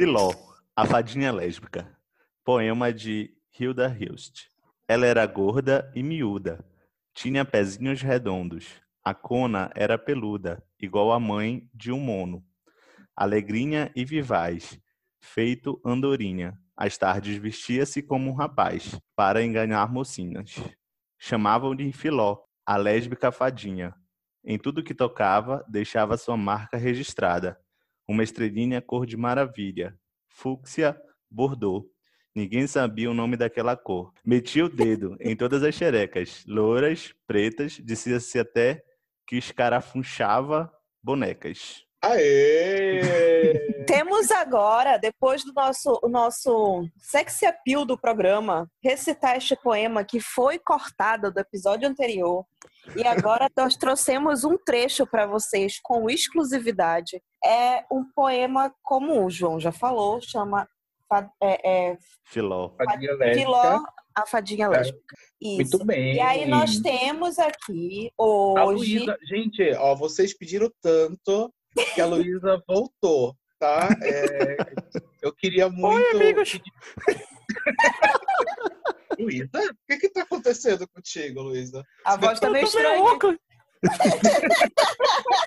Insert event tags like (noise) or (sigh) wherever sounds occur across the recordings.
Filó, a fadinha lésbica. Poema de Hilda Hilst. Ela era gorda e miúda. Tinha pezinhos redondos. A cona era peluda, igual a mãe de um mono. Alegrinha e vivaz, feito andorinha. Às tardes vestia-se como um rapaz, para enganar mocinhas. Chamavam-lhe Filó, a lésbica fadinha. Em tudo que tocava, deixava sua marca registrada. Uma estrelinha cor de maravilha, fúcsia, bordô. Ninguém sabia o nome daquela cor. Metia o dedo em todas as xerecas, louras, pretas, dizia-se até que escarafunchava bonecas. Aê! (laughs) Temos agora, depois do nosso, o nosso sexy appeal do programa, recitar este poema que foi cortado do episódio anterior. E agora nós trouxemos um trecho para vocês com exclusividade. É um poema, como o João já falou, chama é, é, Filó. Fadinha lésbica. Filó, a fadinha lésbica. Isso. Muito bem. E aí nós temos aqui A hoje. Luísa, gente, ó, vocês pediram tanto que a Luísa voltou, tá? É, eu queria muito. Oi, amigos. (laughs) Luísa, o que que tá acontecendo contigo, Luísa? A voz tá meio meio estranha. (laughs)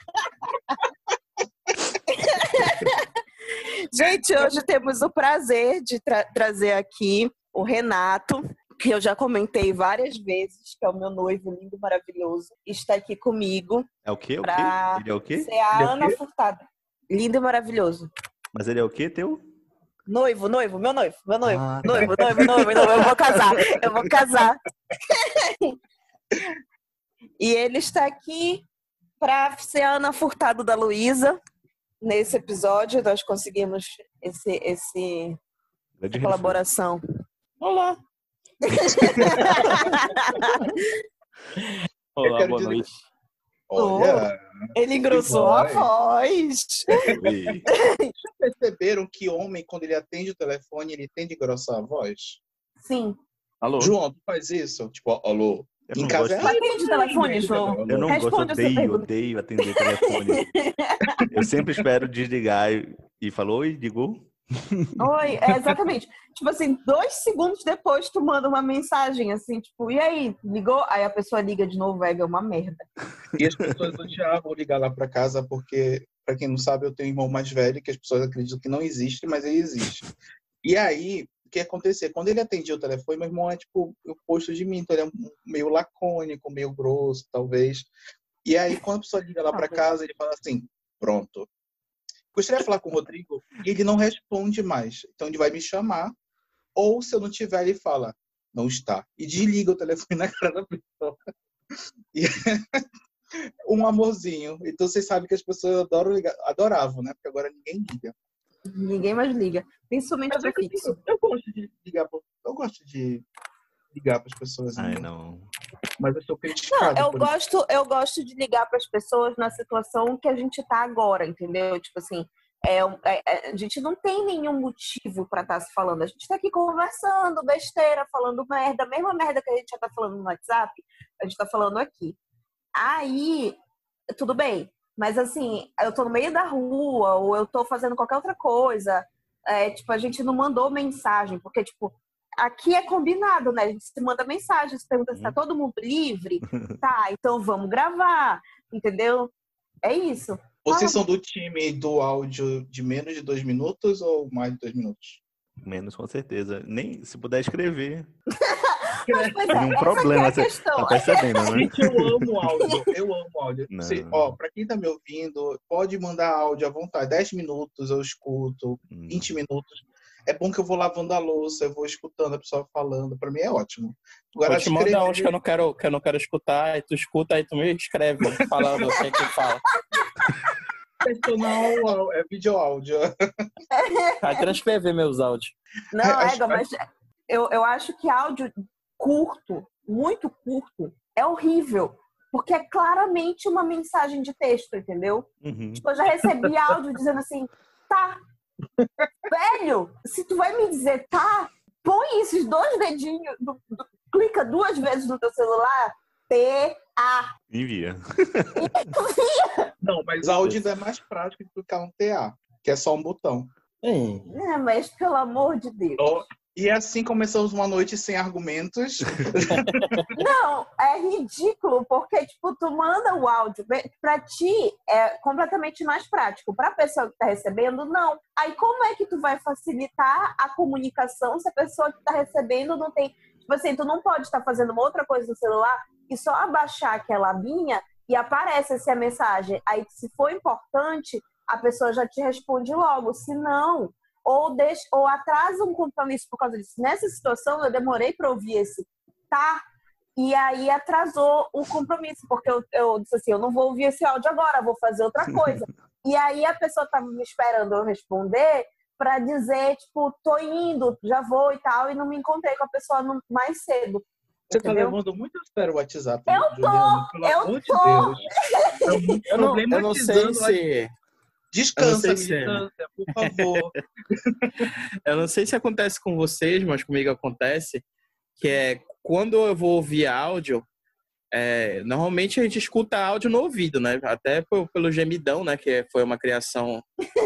Gente, hoje temos o prazer de tra- trazer aqui o Renato, que eu já comentei várias vezes, que é o meu noivo lindo, maravilhoso, está aqui comigo. É o quê? O quê? Pra Ele é o quê? Ser a Ele é Ana quê? Furtado. Lindo e maravilhoso. Mas ele é o quê, teu? Noivo, noivo, meu noivo, meu noivo, Ah, tá. noivo, noivo, noivo, noivo, eu vou casar, eu vou casar. e ele está aqui para ser a Ana Furtado da Luísa. Nesse episódio, nós conseguimos esse, esse Grande colaboração. Olá. (laughs) Olá, boa dizer- noite. Olha, Ele engrossou a voz. (laughs) perceberam que homem, quando ele atende o telefone, ele tende a engrossar a voz? Sim. Alô? João, tu faz isso? Tipo, alô? Eu Em não casa gosto, é. Atende o telefone, João. eu não gosto, Responde essa odeio, odeio atender telefone. (laughs) Eu sempre espero desligar e, e falo, oi, ligou? Oi, é, exatamente. tipo assim, dois segundos depois tu manda uma mensagem assim, tipo, e aí, ligou? Aí a pessoa liga de novo, é uma merda. E as pessoas odiavam ligar lá pra casa porque, pra quem não sabe, eu tenho um irmão mais velho que as pessoas acreditam que não existe, mas ele existe. E aí, o que acontecia? Quando ele atendia o telefone, meu irmão é tipo o oposto de mim, então ele é meio lacônico, meio grosso, talvez. E aí, quando a pessoa liga lá pra casa, ele fala assim: pronto. Gostaria de falar com o Rodrigo e ele não responde mais. Então ele vai me chamar, ou se eu não tiver, ele fala: não está. E desliga o telefone na cara da pessoa. E (laughs) um amorzinho. Então vocês sabem que as pessoas adoram ligar, adoravam, né? Porque agora ninguém liga. Ninguém mais liga. Principalmente Mas pro eu, fixo. eu gosto de ligar, eu gosto de ligar para as pessoas, Ai, né? não. Mas eu sou Não, criticado. eu por isso. gosto, eu gosto de ligar para as pessoas na situação que a gente tá agora, entendeu? Tipo assim, é, é- é- a gente não tem nenhum motivo para estar se falando. A gente tá aqui conversando, besteira, falando merda, a mesma merda que a gente já tá falando no WhatsApp, a gente tá falando aqui. Aí, tudo bem. Mas assim, eu tô no meio da rua, ou eu tô fazendo qualquer outra coisa. É, tipo, a gente não mandou mensagem, porque, tipo, aqui é combinado, né? A gente se manda mensagem, se pergunta se tá todo mundo livre. (laughs) Tá, então vamos gravar, entendeu? É isso. Vocês são do time do áudio de menos de dois minutos ou mais de dois minutos? Menos com certeza. Nem se puder escrever. (laughs) Mas, é, Nenhum essa problema, é a você questão. Tá percebendo, né? Gente, eu amo áudio. (laughs) Eu amo áudio. Não. Você, ó, pra quem tá me ouvindo, pode mandar áudio à vontade. 10 minutos eu escuto, Hum. 20 minutos. É bom que eu vou lavando a louça, eu vou escutando a pessoa falando. Pra mim é ótimo. Agora, Eu te escrever- uns que eu não quero, que eu não quero escutar, aí tu escuta, aí tu me escreve falando o que que fala. Personal, é vídeo áudio. Aí transcrever meus áudios. Não, Ega, mas eu, eu acho que áudio curto, muito curto, é horrível. Porque é claramente uma mensagem de texto, entendeu? Uhum. Tipo, eu já recebi áudio dizendo assim, tá. Velho, se tu vai me dizer tá, põe esses dois dedinhos, do- do- clica duas vezes no teu celular, T, A. Envia. (laughs) Não, mas áudio é mais prático do que um TA, que é só um botão. Hum, É, mas pelo amor de Deus. E assim começamos uma noite sem argumentos. (laughs) Não, é ridículo, porque, tipo, tu manda o áudio, pra ti é completamente mais prático. Pra pessoa que tá recebendo, não. Aí como é que tu vai facilitar a comunicação se a pessoa que tá recebendo não tem. Tipo assim, tu não pode estar fazendo uma outra coisa no celular e só abaixar aquela abinha e aparece essa mensagem. Aí, se for importante, a pessoa já te responde logo. Se não, ou, deixa, ou atrasa um compromisso por causa disso. Nessa situação, eu demorei para ouvir esse tá, e aí atrasou o compromisso, porque eu, eu disse assim: eu não vou ouvir esse áudio agora, vou fazer outra coisa. (laughs) e aí a pessoa estava me esperando eu responder para dizer, tipo, tô indo, já vou e tal, e não me encontrei com a pessoa no- mais cedo. Você tá Entendeu? levando muito a sério o WhatsApp. Eu tô, Juliana, pelo eu amor de tô. Deus. (laughs) Tá eu, não, eu não sei se. Descansa, se é. militância, por favor. (laughs) Eu não sei se acontece com vocês, mas comigo acontece, que é quando eu vou ouvir áudio, é, normalmente a gente escuta áudio no ouvido, né? Até pelo, pelo gemidão, né? Que foi uma criação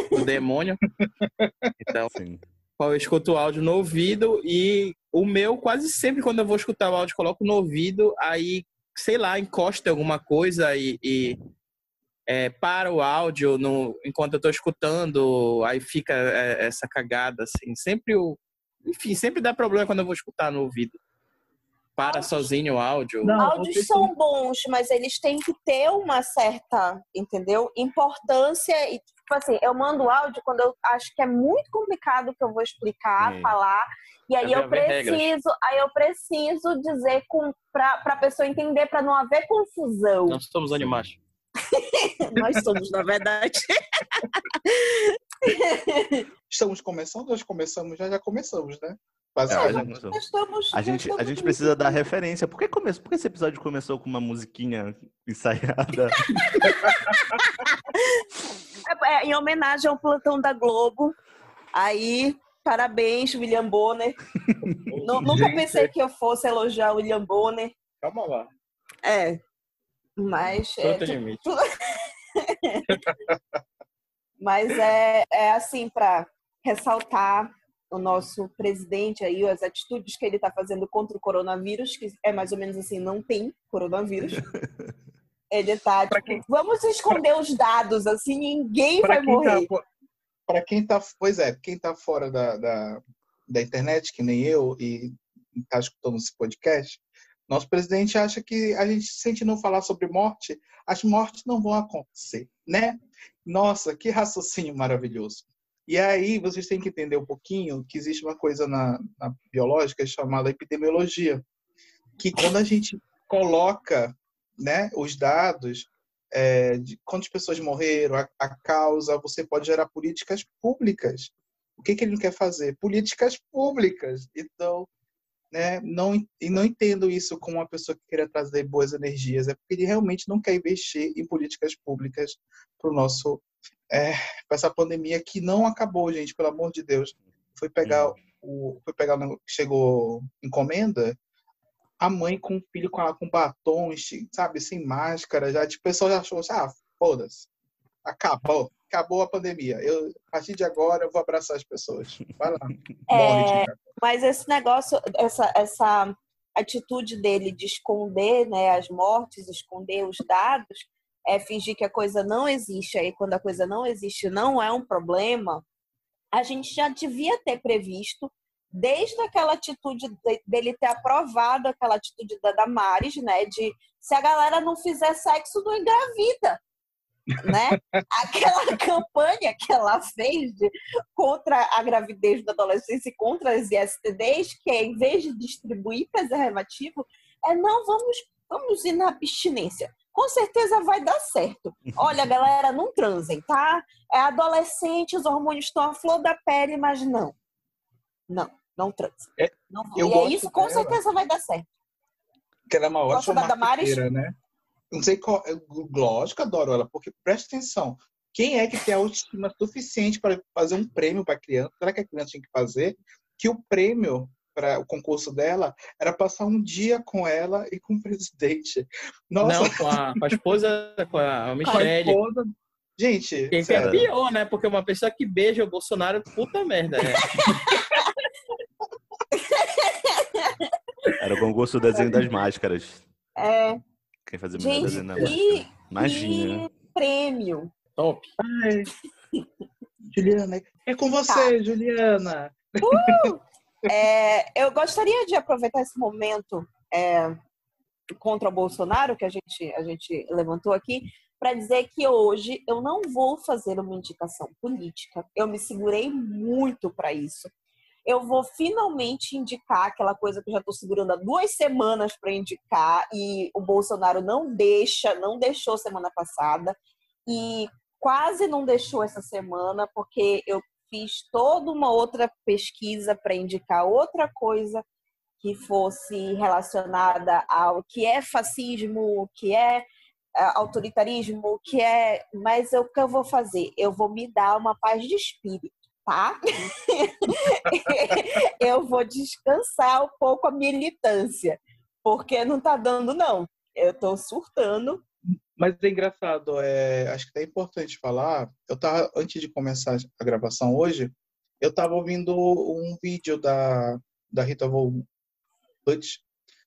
do demônio. (laughs) Então, Sim. eu escuto o áudio no ouvido e o meu, quase sempre quando eu vou escutar o áudio, coloco no ouvido, aí, sei lá, encosta em alguma coisa e, e, é, para o áudio no, enquanto eu tô escutando, aí fica é, essa cagada, assim. Sempre o. Enfim, sempre dá problema quando eu vou escutar no ouvido. Para sozinho o áudio. Não, áudios são bons, mas eles têm que ter uma certa, entendeu? Importância e tipo assim, eu mando áudio quando eu acho que é muito complicado que eu vou explicar, falar, e aí Deve eu haver regras. preciso, aí eu preciso dizer com para a pessoa entender para não haver confusão. Nós somos animais. (laughs) Nós somos, na verdade. (laughs) Estamos começando, nós começamos, já já começamos, né? É, Basicamente. começou. Nós estamos, A gente, a gente precisa dar referência. Por que, começou, por que esse episódio começou com uma musiquinha ensaiada? (laughs) É, é, em homenagem ao plantão da Globo. Aí, parabéns, William Bonner. Nu- Nunca pensei que eu fosse elogiar o William Bonner. Calma lá. É. Mas é, tem limite. (laughs) mas é, é assim, para ressaltar o nosso presidente aí, as atitudes que ele está fazendo contra o coronavírus, que é mais ou menos assim, não tem coronavírus. (laughs) Ele tá, Pra tipo, vamos esconder os dados, assim, ninguém Para vai quem, morrer. tá, pra quem tá, pois é, quem tá fora da, da, da internet, que nem eu, e tá escutando esse podcast, nosso presidente acha que a gente, se a gente não falar sobre morte, as mortes não vão acontecer, né? Nossa, que raciocínio maravilhoso. E aí vocês têm que entender um pouquinho que existe uma coisa na, na biológica chamada epidemiologia, que quando a gente coloca né, os dados é, de quantas pessoas morreram, a, a causa, você pode gerar políticas públicas. O que, que ele não quer fazer? Políticas públicas. Então, né, não, e não entendo isso como uma pessoa que queria trazer boas energias, é porque ele realmente não quer investir em políticas públicas para o nosso. É, para essa pandemia que não acabou, gente, pelo amor de Deus. Foi pegar o. Foi pegar, chegou encomenda, a mãe com o filho com, com batom, sabe, sem máscara, já, tipo, o pessoal já achou, assim, ah, foda-se, acabou, acabou a pandemia. Eu, a partir de agora, eu vou abraçar as pessoas. Vai lá. (laughs) Tiago. Mas esse negócio, essa, essa atitude dele de esconder né, as mortes, esconder os dados, é fingir que a coisa não existe. Aí, quando a coisa não existe, não é um problema. A gente já devia ter previsto, desde aquela atitude de- dele ter aprovado aquela atitude da Damares, né? De se a galera não fizer sexo, não engravida. Né? Aquela (laughs) campanha que ela fez de contra a gravidez da adolescência e contra as ISTDs, que é, em vez de distribuir preservativo, é não, vamos, vamos ir na abstinência. Com certeza vai dar certo. (laughs) Olha, galera, não transem, tá? É adolescente, os hormônios estão à flor da pele, mas não. Não, não transem. É, Não, e é isso, com dela. certeza vai dar certo. Que ela é uma ótima da Damares? né? Não sei qual. eu- Lógico, adoro ela, porque presta atenção. Quem é que tem a autoestima suficiente para fazer um prêmio para a criança? Será que a criança tinha que fazer? Que o prêmio para o concurso dela era passar um dia com ela e com o (laughs) presidente. Nossa, Não, com a, com a esposa, com a com a Michelle. esposa. Gente, Que que é sério, pior, né? Porque uma pessoa que beija o Bolsonaro, puta merda. né? Era o concurso do desenho das máscaras. É, Quem fazia o melhor da Imagina. que prêmio. Top. ai, (laughs) Juliana, é com você, Juliana. (laughs) É, eu gostaria de aproveitar esse momento é, contra o Bolsonaro que a gente, a gente levantou aqui para dizer que hoje eu não vou fazer uma indicação política. Eu me segurei muito para isso. Eu vou finalmente indicar aquela coisa que eu já estou segurando há duas semanas para indicar e o Bolsonaro não deixa, não deixou semana passada e quase não deixou essa semana porque eu fiz toda uma outra pesquisa para indicar outra coisa que fosse relacionada ao que é fascismo, o que é é, autoritarismo, o que é. Mas o que eu vou fazer? Eu vou me dar uma paz de espírito, tá? (laughs) eu vou descansar um pouco a militância, porque não tá dando, não. Eu tô surtando. Mas é engraçado, é, acho que é importante falar. Eu tava, antes de começar a gravação hoje, eu estava ouvindo um vídeo da, da Rita Von Hutt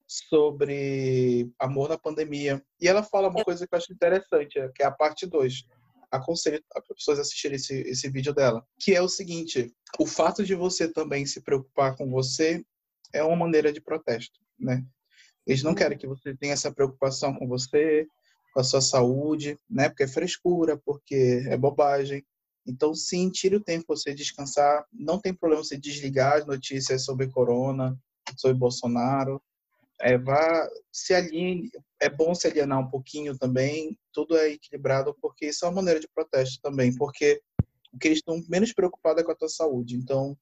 sobre amor na pandemia. E ela fala uma coisa que eu acho interessante, é, que é a parte 2. Aconselho as pessoas assistirem esse, esse vídeo dela. Que é o seguinte: o fato de você também se preocupar com você é uma maneira de protesto, né? Eles não querem que você tenha essa preocupação com você, com a sua saúde, né? Porque é frescura, porque é bobagem. Então, sim, tire o tempo para você descansar. Não tem problema você desligar as notícias sobre corona, sobre Bolsonaro. É, vá, se alinhe. É bom se alienar um pouquinho também. Tudo é equilibrado, porque isso é uma maneira de protesto também. Porque o que eles estão menos preocupados é com a tua saúde. Então,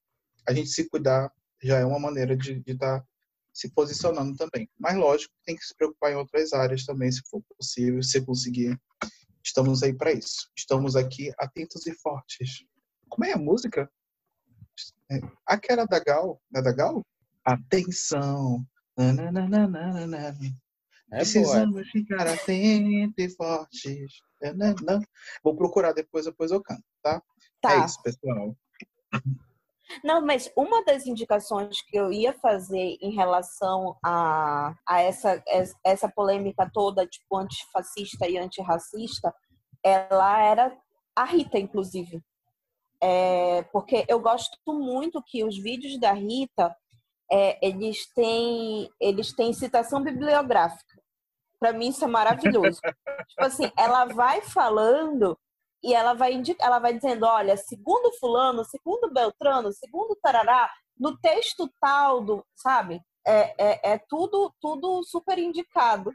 a gente se cuidar já é uma maneira de estar se posicionando também. Mas, lógico, tem que se preocupar em outras áreas também, se for possível, se conseguir. Estamos aí para isso. Estamos aqui atentos e fortes. Como é a música? É, aquela da Gal, é da Gal? Atenção. Nananana. É boa. Precisamos ficar atentos e fortes. Vou procurar depois, depois eu canto, tá? Tá. É isso, pessoal. Não, mas uma das indicações que eu ia fazer em relação a, a essa, essa polêmica toda, tipo, antifascista e antirracista, ela era a Rita, inclusive. É, porque eu gosto muito que os vídeos da Rita, é, eles, têm, eles têm citação bibliográfica. Para mim, isso é maravilhoso. (laughs) tipo assim, ela vai falando e ela vai, indica, ela vai dizendo, olha, segundo fulano, segundo Beltrano, segundo Tarará, no texto tal do, sabe? É, é, é tudo, tudo super indicado.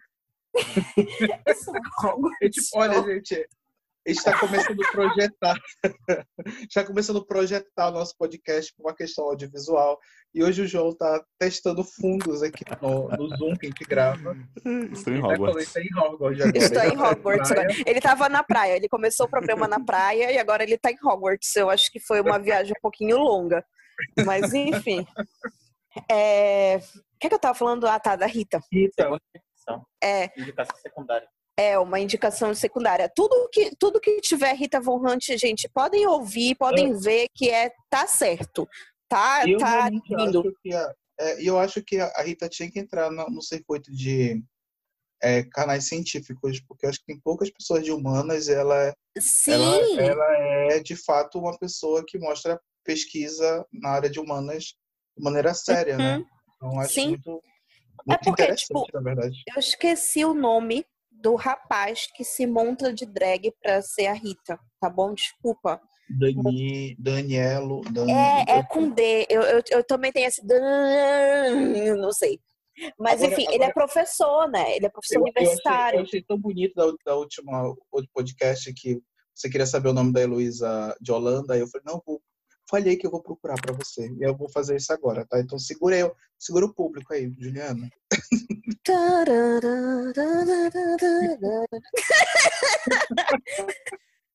(laughs) (laughs) Isso é É tipo, olha, gente, está começando a projetar. (laughs) está começando a projetar o nosso podcast por uma questão audiovisual. E hoje o João está testando fundos aqui no, no Zoom que a gente grava. Estou em Ele tá Hogwarts. "Está em Hogwarts agora. Estou Ele em tá Hogwarts agora. Ele estava na praia, ele começou o programa na praia e agora ele está em Hogwarts. Eu acho que foi uma viagem um pouquinho longa. Mas, enfim. É... O que, é que eu estava falando? Ah, tá, da Rita. Indicação. É, Indicação secundária. É uma indicação secundária. Tudo que, tudo que tiver Rita Von Hunt, gente, podem ouvir, podem ver que é tá certo. Tá, eu tá lindo. acho que a, é, eu acho que a Rita tinha que entrar no, no circuito de é, canais científicos, porque eu acho que tem poucas pessoas de humanas, ela, é- Sim, ela, ela é de fato uma pessoa que mostra pesquisa na área de humanas de maneira séria, né? Uhum. Então acho Sim. muito, É muito porque, interessante, tipo, eu esqueci o nome do rapaz que se monta de drag pra ser a Rita, tá bom? Desculpa. Dani, Danielo, Dani, É, é com D. Eu, eu, eu também tenho esse. Dan- Não sei. Mas, Agora- enfim, ele é agora- professor, né? Ele é professor Eu, eu, achei, universitário. eu achei tão bonito da, da última podcast que você queria saber o nome da Heloísa de Holanda. Aí eu falei, não, vou, falhei que eu vou procurar para você. E eu vou fazer isso agora, tá? Então segura aí, segura o público aí, Juliana. (laughs)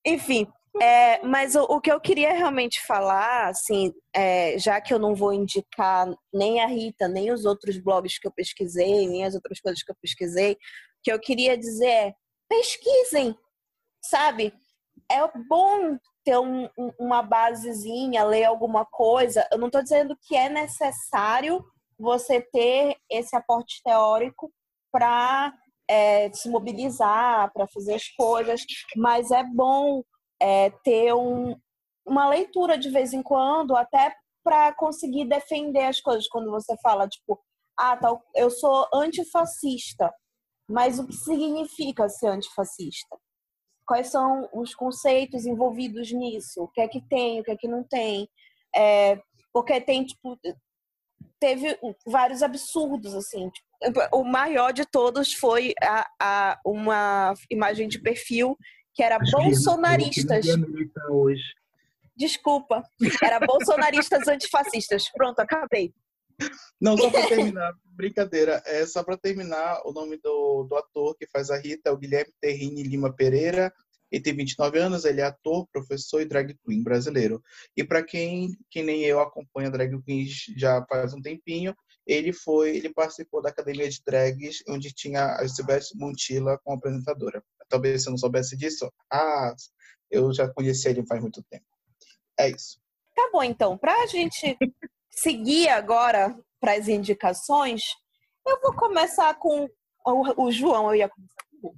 Enfim, É, mas o, o, que eu queria realmente falar, assim, é, já que eu não vou indicar nem a Rita, nem os outros blogs que eu pesquisei, nem as outras coisas que eu pesquisei, o que eu queria dizer é pesquisem, sabe? É bom ter um, uma basezinha, ler alguma coisa. Eu não estou dizendo que é necessário você ter esse aporte teórico para é, se mobilizar, para fazer as coisas, mas é bom é, ter um, uma leitura de vez em quando, até para conseguir defender as coisas. Quando você fala, tipo, ah, eu sou antifascista, mas o que significa ser antifascista? Quais são os conceitos envolvidos nisso? O que é que tem, o que é que não tem? É, porque tem, tipo, teve vários absurdos, assim. Tipo, o maior de todos foi a, a, uma imagem de perfil que era Acho bolsonaristas. Que hoje. Desculpa, era bolsonaristas antifascistas. Pronto, acabei. Não, só para (laughs) terminar, brincadeira. É só para terminar, o nome do, do ator que faz a Rita é o Guilherme Terrini Lima Pereira. Ele tem 29 anos, ele é ator, professor e drag queen brasileiro. E para quem que nem eu acompanha drag queens já faz um tempinho, ele foi, ele participou da academia de drags onde tinha a Silvestre Montilla como apresentadora talvez você não soubesse disso. Ah, eu já conheci ele faz muito tempo. É isso. Tá bom, então. Para a gente seguir agora para as indicações, eu vou começar com o, o João. Eu ia começar com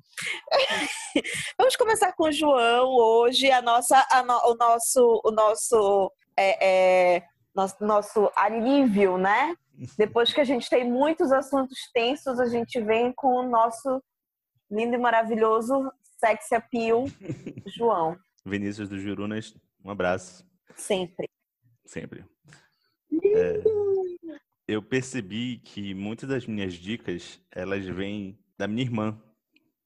(laughs) Vamos começar com o João hoje, a nossa, a no, o nosso, o nosso, é, é, nosso, nosso alívio, né? Depois que a gente tem muitos assuntos tensos, a gente vem com o nosso lindo e maravilhoso sex appeal, (laughs) João. Vinícius do Jurunas, um abraço. Sempre. Sempre. É, eu percebi que muitas das minhas dicas, elas vêm da minha irmã.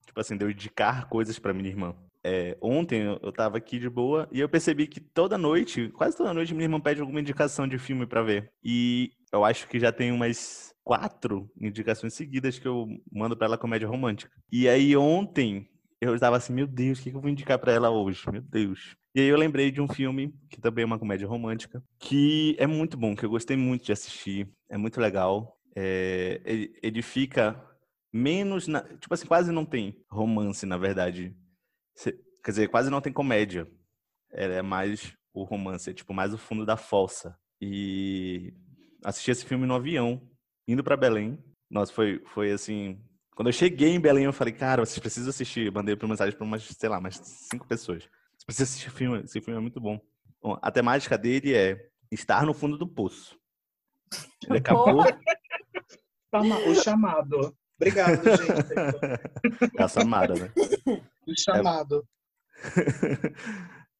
Tipo assim, de eu indicar coisas para minha irmã. É, ontem eu tava aqui de boa e eu percebi que toda noite, quase toda noite, minha irmã pede alguma indicação de filme para ver. E eu acho que já tem umas quatro indicações seguidas que eu mando para ela comédia romântica. E aí ontem eu estava assim, meu Deus, o que eu vou indicar para ela hoje? Meu Deus. E aí eu lembrei de um filme, que também é uma comédia romântica, que é muito bom, que eu gostei muito de assistir, é muito legal. É, ele, fica menos, na, tipo assim, quase não tem romance, na verdade. Quer dizer, quase não tem comédia. É mais o romance, é tipo mais o fundo da fossa. E assisti esse filme no avião indo para Belém. Nossa, foi, foi assim. Quando eu cheguei em Belém, eu falei, cara, vocês precisam assistir. Mandei por mensagem para umas, sei lá, umas cinco pessoas. Vocês precisam assistir o filme, esse filme é muito bom. bom. A temática dele é estar no fundo do poço. Ele acabou. o chamado. Obrigado, gente. É a Samara, né? O chamado.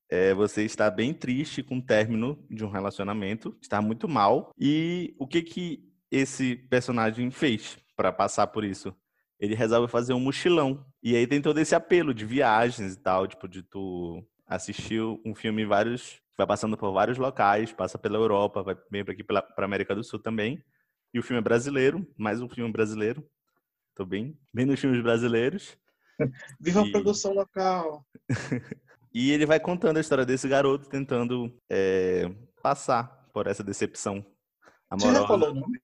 É... é, você está bem triste com o término de um relacionamento, está muito mal. E o que que esse personagem fez para passar por isso? Ele resolve fazer um mochilão. E aí tem todo esse apelo de viagens e tal, tipo, de tu assistir um filme em vários. Vai passando por vários locais, passa pela Europa, vai bem para aqui para América do Sul também. E o filme é brasileiro, mais um filme brasileiro. Tô bem, bem nos filmes brasileiros. (laughs) Viva e... a produção local! (laughs) e ele vai contando a história desse garoto tentando é, passar por essa decepção amorosa. Você já falou o nome?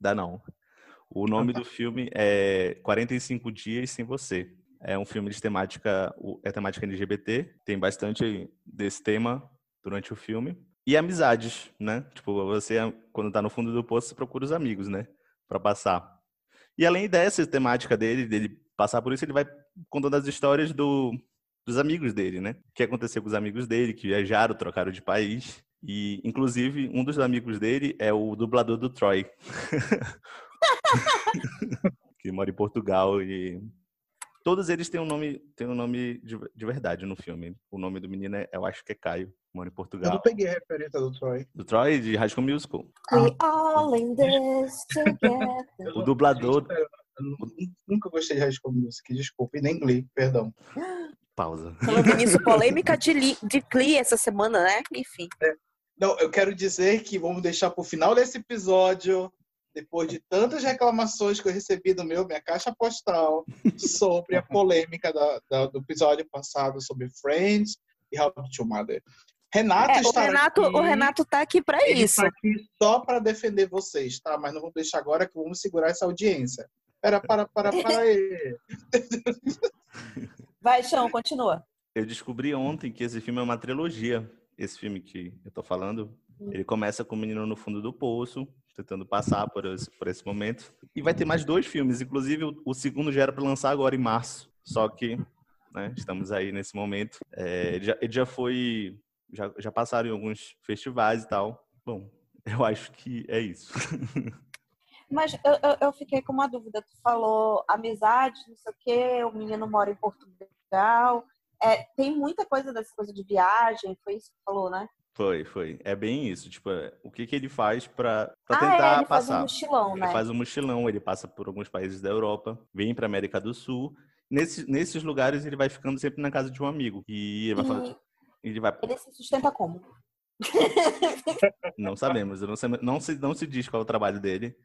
Dá não. O nome do filme é 45 Dias Sem Você. É um filme de temática, é temática LGBT, tem bastante desse tema durante o filme. E amizades, né? Tipo, você, quando tá no fundo do poço, você procura os amigos, né? Pra passar. E além dessa temática dele, dele passar por isso, ele vai contando as histórias do, dos amigos dele, né? O que aconteceu com os amigos dele, que viajaram, trocaram de país. E, inclusive, um dos amigos dele é o dublador do Troy. (laughs) que mora em Portugal e todos eles têm um nome, têm um nome de, de, verdade no filme. O nome do menino é, eu acho que é Caio, mora em Portugal. Eu não peguei a referência do Troy. Do Troy de High School Musical. We all in this together. o dublador. Gente, nunca gostei de High School Music, desculpa, e nem Glee, perdão. Pausa. Falando nisso, polêmica de, de Glee essa semana, né? Enfim. É. Não, eu quero dizer que vamos deixar para o final desse episódio, depois de tantas reclamações que eu recebi do meu, minha caixa postal, sobre a polêmica da, da, do episódio passado sobre Friends, e How to Mother. Renato É, o estará Renato, aqui, o Renato tá aqui ele isso. está aqui só para defender vocês, tá? Mas não vamos deixar agora que vamos segurar essa audiência. Pera, para, para, para (laughs) aí. Vai, Chão, continua. Eu descobri ontem que esse filme é uma trilogia. Esse filme que eu tô falando, ele começa com o menino no fundo do poço, tentando passar por esse, por esse momento. E vai ter mais dois filmes, inclusive o, o segundo já era para lançar agora em março. Só que, né, estamos aí nesse momento. É, ele, já, ele já foi, já, já passaram em alguns festivais e tal. Bom, (laughs) eu acho que é isso. (laughs) Mas eu, eu, eu fiquei com uma dúvida. Tu falou amizade, não sei o quê, o menino mora em Portugal. É, tem muita coisa dessa coisa de viagem, foi isso que tu falou, né? Foi, foi. É bem isso. Tipo, é, o que, que ele faz para ah, tentar é, ele faz um passar? mochilão, Ele né? faz um mochilão, ele passa por alguns países da Europa, vem para América do Sul. Nesses, nesses lugares ele vai ficando sempre na casa de um amigo. E ele vai, E ele vai ele se sustenta como? não sabemos, não, sei- não se não se diz qual é o trabalho dele.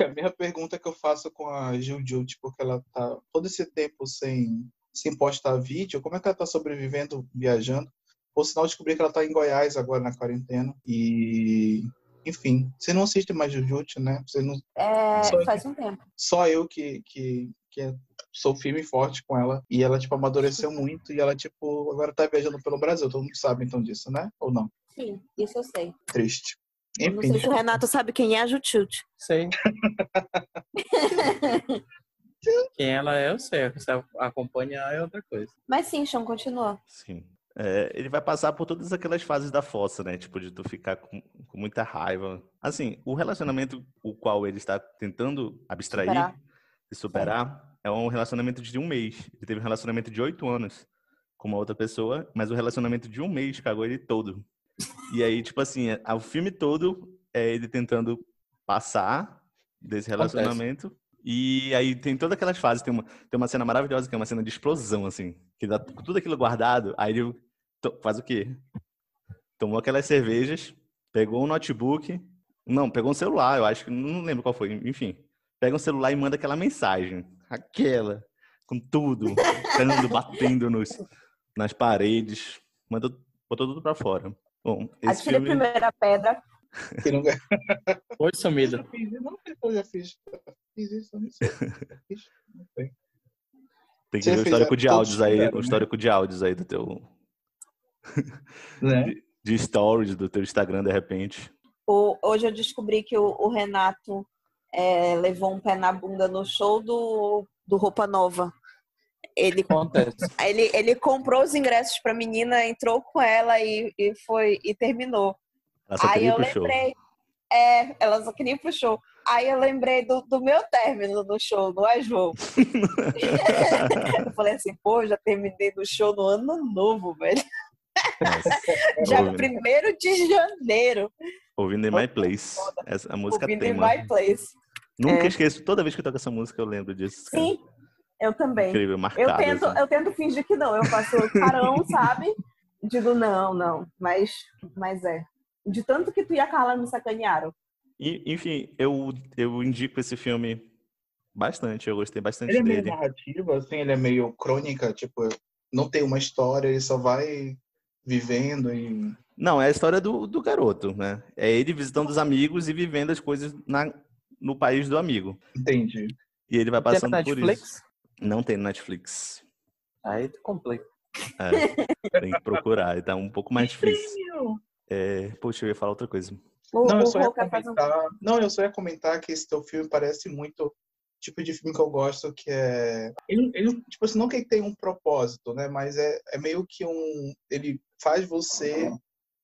É a mesma pergunta que eu faço com a Gil Jut, porque ela tá todo esse tempo sem, sem postar vídeo. Como é que ela tá sobrevivendo viajando? Por sinal, eu descobri que ela tá em Goiás agora na quarentena. E, enfim, você não assiste mais Jujutsu, né? Você não, É, Só- faz um tempo. só eu que, que, que sou firme e forte com ela. E ela, tipo, amadureceu muito. E ela, tipo, agora tá viajando pelo Brasil. Todo mundo sabe, então, disso, né? Ou não? Sim, isso eu sei. Triste. Eu não Enfim. sei se o Renato sabe quem é a Jutute. Sei. (laughs) Quem ela é, eu sei. Se acompanhar é outra coisa. Mas sim, Chão, continua. Sim. É, ele vai passar por todas aquelas fases da fossa, né? Tipo, de tu ficar com, com muita raiva. Assim, o relacionamento o qual ele está tentando abstrair Superar. e superar é um relacionamento de um mês. Ele teve um relacionamento de oito anos com uma outra pessoa, mas o relacionamento de um mês cagou ele todo. E aí, tipo assim, é- o filme todo é ele tentando passar desse relacionamento. E aí tem todas aquelas fases. Tem uma, tem uma cena maravilhosa que é uma cena de explosão, assim. Que dá tudo aquilo guardado. Aí ele faz o quê? Tomou aquelas cervejas, pegou um notebook. Não, pegou um celular, eu acho que não lembro qual foi. Enfim, pega um celular e manda aquela mensagem. Aquela, com tudo, dando, (laughs) batendo nos, nas paredes. Manda, botou tudo pra fora. Bom, esse Atire a filme... primeira pedra. Não... Foi (laughs) Eu já fiz, eu eu fiz. Isso, eu não sei. Fiz, não sei. Tem que Você ver o histórico a- de áudios aí, o né? histórico de áudios aí do teu. Né? De stories do teu Instagram, de repente. O- hoje eu descobri que o, o Renato é, levou um pé na bunda no show do, do Roupa Nova. Ele, Acontece. ele, ele comprou os ingressos pra menina, entrou com ela e, e foi e terminou. Aí eu pro show. lembrei. É, ela só queria ir pro show. Aí eu lembrei do, do meu término do show, não é, João? (laughs) (laughs) eu falei assim, pô, já terminei no show no ano novo, velho. Já ouvindo, 1 de janeiro, ouvindo In My Place. Essa, a música ouvindo em tema. My Place. Nunca É. esqueço. Toda vez que eu toco essa música, eu lembro disso. cara. Sim, eu também. Incrível, Eu marcado. tento, assim. eu tento fingir que não. Eu faço carão, (laughs) sabe? Digo, não, não. Mas, mas é. De tanto que tu e a Carla me sacanearam. E, enfim, eu, eu indico esse filme bastante. Eu gostei bastante Ele é meio dele. narrativo, assim, ele é meio crônica, tipo, não tem uma história, ele só vai vivendo e. Não, é a história do, do garoto, né? É ele visitando os amigos e vivendo as coisas na, no país do amigo. Entendi. E ele vai Tem passando na por Netflix? isso. Não tem no Netflix. Aí tu complica. É, tem que procurar, e tá um pouco mais difícil. É, poxa, eu ia falar outra coisa. Não, eu só ia comentar. Não, eu só ia comentar que esse teu filme parece muito tipo de filme que eu gosto, que é. Ele, ele tipo assim, não que ele tenha um propósito, né? Mas é, é meio que um. Ele faz você.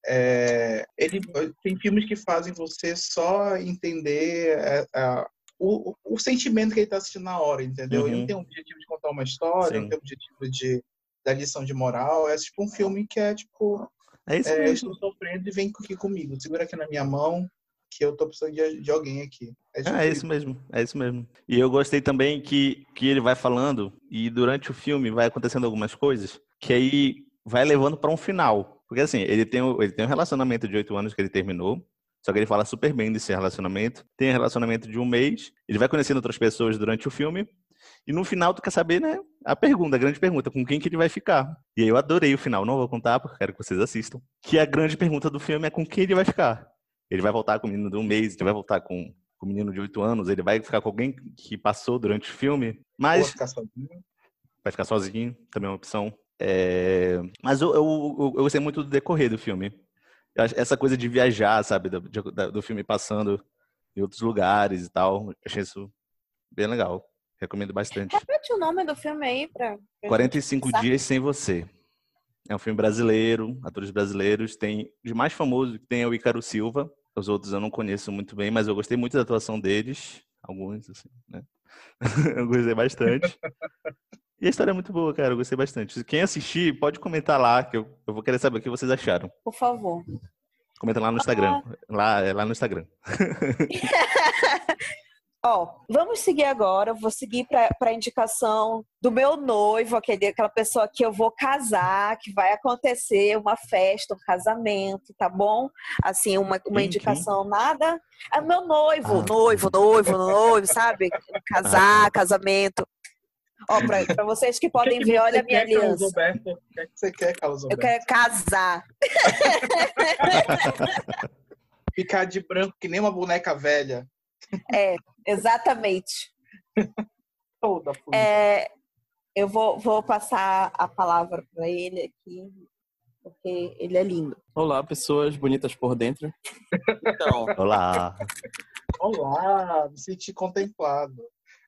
é, ele tem filmes que fazem você só entender é, a- o, o sentimento que ele está assistindo na hora, entendeu? Ele Uhum. não tem o objetivo de contar uma história, Sim. não tem o objetivo de da lição de moral. É tipo um filme que é tipo É isso é, estou sofrendo e vem aqui comigo. Segura aqui na minha mão, que eu tô precisando de, de alguém aqui. tipo Ah, é isso mesmo, é isso mesmo. E eu gostei também que, que ele vai falando e durante o filme vai acontecendo algumas coisas que aí vai levando para um final. Porque assim, ele tem, ele tem um relacionamento de oito anos que ele terminou, só que ele fala super bem desse relacionamento. Tem um relacionamento de um mês, ele vai conhecendo outras pessoas durante o filme E no final tu quer saber, né? A pergunta, a grande pergunta, com quem que ele vai ficar. E aí eu adorei o final, não vou contar porque quero que vocês assistam. Que a grande pergunta do filme é com quem ele vai ficar. Ele vai voltar com o menino de um mês, ele vai voltar com, com o menino de oito anos, ele vai ficar com alguém que passou durante o filme. Mas. Vai ficar sozinho. Vai ficar sozinho, também é uma opção. É... Mas eu, eu, eu, eu gostei muito do decorrer do filme. Essa coisa de viajar, sabe? Do, do filme passando em outros lugares e tal. Eu achei isso bem legal. Recomendo bastante. Repete o nome do filme aí pra. pra 45 Dias Sem Você. É um filme brasileiro, atores brasileiros. Tem de mais famoso tem é o Ícaro Silva. Os outros eu não conheço muito bem, mas eu gostei muito da atuação deles. Alguns, assim, né? (laughs) eu gostei bastante. E a história é muito boa, cara. Eu gostei bastante. Quem assistir, pode comentar lá, que eu, eu vou querer saber o que vocês acharam. Por favor. Comenta lá no Instagram. Ah. Lá, é lá no Instagram. (laughs) Ó, oh, vamos seguir agora. Vou seguir para a indicação do meu noivo, aquele, aquela pessoa que eu vou casar, que vai acontecer uma festa, um casamento, tá bom? Assim, uma, uma indicação, nada. É meu noivo, ah. noivo, noivo, noivo, sabe? Casar, ah. casamento. Ó, pra, pra vocês que podem que ver, olha a minha quer, aliança. O que, é que você quer, Carlos Alberto? Eu quero casar. Ficar de branco que nem uma boneca velha. É, exatamente. Toda é, eu vou, vou passar a palavra para ele aqui, porque ele é lindo. Olá, pessoas bonitas por dentro. Então, (laughs) Olá. Olá, me senti contemplado.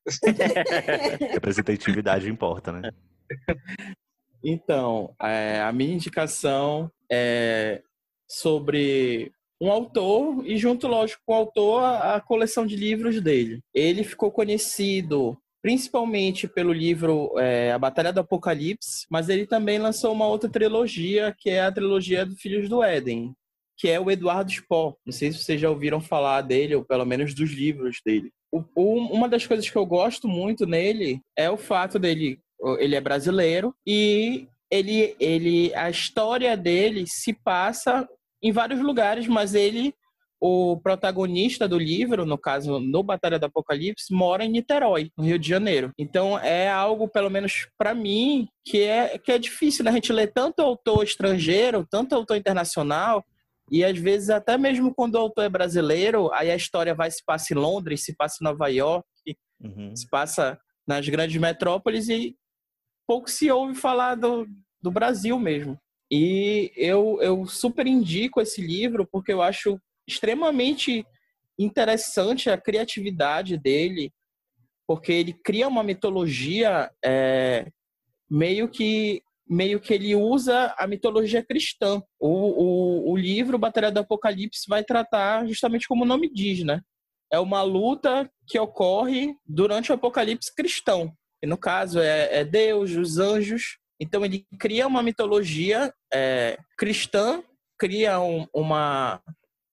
(laughs) Representatividade importa, né? Então, é, a minha indicação é sobre um autor e junto, lógico, com o autor, a, coleção de livros dele. Ele ficou conhecido principalmente pelo livro é, A Batalha do Apocalipse, mas ele também lançou uma outra trilogia, que é a trilogia do Filhos do Éden, que é o Eduardo Spohr. Não sei se vocês já ouviram falar dele, ou pelo menos dos livros dele. O, o, uma das coisas que eu gosto muito nele é o fato dele, ele é brasileiro e ele, ele, a história dele se passa em vários lugares, mas ele, o protagonista do livro, no caso, no Batalha do Apocalipse, mora em Niterói, no Rio de Janeiro. Então é algo, pelo menos para mim, que é, que é difícil, né? A gente lê tanto autor estrangeiro, tanto autor internacional, e às vezes, até mesmo quando o autor é brasileiro, aí a história vai se passa em Londres, se passa em Nova York, uhum. se passa nas grandes metrópoles e pouco se ouve falar do, do Brasil mesmo. E eu, eu super indico esse livro porque eu acho extremamente interessante a criatividade dele, porque ele cria uma mitologia é, meio que meio que ele usa a mitologia cristã. O, o, o livro Batalha do Apocalipse vai tratar justamente como o nome diz, né? É uma luta que ocorre durante o Apocalipse cristão. E no caso é, é Deus, os anjos então ele cria uma mitologia é, cristã, cria um, uma,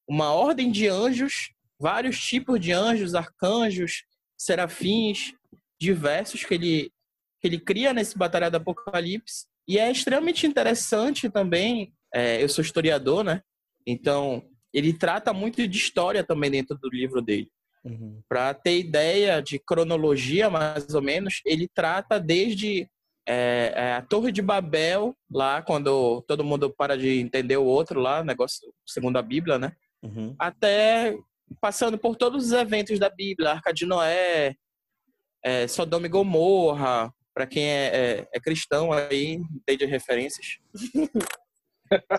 uma ordem de anjos, vários tipos de anjos, arcanjos, serafins, diversos que ele, que ele cria nesse Batalha do Apocalipse. E é extremamente interessante também, é, eu sou historiador, né? Então, ele trata muito de história também dentro do livro dele. Uhum. Para ter ideia de cronologia, mais ou menos, ele trata desde é, é, a Torre de Babel, lá, quando todo mundo para de entender o outro lá, negócio segundo a Bíblia, né? Uhum. Até passando por todos os eventos da Bíblia, Arca de Noé, é, Sodoma e Gomorra, para quem é, é, é, cristão aí, entende as referências. (laughs)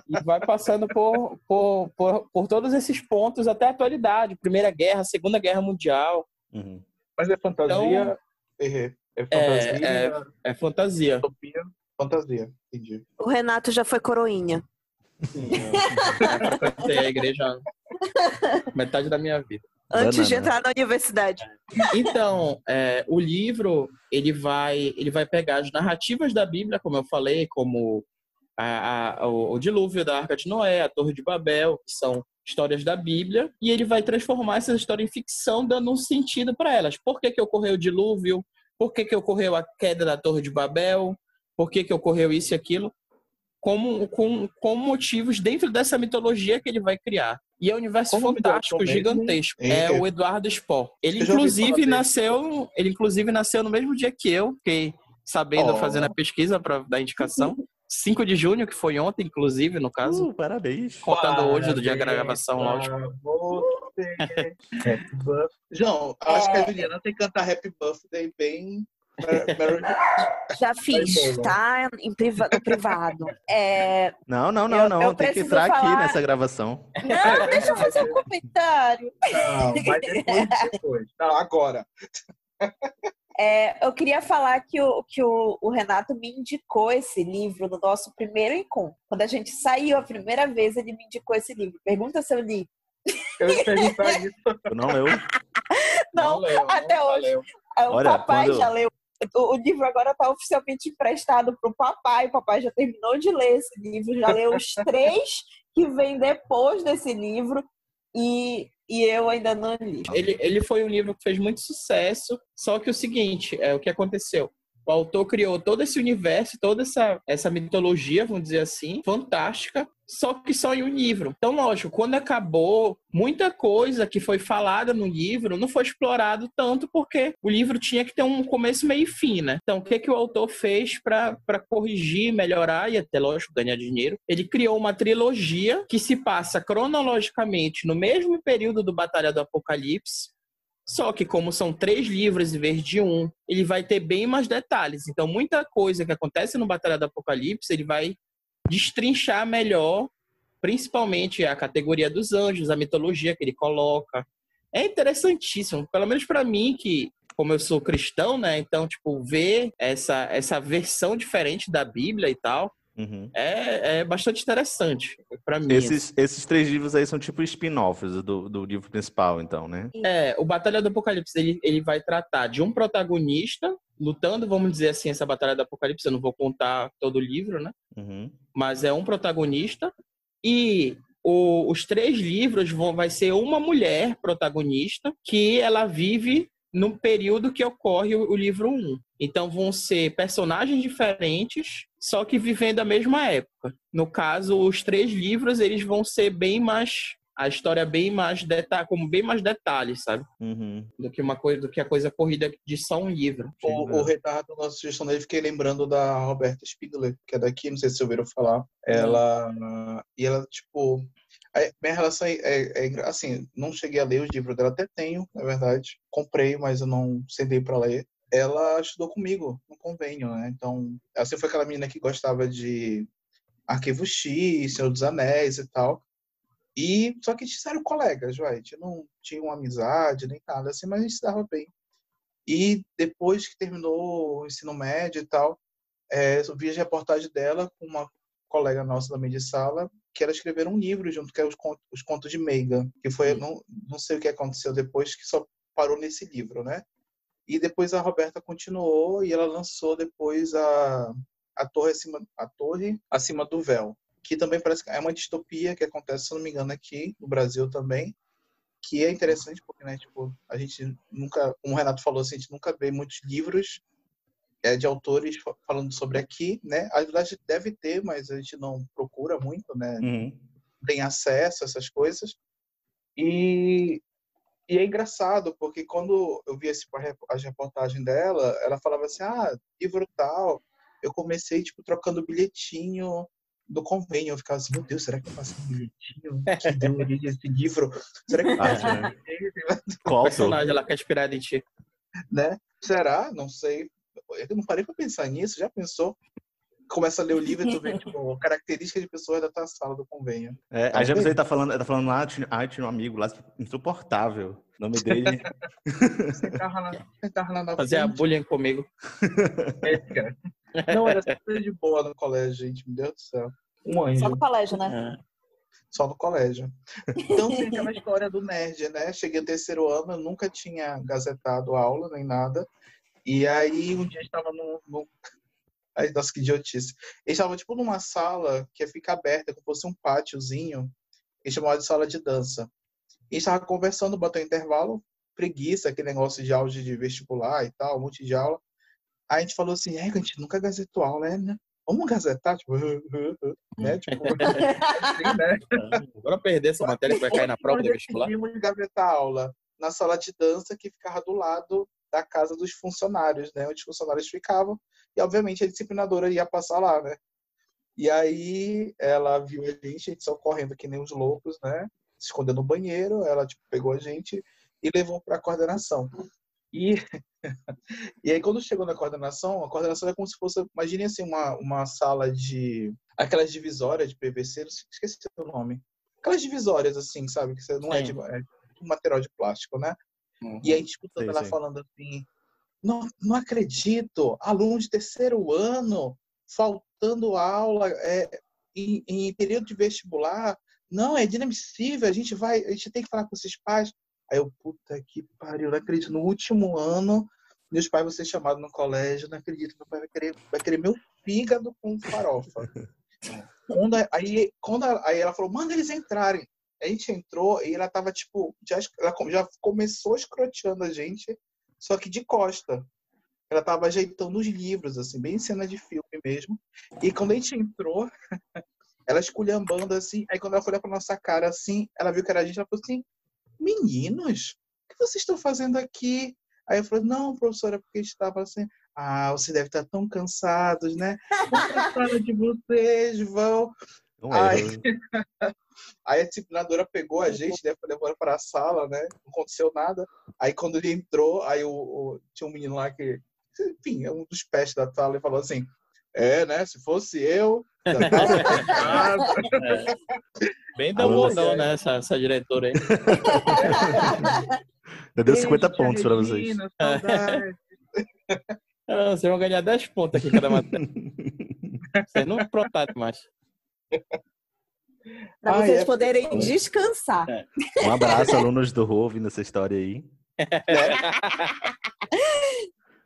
e vai passando por, por, por, por, todos esses pontos até a atualidade, Primeira Guerra, Segunda Guerra Mundial. Uhum. Mas é fantasia, então, é fantasia. É, é, é fantasia. Utopia, fantasia, entendi. O Renato já foi coroinha. Sim, (laughs) eu, a igreja metade da minha vida. Antes Banana. de entrar na universidade. Então, é, o livro ele vai ele vai pegar as narrativas da Bíblia, como eu falei, como a, a, o, o dilúvio da Arca de Noé, a Torre de Babel, que são histórias da Bíblia, e ele vai transformar essas histórias em ficção, dando um sentido para elas. Por que, que ocorreu o dilúvio? Por que, que ocorreu a queda da Torre de Babel, por que, que ocorreu isso e aquilo, como, com, com motivos dentro dessa mitologia que ele vai criar. E é um universo Como fantástico, mesmo? gigantesco. É. É o Eduardo Spohr. Ele inclusive nasceu, ele inclusive nasceu no mesmo dia que eu, fiquei sabendo Oh. fazendo a pesquisa para dar indicação. (laughs) 5 de junho, que foi ontem, inclusive, no caso. Uh, parabéns. Contando hoje do dia da gravação, Parabéns lógico. Happy birthday. (laughs) João, acho que a Juliana tem que cantar Happy Birthday bem. (laughs) Já fiz, boa. tá? Em priva- no privado. É, Não, não, não, Eu- não. eu Tem que entrar aqui falar- nessa gravação. Não, deixa eu fazer um comentário. Não, mas depois, depois. (laughs) Não, agora. É, eu queria falar que, o, que o, o Renato me indicou esse livro no nosso primeiro encontro. Quando a gente saiu a primeira vez, ele me indicou esse livro. Pergunta se eu li. Eu perguntar (laughs) isso. Eu não leu. Não, leu, até não hoje. leu. Ah, O Olha, papai quando- já leu. O o livro agora está oficialmente emprestado para o papai. O papai já terminou de ler esse livro, já leu os (laughs) três que vêm depois desse livro. E, e eu ainda não li. Ele, ele foi um livro que fez muito sucesso, só que o seguinte, é o que aconteceu. O autor criou todo esse universo, toda essa, essa mitologia, vamos dizer assim, fantástica, só que só em um livro. Então, lógico, quando acabou, muita coisa que foi falada no livro não foi explorado tanto porque o livro tinha que ter um começo, meio e fim, né? Então, o que, que o autor fez para corrigir, melhorar e até, lógico, ganhar dinheiro? Ele criou uma trilogia que se passa cronologicamente no mesmo período do Batalha do Apocalipse, só que como são três livros em vez de um, ele vai ter bem mais detalhes. Então, muita coisa que acontece no Batalha do Apocalipse, ele vai destrinchar melhor, principalmente a categoria dos anjos, a mitologia que ele coloca. É interessantíssimo, pelo menos para mim que como eu sou cristão, né? Então, tipo, ver essa essa versão diferente da Bíblia e tal, Uhum. é, é bastante interessante para mim. Esses, esses três livros aí são tipo spin-offs do, do livro principal, então, né? É, o Batalha do Apocalipse, ele, ele vai tratar de um protagonista lutando, vamos dizer assim, essa Batalha do Apocalipse, eu não vou contar todo o livro, né? Uhum. Mas é um protagonista e o- os três livros vão vai ser uma mulher protagonista que ela vive no período que ocorre o, o livro 1. Então vão ser personagens diferentes, só que vivendo a mesma época. No caso, os três livros eles vão ser bem mais a história é bem mais detalhe, como bem mais detalhes, sabe? Uhum. Do que uma coisa, do que a coisa corrida de só um livro. O, o retardo, nossa sugestão dele, fiquei lembrando da Roberta Spiegler, que é daqui, não sei se vocês ouviram falar. Ela. E ela, tipo. A minha relação é, é- é assim, não cheguei a ler os livros dela, até tenho, na verdade. Comprei, mas eu não sentei para ler. Ela estudou comigo no convênio, né? Então, sempre foi aquela menina que gostava de Arquivo X, Senhor dos Anéis e tal. E só que a gente eram colegas. A gente não tinha uma amizade nem nada assim, mas a gente se dava bem. E depois que terminou o ensino médio e tal, é, eu vi a reportagem dela com uma colega nossa também de sala, que ela escreveram um livro junto, que é os contos, os contos de Meiga, que foi, não, não sei o que aconteceu depois, que só parou nesse livro, né? E depois a Roberta continuou e ela lançou depois a, a, torre, acima, a torre Acima do Véu, que também parece que é uma distopia que acontece, se não me engano, aqui no Brasil também, que é interessante porque, né, tipo, a gente nunca, como o Renato falou, assim, a gente nunca vê muitos livros é, de autores fa- falando sobre aqui, né? A verdade deve ter, mas a gente não procura muito, né? Uhum. Tem acesso a essas coisas. E, e é engraçado, porque quando eu vi esse, as reportagens dela, ela falava assim, ah, livro tal, eu comecei, tipo, trocando bilhetinho do convênio. Eu ficava assim, meu Deus, será que eu passei um bilhetinho que deu origem a esse livro? Será que eu passei Ah, um né? bilhetinho? Qual personagem lá que é inspirado em ti. né? Será? Não sei. Eu não parei pra pensar nisso. Já pensou? Começa a ler o livro e tu vê, (laughs) tipo, características de pessoas da tua sala do convênio. É, a Talvez. Jefferson tá falando, tá falando lá, tinha, ah, tinha um amigo lá insuportável. O nome dele. (laughs) Sentava lá, sentava lá na Fazer a bullying comigo. É, cara. Não, era super de boa no colégio, gente. Meu Deus do céu. Um Só anjo. no colégio, né? É. Só no colégio. Então tem aquela história do nerd, né? Cheguei no terceiro ano, eu nunca tinha gazetado aula nem nada. E aí um dia eu estava no. no... Ai, nossa, que idiotice. Eles estavam tipo numa sala que fica aberta, como se fosse um pátiozinho, que chamava de sala de dança. E estava conversando, botou intervalo, preguiça, aquele negócio de auge de vestibular e tal, um monte de aula. Aí a gente falou assim, é, a gente nunca gazetou aula, né? vamos gazetar, tipo, (laughs) né? Tipo, (laughs) assim, né? Bora perder essa matéria que vai cair na prova do Nós vestibular. decidimos gavetar a aula na sala de dança que ficava do lado da casa dos funcionários, né? Onde os funcionários ficavam. E, obviamente, a disciplinadora ia passar lá, né? E aí ela viu a gente, a gente só correndo que nem os loucos, né? Se escondendo no banheiro, ela tipo, pegou a gente e levou para a coordenação. E, (laughs) e aí quando chegou na coordenação, a coordenação é como se fosse, imagine assim, uma, uma sala de aquelas divisórias de PVC, esqueci o nome. Aquelas divisórias assim, sabe, que não é de é de material de plástico, né? Uhum. E a gente escutando Sei, ela sei. falando assim: não, não acredito, aluno de terceiro ano, faltando aula é, em, em período de vestibular. Não, é inadmissível, a gente vai, a gente tem que falar com esses pais. Aí eu, puta que pariu, não acredito. No último ano, meus pais vão ser chamados no colégio, não acredito, meu pai vai querer, vai querer meu fígado com farofa. (laughs) quando, aí, quando aí ela falou, manda eles entrarem. A gente entrou e ela tava, tipo, já, ela já começou escroteando a gente, só que de costa. Ela tava ajeitando os livros, assim, bem cena de filme mesmo. E quando a gente entrou, (laughs) ela esculhambando assim, aí quando ela foi olhar pra nossa cara assim, ela viu que era a gente, ela falou assim, meninos, o que vocês estão fazendo aqui? Aí eu falei, não, professora, porque estava assim, ah, você deve estar tão cansados, né? Sala de vocês, vão. Ai. erro. (laughs) Aí a disciplinadora pegou a gente, né, foi levando para a sala, né? Não aconteceu nada. Aí quando ele entrou, aí o, o- tinha um menino lá que, enfim, é um dos pés da sala e falou assim: "É, né? Se fosse eu, (laughs) casa." Bem Alô, Dumbledore, né? Essa, essa diretora aí. (laughs) Eu deu 50 Beijo, tia pontos pra vocês. Ah, Vocês vão ganhar 10 pontos aqui cada matéria. Vocês não aprontaram mais. (laughs) Para vocês é- poderem descansar. Um abraço, alunos do Rô, ouvindo essa história aí. (laughs)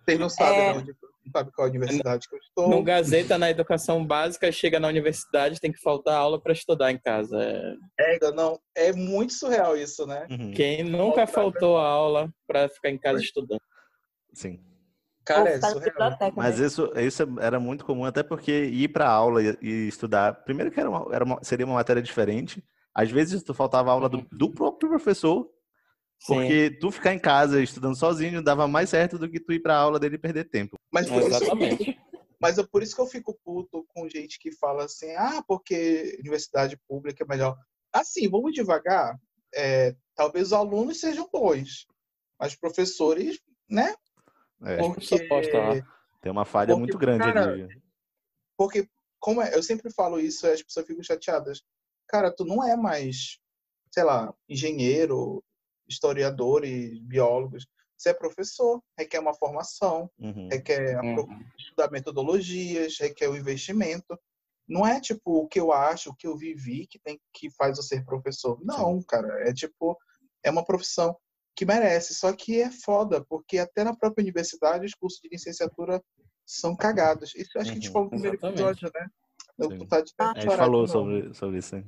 Vocês não sabem, É. não, de- não sabem qual universidade que eu estou. No Gazeta, na educação básica, chega na universidade, tem que faltar aula para estudar em casa. É, É, não, é muito surreal isso, né? Uhum. Quem nunca faltou aula para ficar em casa estudando? Sim. Cara, é na surreal. biblioteca, Mas né? isso, isso era muito comum, até porque ir para aula e, e estudar, primeiro que era uma, era uma- seria uma matéria diferente, às vezes tu faltava aula do, do próprio professor, Sim, porque tu ficar em casa estudando sozinho dava mais certo do que tu ir para aula dele e perder tempo. Mas por isso exatamente. Mas é por isso que eu fico puto com gente que fala assim, ah, porque universidade pública é melhor. Assim, vamos devagar. É, talvez os alunos sejam bons, mas os professores, né? É, Porque, tem uma falha porque, muito grande cara, ali. porque como é, eu sempre falo isso, as pessoas ficam chateadas. Cara, tu não é mais, sei lá, engenheiro, historiador e biólogos. Você é professor, requer uma formação, Uhum. requer Uhum. estudar metodologias, requer o investimento. Não é tipo o que eu acho, o que eu vivi que tem que faz eu ser professor. Não, cara, é tipo é uma profissão que merece. Só que é foda, porque até na própria universidade os cursos de licenciatura são cagados. Isso acho que a gente Uhum, falou no primeiro exatamente. episódio, né? Eu Sim. vontade de Ah. A gente falou sobre, sobre isso. hein?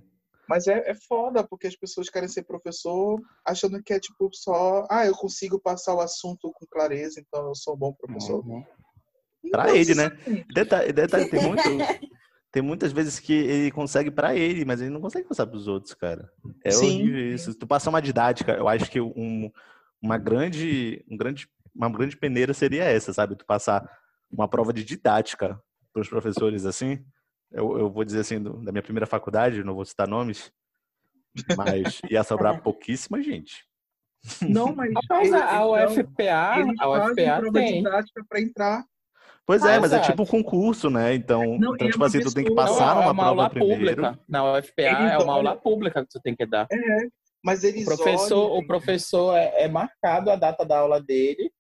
Mas é, é foda, porque as pessoas querem ser professor achando que é tipo só, ah, eu consigo passar o assunto com clareza, então eu sou um bom professor. Uhum. Pra Não ele, né? Detalhe, detalhe, tem, muito, (laughs) tem muitas vezes que ele consegue pra ele, mas ele não consegue passar pros outros, cara. É Sim. horrível isso. Se tu passar uma didática, eu acho que um, uma grande, um grande, uma grande peneira seria essa, sabe? Tu passar uma prova de didática pros professores assim. Eu, eu vou dizer assim, do- da minha primeira faculdade, não vou citar nomes, mas (laughs) ia sobrar pouquíssima gente. Não, mas Rapaz, a então, UFPA, a UFPA prova tem. didática para entrar. Pois é, Ah, mas é exato. tipo um concurso, né? Então, Não, então é tipo uma assim, tu tem que passar Não, é numa uma prova aula primeiro. pública. Na UFPA Eles é uma olham- aula pública que você tem que dar. Mas eles O professor, olham, o professor é, é marcado a data da aula dele,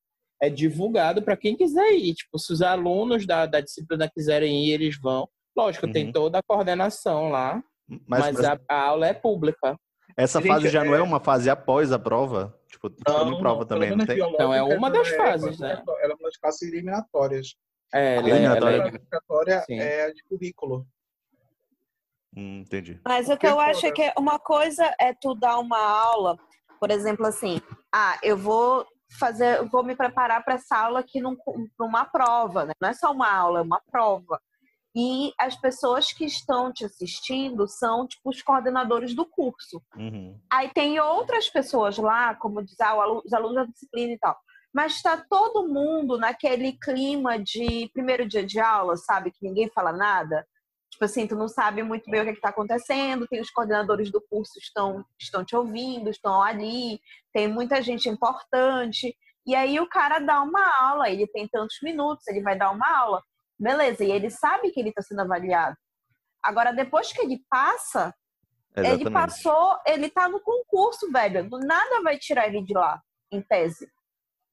é divulgado para quem quiser ir. Tipo, se os alunos da, da disciplina quiserem ir, eles vão. Lógico, Uhum. tem toda a coordenação lá, Mas, mas, mas a, a aula é pública. essa Gente, fase já não é é- uma fase após a prova? Tipo, Não, tem prova não, também, não tem? Não, é uma das fases, né? Ela é uma das fases eliminatórias. É, A ela é- é- classificatória Sim. é a de currículo. Hum, entendi. Mas o que eu é acho é que uma coisa é tu dar uma aula, por exemplo, assim, ah, eu vou fazer, eu vou me preparar para essa aula aqui num, pra uma prova, né? Não é só uma aula, é uma prova. E as pessoas que estão te assistindo são, tipo, os coordenadores do curso. Uhum. Aí tem outras pessoas lá, como diz, ah, os alunos da disciplina e tal. Mas está todo mundo naquele clima de primeiro dia de aula, sabe? Que ninguém fala nada. Tipo assim, tu não sabe muito bem o que é está acontecendo, tem os coordenadores do curso estão estão te ouvindo, estão ali, tem muita gente importante. E aí o cara dá uma aula, ele tem tantos minutos, ele vai dar uma aula. Beleza, e ele sabe que ele está sendo avaliado. Agora, depois que ele passa, Exatamente. ele passou, ele tá no concurso, velho. Nada vai tirar ele de lá, em tese.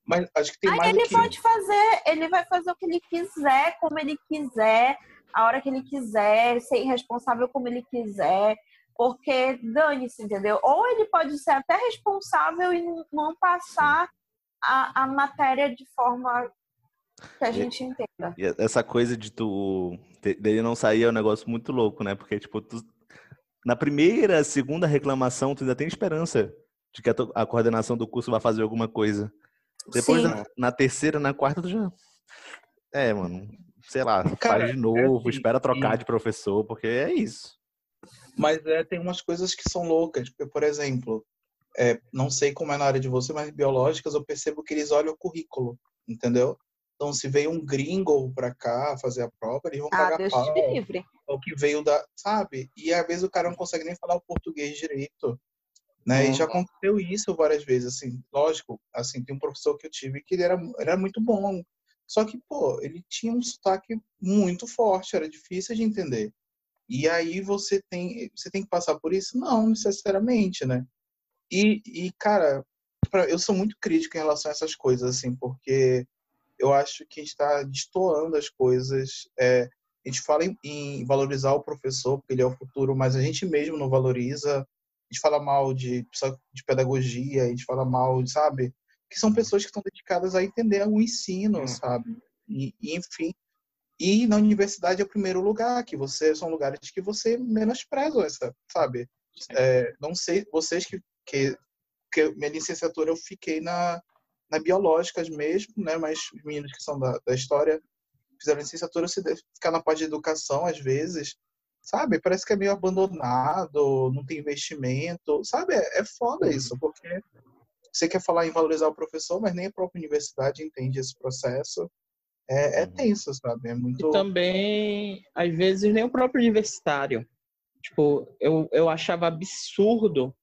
Mas acho que tem Aí mais ele que... pode fazer, ele vai fazer o que ele quiser, como ele quiser, a hora que ele quiser, ser irresponsável como ele quiser, porque dane-se, entendeu? Ou ele pode ser até responsável e não passar a, a matéria de forma que a gente entenda. E essa coisa de tu dele não sair é um negócio muito louco, né? Porque, tipo, tu, na primeira, segunda reclamação, tu ainda tem esperança de que a, a coordenação do curso vai fazer alguma coisa. Depois, na, na, terceira, na quarta, tu já. É, mano. Sei lá, Cara, faz de novo, é assim, espera trocar sim. de professor, porque é isso. Mas é, tem umas coisas que são loucas. Porque, por exemplo, é, não sei como é na área de você, mas biológicas eu percebo que eles olham o currículo, entendeu? Então, se veio um gringo para cá fazer a prova, eles vão ah, pagar Deus pau. livre. O que veio da, sabe? E às vezes o cara não consegue nem falar o português direito, né? Uhum. E já aconteceu isso várias vezes, assim. Lógico, assim, tem um professor que eu tive que ele era, era muito bom. Só que, pô, ele tinha um sotaque muito forte, era difícil de entender. E aí você tem, você tem que passar por isso? Não, necessariamente, né? E, e cara, pra, eu sou muito crítico em relação a essas coisas, assim, porque eu acho que a gente está destoando as coisas. É, a gente fala em, em, valorizar o professor, porque ele é o futuro, mas a gente mesmo não valoriza. A gente fala mal de, de pedagogia, a gente fala mal, sabe? Que são pessoas que estão dedicadas a entender o ensino, hum. sabe? E, e, enfim. E na universidade é o primeiro lugar, que você são lugares que você menospreza essa, sabe? É, não sei, vocês que, que, que minha licenciatura eu fiquei na na biológicas mesmo, né? Mas os meninos que são da, da história fizeram licenciatura, se ficar na parte de educação às vezes, sabe? Parece que é meio abandonado, não tem investimento, sabe? É, é foda isso, porque você quer falar em valorizar o professor, mas nem a própria universidade entende esse processo. É, é uhum. tenso, sabe? É muito. E também, às vezes, nem o próprio universitário. Tipo, eu, eu achava absurdo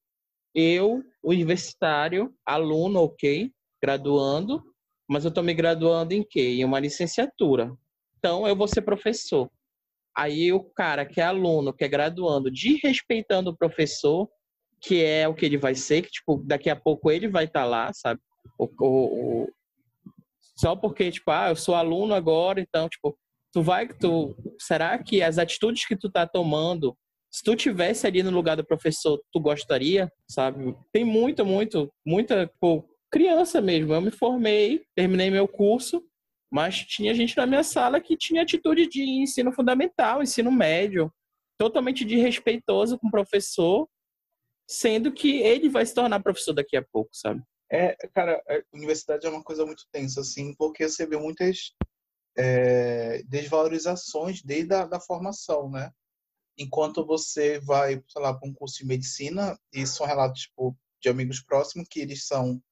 eu, universitário, aluno, ok, graduando, mas eu estou me graduando em quê? Em uma licenciatura. Então, eu vou ser professor. Aí o cara que é aluno, que é graduando, desrespeitando o professor, que é o que ele vai ser, que tipo, daqui a pouco ele vai estar tá lá, sabe? O, o, o... Só porque, tipo, ah, eu sou aluno agora, então, tipo, tu vai, tu, será que as atitudes que tu tá tomando, se tu tivesse ali no lugar do professor, tu gostaria, sabe? Tem muito, muito, muita, pô, criança mesmo. Eu me formei, terminei meu curso, mas tinha gente na minha sala que tinha atitude de ensino fundamental, ensino médio, totalmente desrespeitoso com o professor, sendo que ele vai se tornar professor daqui a pouco, sabe? É, cara, a universidade é uma coisa muito tensa, assim, porque você vê muitas é, desvalorizações desde a da formação, né? Enquanto você vai, sei lá, para um curso de medicina, e são relatos, tipo, de amigos próximos que eles são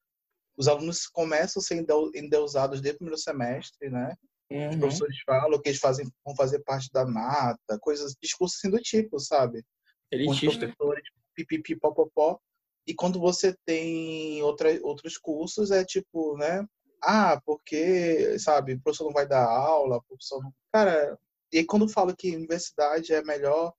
os alunos começam a ser endeusados desde o primeiro semestre, né? Uhum. Os professores falam que eles fazem, vão fazer parte da nata, coisas, discursos assim do tipo, sabe? Elitista. Os professores, pipipi, popopó. E quando você tem outra, outros cursos, é tipo, né? Ah, porque, sabe, o professor não vai dar aula, o professor não... Cara, e aí quando falo que universidade é melhor,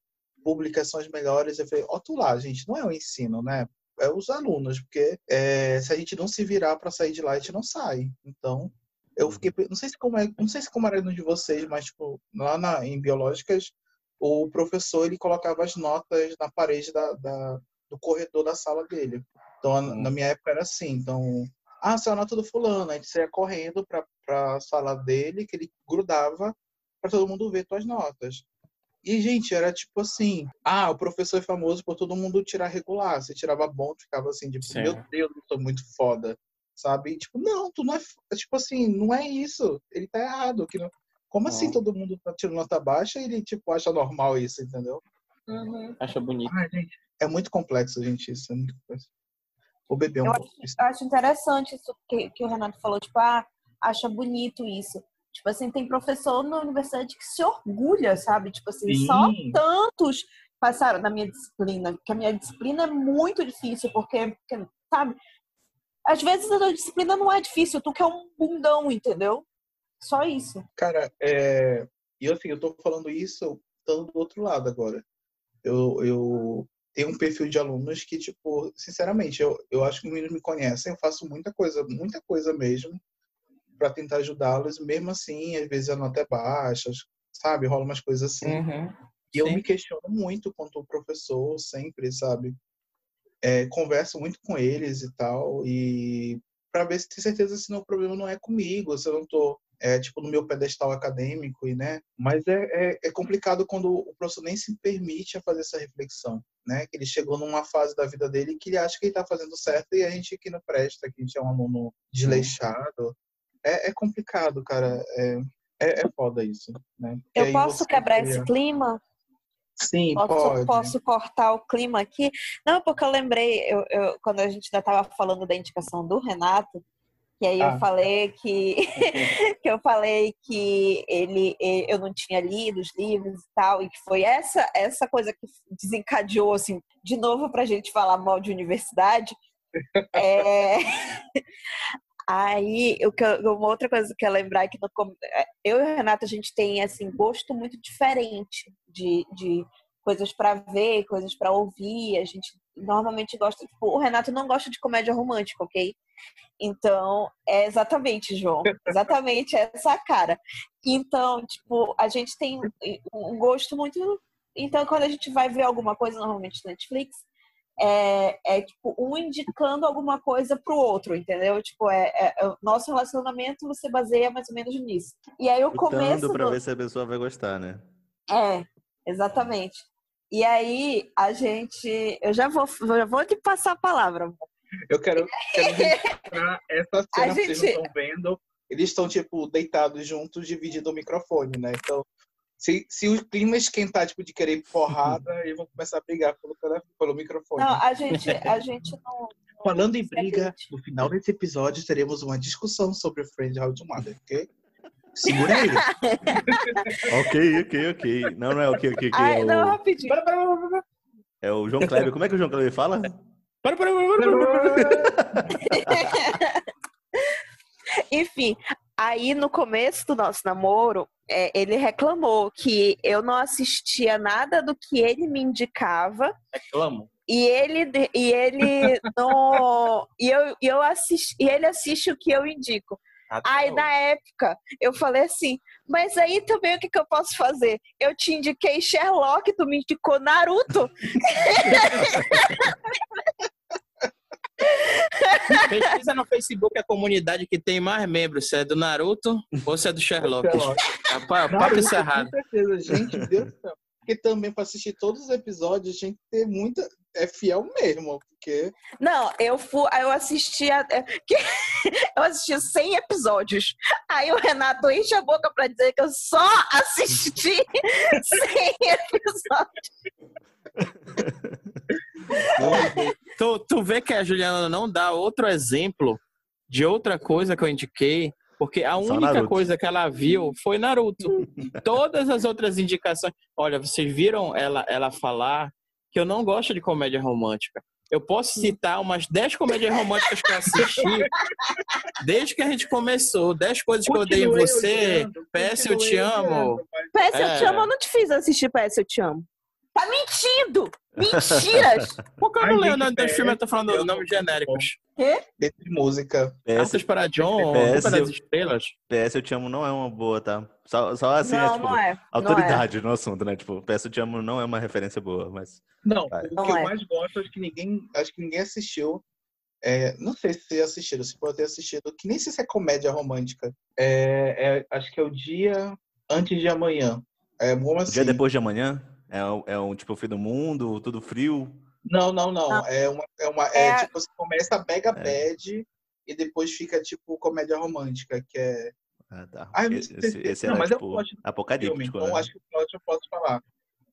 publicações melhores, eu falei, ó, tu lá, gente, não é o ensino, né? É os alunos, porque é, se a gente não se virar para sair de lá, a gente não sai. Então, eu fiquei, não sei se como é, não sei se como era no de vocês, mas tipo, lá na, em biológicas, o professor ele colocava as notas na parede da, da do corredor da sala dele. Então, na minha época era assim. Então, ah, essa é a nota do fulano. A gente saía correndo para a sala dele, que ele grudava para todo mundo ver tuas notas. E, gente, era tipo assim: ah, o professor é famoso por todo mundo tirar regular. Você tirava bom, ficava assim, tipo, Sim. meu Deus, eu sou muito foda. Sabe? E, tipo, não, tu não é. Tipo assim, não é isso. Ele tá errado. Que não... Como assim todo mundo tá tirando nota baixa e ele, tipo, acha normal isso, entendeu? Uhum. Acha bonito. Ai, gente, é muito complexo, gente, isso. É muito complexo. Vou beber um Eu pouco. acho, eu acho interessante isso que, que o Renato falou, tipo, ah, acha bonito isso. Tipo assim, tem professor na universidade que se orgulha, sabe? Tipo assim, Sim. só tantos passaram na minha disciplina, que a minha disciplina é muito difícil, porque, porque, sabe? Às vezes a tua disciplina não é difícil, tu quer um bundão, entendeu? Só isso. Cara, é... e assim, eu tô falando isso estando do outro lado agora. Eu, eu tenho um perfil de alunos que, tipo, sinceramente, eu, eu acho que os meninos me conhecem, eu faço muita coisa, muita coisa mesmo, para tentar ajudá-los, mesmo assim, às vezes a nota é baixa, sabe? Rola umas coisas assim. Uhum. E eu Sim. me questiono muito quanto professor, sempre, sabe? É, converso muito com eles e tal, e para ver se ter certeza se o problema não é comigo, se eu não tô, é, tipo, no meu pedestal acadêmico, e, né? Mas é, é, é complicado quando o professor nem se permite a fazer essa reflexão, né? Que ele chegou numa fase da vida dele que ele acha que ele tá fazendo certo e a gente que não presta, que a gente é um aluno desleixado. É, é complicado, cara. É, é, é foda isso, né? Porque Eu posso quebrar cria- esse clima? Sim, Posso, pode. posso cortar o clima aqui? Não, porque eu lembrei, eu, eu- quando a gente ainda estava falando da indicação do Renato, que aí Ah. eu falei que, (laughs) que eu falei que ele, eu não tinha lido os livros e tal, e que foi essa essa coisa que desencadeou assim, de novo pra gente falar mal de universidade. (laughs) É... Aí, o que eu- uma outra coisa que eu lembrar é que no com- eu e o Renato, a gente tem, assim, gosto muito diferente de, de coisas para ver, coisas para ouvir. A gente normalmente gosta, tipo, o Renato não gosta de comédia romântica, ok? Então, é exatamente, João, (laughs) exatamente essa cara. Então, tipo, a gente tem um gosto muito. Então, quando a gente vai ver alguma coisa, normalmente na Netflix, é, é tipo um indicando alguma coisa pro outro, entendeu? Tipo, é, é- é o nosso relacionamento você baseia mais ou menos nisso. E aí o começo pra do... ver se a pessoa vai gostar, né? É, exatamente. E aí a gente, eu já vou, já vou te passar a palavra. Eu quero, quero (laughs) registrar essa cena A que vocês gente- não estão vendo. Eles estão, tipo, deitados juntos, dividindo o microfone, né? Então, se, se o clima esquentar, tipo, de querer porrada, (laughs) eles vão começar a brigar pelo, pelo microfone. Não, a gente, a gente não. não Falando em briga, no final desse episódio teremos uma discussão sobre Friend How to Mother, ok? Segura aí. (laughs) ok, ok, ok. Não, não é ok, ok, ok. Ai, é, não, o, rapidinho. Para, para, para, para. é o João Kleber. Como é que o João Kleber fala? Para, para, para, para, para. (laughs) Enfim, aí no começo do nosso namoro, é, ele reclamou que eu não assistia nada do que ele me indicava Reclamo. e ele e ele (laughs) não e eu, e eu assisti, e ele assiste o que eu indico. Até Aí hoje. na época eu falei assim, mas aí também o que, que eu posso fazer? Eu te indiquei Sherlock, tu me indicou Naruto. (laughs) Pesquisa no Facebook a comunidade que tem mais membros, se é do Naruto ou se é do Sherlock. Sherlock. Rapaz, papo Naruto, encerrado. Com certeza, gente, Deus do céu. Porque também, para assistir todos os episódios, tem que ter muita. É fiel mesmo, porque. Não, eu fui, eu assisti a- é, (laughs) eu assisti 100 episódios. Aí o Renato enche a boca pra dizer que eu só assisti (laughs) 100 episódios. (laughs) Tu, tu vê que a Juliana não dá outro exemplo de outra coisa que eu indiquei, porque a Só única Naruto. coisa que ela viu foi Naruto. Todas as outras indicações. Olha, vocês viram ela, ela falar que eu não gosto de comédia romântica. Eu posso citar umas 10 comédias românticas que eu assisti desde que a gente começou. 10 coisas que eu odeio em você. PS, eu te amo. PS, eu te amo, eu não te fiz assistir PS, eu te amo. Tá mentindo! Mentiras! (laughs) Por que eu não leio o nome dos PS, filmes? Eu tô falando nomes genéricos. Desse música. PS, para John, PS, das Estrelas. PS Eu Te Amo não é uma boa, tá? Só, só assim, é, não, tipo, não é. Não é. autoridade no assunto, né? Tipo, PS Eu Te Amo não é uma referência boa, mas... Não, Vai. o Não que é. eu mais gosto, acho que ninguém, acho que ninguém assistiu. é, não sei se assistiram, se pode ter assistido, que nem sei se é comédia romântica. É, é, acho que é o dia antes de amanhã. É bom O assim. dia depois de amanhã é, um- é um, tipo, o fim do mundo, tudo frio. Não, não, não. Não. É uma, é uma, é, É- tipo, você começa mega É. bad e depois fica tipo comédia romântica, que é Ah, tá. Ah, não esse, esse, se- esse não, era, mas é o tipo, plot do filme, apocalíptico, então né? acho que o plot eu posso falar.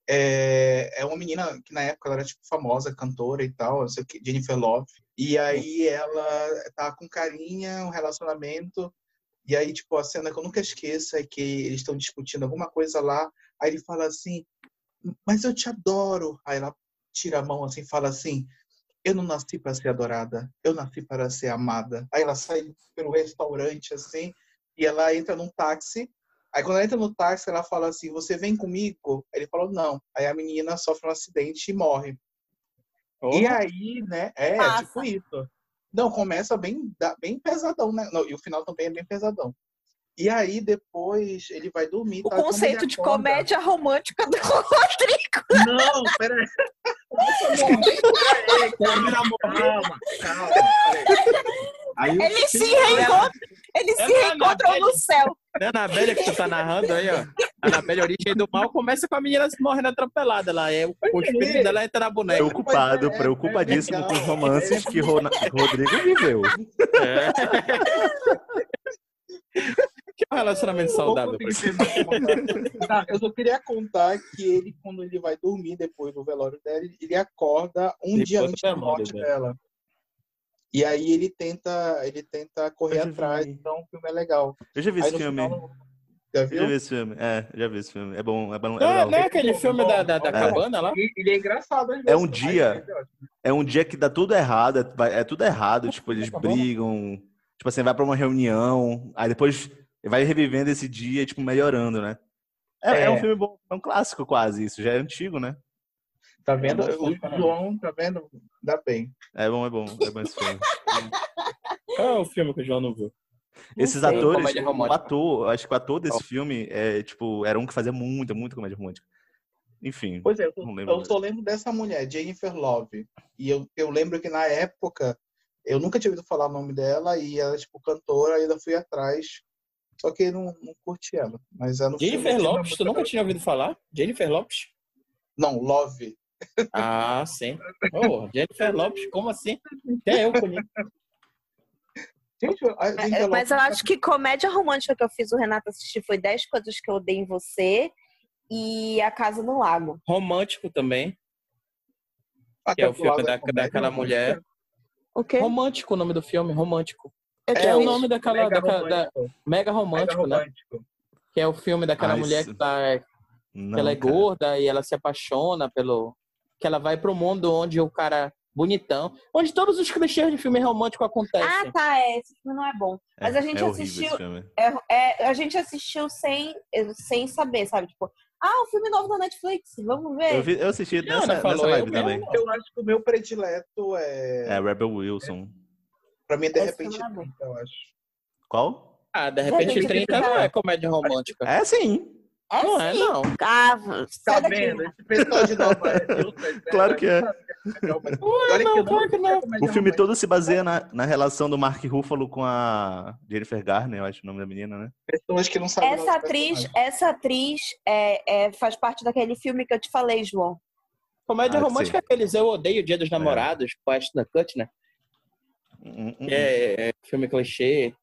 É, é uma menina que na época ela era tipo famosa, cantora e tal, não sei o que, Jennifer Love. E aí ela tá com carinha, um relacionamento. E aí, tipo, a cena que eu nunca esqueço é que eles estão discutindo alguma coisa lá. Aí ele fala assim, mas eu te adoro. Aí ela tira a mão assim e fala assim, eu não nasci para ser adorada, eu nasci para ser amada. Aí ela sai pelo restaurante assim, e ela entra num táxi. Aí quando ela entra no táxi, ela fala assim, você vem comigo? Aí ele falou, não. Aí a menina sofre um acidente e morre. E aí, né, é Passa. tipo isso. Não, começa bem, bem pesadão, né? Não, e o final também é bem pesadão. E aí, depois, ele vai dormir. O tá? Ele conceito de acorda- comédia romântica do (laughs) Rodrigo. Não, peraí. Calma, calma. Aí o Eles se eles se É verdade, reencontram no céu. É a Anabelle que tu tá narrando aí, ó. A Anabelle Origem do Mal começa com a menina se morrendo atropelada lá. É, o, espírito dela entra na boneca. Preocupado, é- preocupadíssimo é com os romances que Rona- Rodrigo viveu. É. (laughs) (laughs) que é um relacionamento saudável. Tá, eu só queria contar que ele, quando ele vai dormir depois do velório dela, ele acorda um Depois dia antes da velório morte dela. dela. E aí ele tenta, ele tenta correr atrás, vi. então o filme é legal. Eu já vi Aí esse filme. final, já Eu viu? já vi esse filme. É, já vi esse filme. É bom, é bom. É Não, é- legal. não é aquele filme da, da, da É. cabana lá? Ele é engraçado. É vezes, um dia. é. É um dia que dá tudo errado, é, é tudo errado, tipo, eles brigam, tipo assim, vai pra uma reunião, aí depois vai revivendo esse dia, tipo, melhorando, né? É, é É. um filme bom, é um clássico quase isso, já é antigo, né? Tá vendo? É bom, O caramba. João, tá vendo? Dá bem. É bom, é bom, é bom esse filme. (laughs) Qual é o filme que o João não viu? Esses sei, atores, comédia o romântica. ator, acho que o ator desse filme é, tipo, era um que fazia muita, muita comédia romântica. Enfim, Pois é, eu, Não lembro eu só lembro dessa mulher, Jennifer Love. E eu, eu lembro que na época, eu nunca tinha ouvido falar o nome dela, e ela, tipo, cantora, e eu fui atrás. Só que eu não, não curti ela. Mas ela no filme Jennifer uma Lopes, tu nunca tinha ouvido falar? Jennifer Lopes? Não, Love. Ah, sim. Oh, Jennifer Lopes, como assim? Até eu conheço. Gente, É, Lopez Mas eu acho que comédia romântica que eu fiz o Renato assistir foi 10 coisas que eu odeio em você e A Casa no Lago. Romântico também. a que é o filme Lago da- daquela mulher. O quê? Romântico o nome do filme, romântico. Eu Que tinha é o nome daquela, Mega daquela- da, romântico. mega Mega romântico, né? romântico. Que é o filme daquela Ah, mulher isso- que tá, que não, ela é cara. gorda e ela se apaixona pelo. Que ela vai pro mundo onde o cara bonitão. Onde todos os clichês de filme romântico acontecem. Ah, tá, é. Esse filme não é bom. Mas É, a gente é horrível assistiu. esse filme. É, é, a gente assistiu sem, sem saber, sabe? Tipo, ah, o filme novo da Netflix, vamos ver. Eu, vi- eu assisti nessa, falou, nessa eu live mesmo também. Eu acho que o meu predileto é. É, Rebel Wilson. Pra mim, de repente, filme não é bom. 30, eu acho. Qual? Ah, de repente repente 30 não é comédia romântica. É sim. É Não é, sim. não. Ah, Tá vendo? Esse pessoal de Nova York, né? (laughs) Claro que é. Olha não, claro que não. O filme todo se baseia na, na relação do Mark Ruffalo com a Jennifer Garner, eu acho o nome da menina, né? Pessoas que não sabem Essa atriz, essa atriz é, é, faz parte daquele filme que eu te falei, João. Comédia Ah, romântica é aqueles Eu Odeio o Dia dos É. Namorados, com a Ashton Kutcher, né? Hum, hum, Que é, é filme clichê.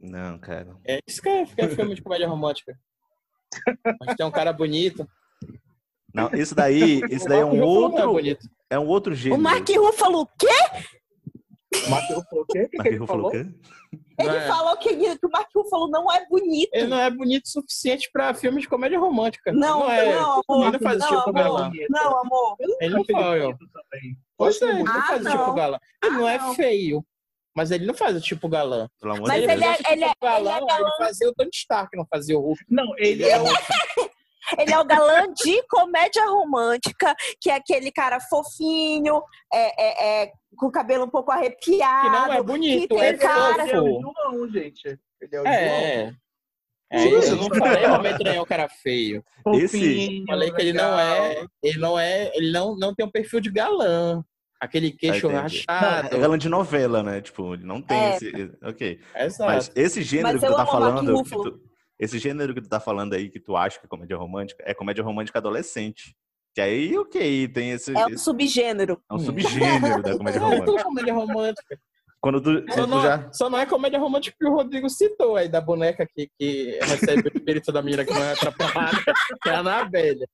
Não, cara. É isso que é, que é filme de comédia romântica. Mas tem um cara bonito. Não, isso daí, isso daí é O um não é outro, bonito. é um outro O gênero. Mark Ruffalo, o quê? Mark Ruffalo, o quê? O que, Mark ele Ruffalo o falou? quê? Ele Não é. falou que, que o Mark Ruffalo não é bonito. Ele não é bonito o suficiente pra filmes de comédia romântica. Não, não é. não, Ele amor. não faz não, tipo amor. galã. Não, amor. Ele não faz. ó. também. Pois é, ele não Ah, faz o não. tipo galã. Ele não é não. feio. Mas ele não faz o tipo galã. Pelo amor Mas de ele Deus. é- fizesse o tipo ele é galã, galã. ele fazia o Tony Stark, não fazia o Hulk. Não, ele é o. (laughs) Ele é o galã de comédia romântica, que é aquele cara fofinho, é, é, é, com o cabelo um pouco arrepiado. Que não é bonito, tem é cara- Ele é o fofo. João, gente. Ele é o João. É. É isso, eu não falei em momento nenhum que era feio. Esse- Falei que ele não é. Ele não é. Ele não, não tem um perfil de galã. Aquele queixo Ah, entendi. rachado. É galã de novela, né? Tipo, ele não tem É. esse. Ok. Exato. Mas esse gênero Mas que tu tá falando. que tu- esse gênero que tu tá falando aí, que tu acha que é comédia romântica, é comédia romântica adolescente. Que aí, ok, tem esse. É um esse- subgênero. é um subgênero da comédia (laughs) É, romântica. comédia romântica. Quando tu, Só tu não, já. só não é comédia romântica que o Rodrigo citou aí, da boneca que, que recebe o espírito da menina que não é atrapalhada, (laughs) que é a Anabelle.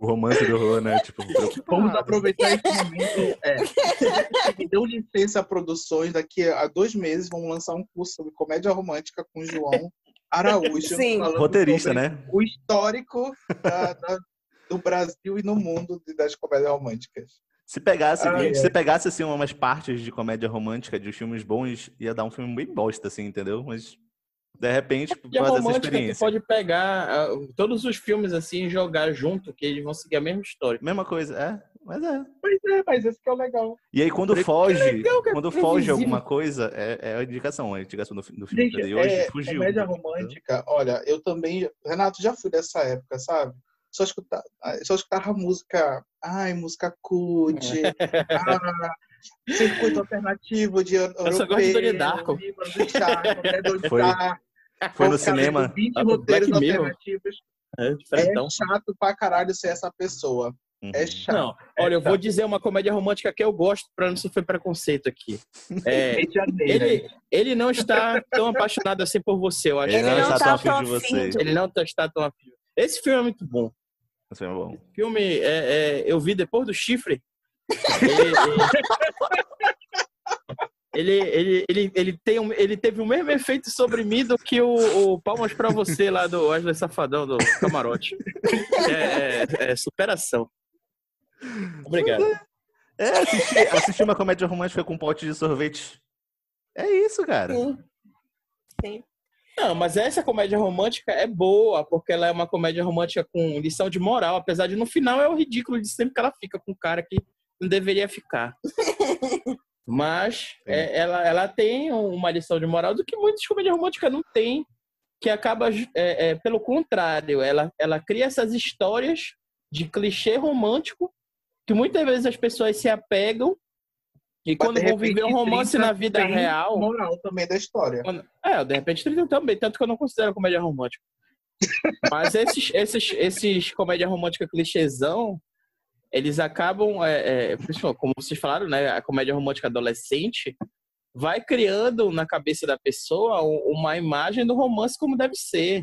O romance do horror, né? (laughs) Tipo, Vamos aproveitar esse momento. É. (laughs) Me deu licença a produções. Daqui a dois meses vamos lançar um curso sobre comédia romântica com o João Araújo. Sim. roteirista, né? O histórico da- da- do Brasil e no mundo de- das comédias românticas. Se pegasse, Ah, é. se pegasse assim umas partes de comédia romântica de filmes bons, ia dar um filme bem bosta, assim, entendeu? Mas de repente, E fazer essa experiência. pode pegar ah, todos os filmes assim e jogar junto, que eles vão seguir a mesma história. Mesma coisa, é, mas é. Pois é, mas esse que é o legal. E aí quando Que foge, legal, cara, quando previsível. foge alguma coisa, é, é a indicação, a indicação do, do filme. Gente, hoje é, fugiu. comédia romântica, olha, eu também, Renato, já fui dessa época, sabe? Só escutar, só escutava música, ai, música cult, ah, circuito alternativo de europeu, só gosto de Darko. Foi- Foi no cinema. 20 Ah, do roteiros alternativos. É É chato pra caralho ser essa pessoa. Uhum. É chato. Não, olha, eu vou dizer uma comédia romântica que eu gosto pra não sofrer preconceito aqui. É, (laughs) Janeiro. ele, ele não está tão apaixonado assim por você, eu acho. Ele que não não está tá tão afim de você. Ele não tá- está tão afim. Esse filme é muito bom. Esse filme é bom. O filme é, é, eu vi depois do chifre. (laughs) Ele, ele, ele, ele, ele, tem um, ele teve o mesmo efeito sobre mim do que o, o Palmas pra você lá do Wesley Safadão do Camarote. É, é- é superação. Obrigado. É, assistir, assistir uma comédia romântica com um pote de sorvete. É isso, cara. Sim. Sim. Não, mas essa comédia romântica é boa, porque ela é uma comédia romântica com lição de moral, apesar de no final é o ridículo de sempre que ela fica com um cara que não deveria ficar. (laughs) Mas é, ela, ela tem uma lição de moral do que muitas comédias românticas não têm, que acaba, é, é, pelo contrário, ela, ela cria essas histórias de clichê romântico que muitas vezes as pessoas se apegam e Mas, quando vão viver um romance 30 na vida real. moral também da história. Quando- É, de repente 30 também, tanto que eu não considero comédia romântica. (laughs) Mas esses, esses, esses comédia romântica clichêzão, eles acabam, é, é, como vocês falaram, né? A comédia romântica adolescente vai criando na cabeça da pessoa uma imagem do romance como deve ser.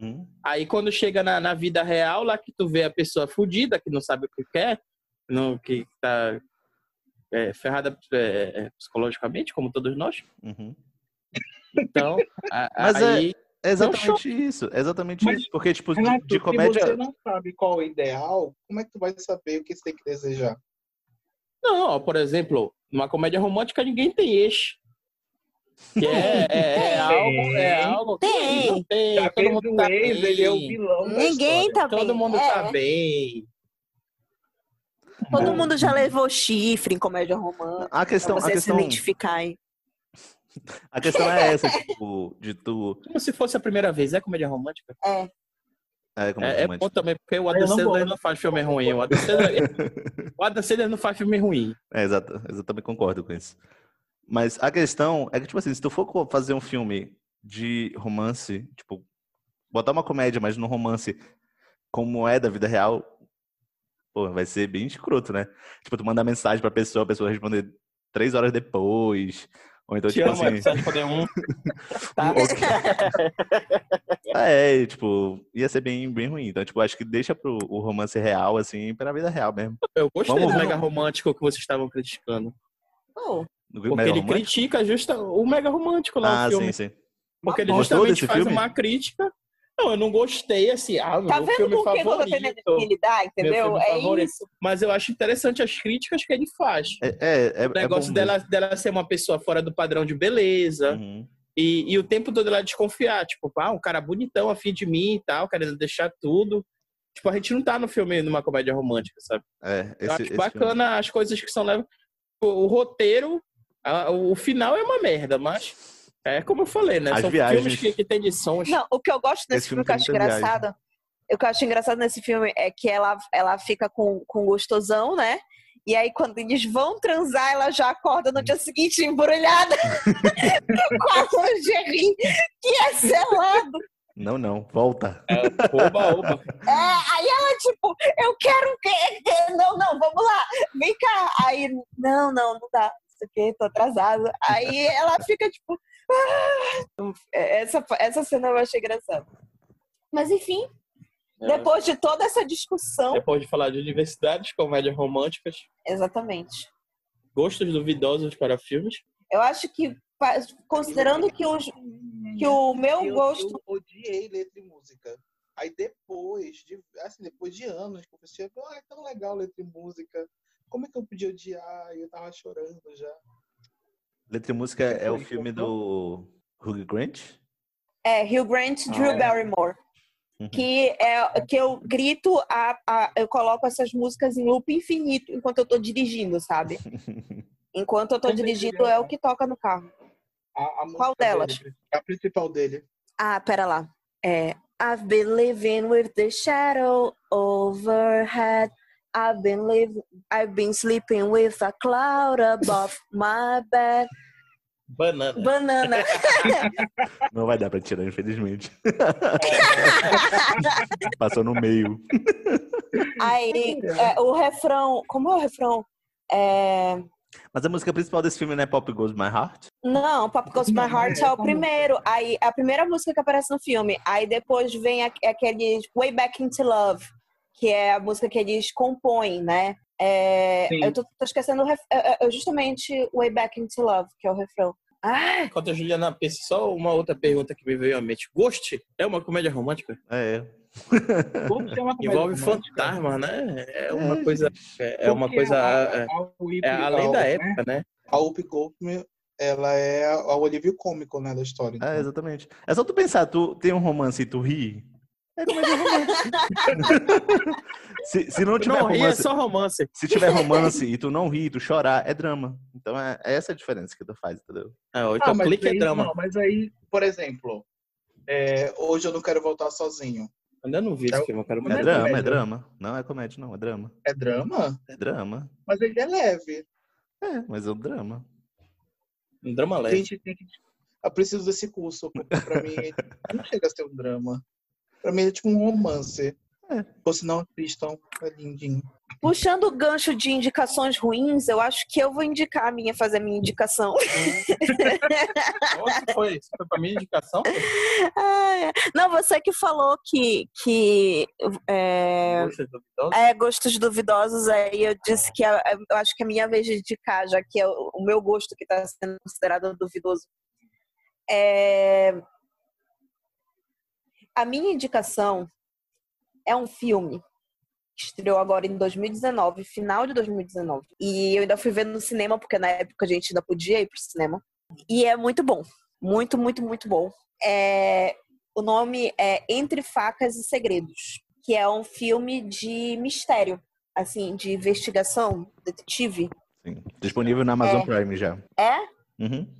Hum. Aí quando chega na, na vida real, lá que tu vê a pessoa fudida, que não sabe o que quer, não, que tá é, ferrada é, é, psicologicamente, como todos nós. Uhum. Então, a- Mas é- aí É exatamente isso. É exatamente Mas, isso. Porque, tipo, de, Renato, de se comédia. você não sabe qual é o ideal, como é que tu vai saber o que você tem que desejar? Não, ó, por exemplo, numa comédia romântica ninguém tem ex. Que é, é, é algo, é algo que não tem. Já todo mundo tá ex, bem. ele é o vilão Ninguém tá bem. Todo mundo é. tá bem. Todo mundo já levou chifre em comédia romântica. A questão, pra a você questão, se identificar aí. (laughs) a questão é essa, tipo, de tu. Como se fosse a primeira vez. É comédia romântica? É. É, É, é bom também, porque o Eu Adam não Sandler gosto. não faz filme ruim. (laughs) O Adam Sandler, não faz filme ruim. É, exato, exatamente concordo com isso. Mas a questão é que, tipo assim, se tu for fazer um filme de romance, tipo, botar uma comédia, mas no romance como é da vida real, pô, vai ser bem escroto, né? Tipo, tu mandar mensagem pra pessoa, a pessoa responder três horas depois. Ou então, Te tipo amo, assim. episódio poder um. (laughs) Tá? (laughs) É, tipo, ia ser bem, bem ruim. Então, tipo, acho que deixa pro o romance real, assim, pra vida real mesmo. Eu gostei Vamos- do mega romântico que vocês estavam criticando. No Porque mega ele romântico? critica justa o mega romântico lá Ah, no filme. sim, sim. Porque ele Gostou justamente faz filme? uma crítica. Não, eu não gostei, assim, ah, meu tá vendo filme com quem eu tô favorito. tendo visibilidade, meu entendeu? filme É favorito. isso. Mas eu acho interessante as críticas que ele faz. É, é, é, O negócio dela, dela ser uma pessoa fora do padrão de beleza. Uhum. E, e o tempo todo ela desconfiar. Tipo, ah, um cara bonitão, afim de mim e tal, querendo deixar tudo. Tipo, a gente não tá no filme numa comédia romântica, sabe? É, Eu esse, acho esse bacana as coisas que são levadas. O, o roteiro, a- o final é uma merda, mas é como eu falei, né? As São viagens- filmes que, que tem lições. Não, o que eu gosto nesse Esse filme, filme que eu acho muita viagem. engraçado, o que eu acho engraçado nesse filme é que ela, ela fica com, com gostosão, né? E aí, quando eles vão transar, ela já acorda no dia seguinte embrulhada (laughs) com a lingerie que é selado. Não, não, volta. É, oba, oba. É, aí ela, tipo, eu quero que. (laughs) Não, não, vamos lá, vem cá. Aí, não, não, não dá. Sei o quê, tô atrasada. Aí ela fica tipo. "Ah!" Essa, essa cena eu achei engraçada. Mas enfim, depois de toda essa discussão. Depois de falar de universidades, comédias românticas, Exatamente. gostos duvidosos para filmes. Eu acho que, considerando que, os, que o meu eu, gosto. Eu odiei letra e música. Aí depois, de, assim, depois de anos, que eu pensei, ah, é tão legal letra e música. Como é que eu podia odiar? E eu tava chorando já. Letra e Música é o filme do Hugh Grant? É, Hugh Grant, Drew Ah, é. Barrymore. Uhum. Que é que eu grito, a, a- eu coloco essas músicas em loop infinito enquanto eu tô dirigindo, sabe? (laughs) Enquanto eu tô dirigindo é o que toca no carro. A, a Qual delas? dele, a principal dele. Ah, pera lá. É I've been living with the shadow overhead. I've been living, I've been sleeping with a cloud above my bed. Banana. Banana. (laughs) Não vai dar pra tirar, infelizmente. (laughs) Passou no meio. Aí é, o refrão, como é o refrão? É, Mas a música principal desse filme não é Pop Goes My Heart? Não, Pop Goes My Heart é o primeiro. Aí a primeira música que aparece no filme. Aí depois vem aquele Way Back Into Love, que é a música que eles compõem, né? É, eu tô, tô esquecendo o ref- é, é justamente Way Back Into Love, que é o refrão. Ah, Enquanto a Juliana pensa, só uma outra pergunta que me veio à mente. Ghost é uma comédia romântica? É. Que é uma comédia Envolve romântica? fantasma, né? É uma É, coisa. É, é uma coisa. a- É, a é além a- da né, época, né? A Whoopi Goldberg, ela é a, a alívio cômico, né, da história. então. É, exatamente. É só tu pensar, tu tem um romance e tu ri. É comédia romântica. (laughs) se, se não tiver Não, ri é romance, só romance. se tiver romance e tu não ri, e tu chorar, é drama. Então é, é essa a diferença que tu faz, entendeu? Ah, ou então mas clique é aí- drama. não, mas aí, por exemplo, é, hoje eu não quero voltar sozinho. Ainda não vi esse filme, eu quero É é drama, é comédia. drama. Não é comédia, não, é drama. É drama? É drama. Mas ele é leve. É, mas é um drama. Um drama leve. gente tem que. Eu preciso desse curso, porque pra mim não chega a ser um drama. Pra mim é tipo um romance. É. Ou se não, assistam. É lindinho. puxando o gancho de indicações ruins, eu acho que eu vou indicar a minha, fazer a minha indicação. Nossa, foi, isso foi pra minha indicação? (laughs) Ai, não, você que falou que, que é, Gostos duvidosos? É, gostos duvidosos, aí eu disse que a- eu acho que é a minha vez de indicar, já que é o, o meu gosto que está sendo considerado duvidoso. É, A minha indicação é um filme que estreou agora em 2019, final de 2019. E eu ainda fui ver no cinema, porque na época a gente ainda podia ir pro cinema. E é muito bom. Muito, muito, muito bom. É, O nome é Entre Facas e Segredos, que é um filme de mistério, assim, de investigação, detetive. Sim. Disponível na Amazon Prime já. É? Uhum.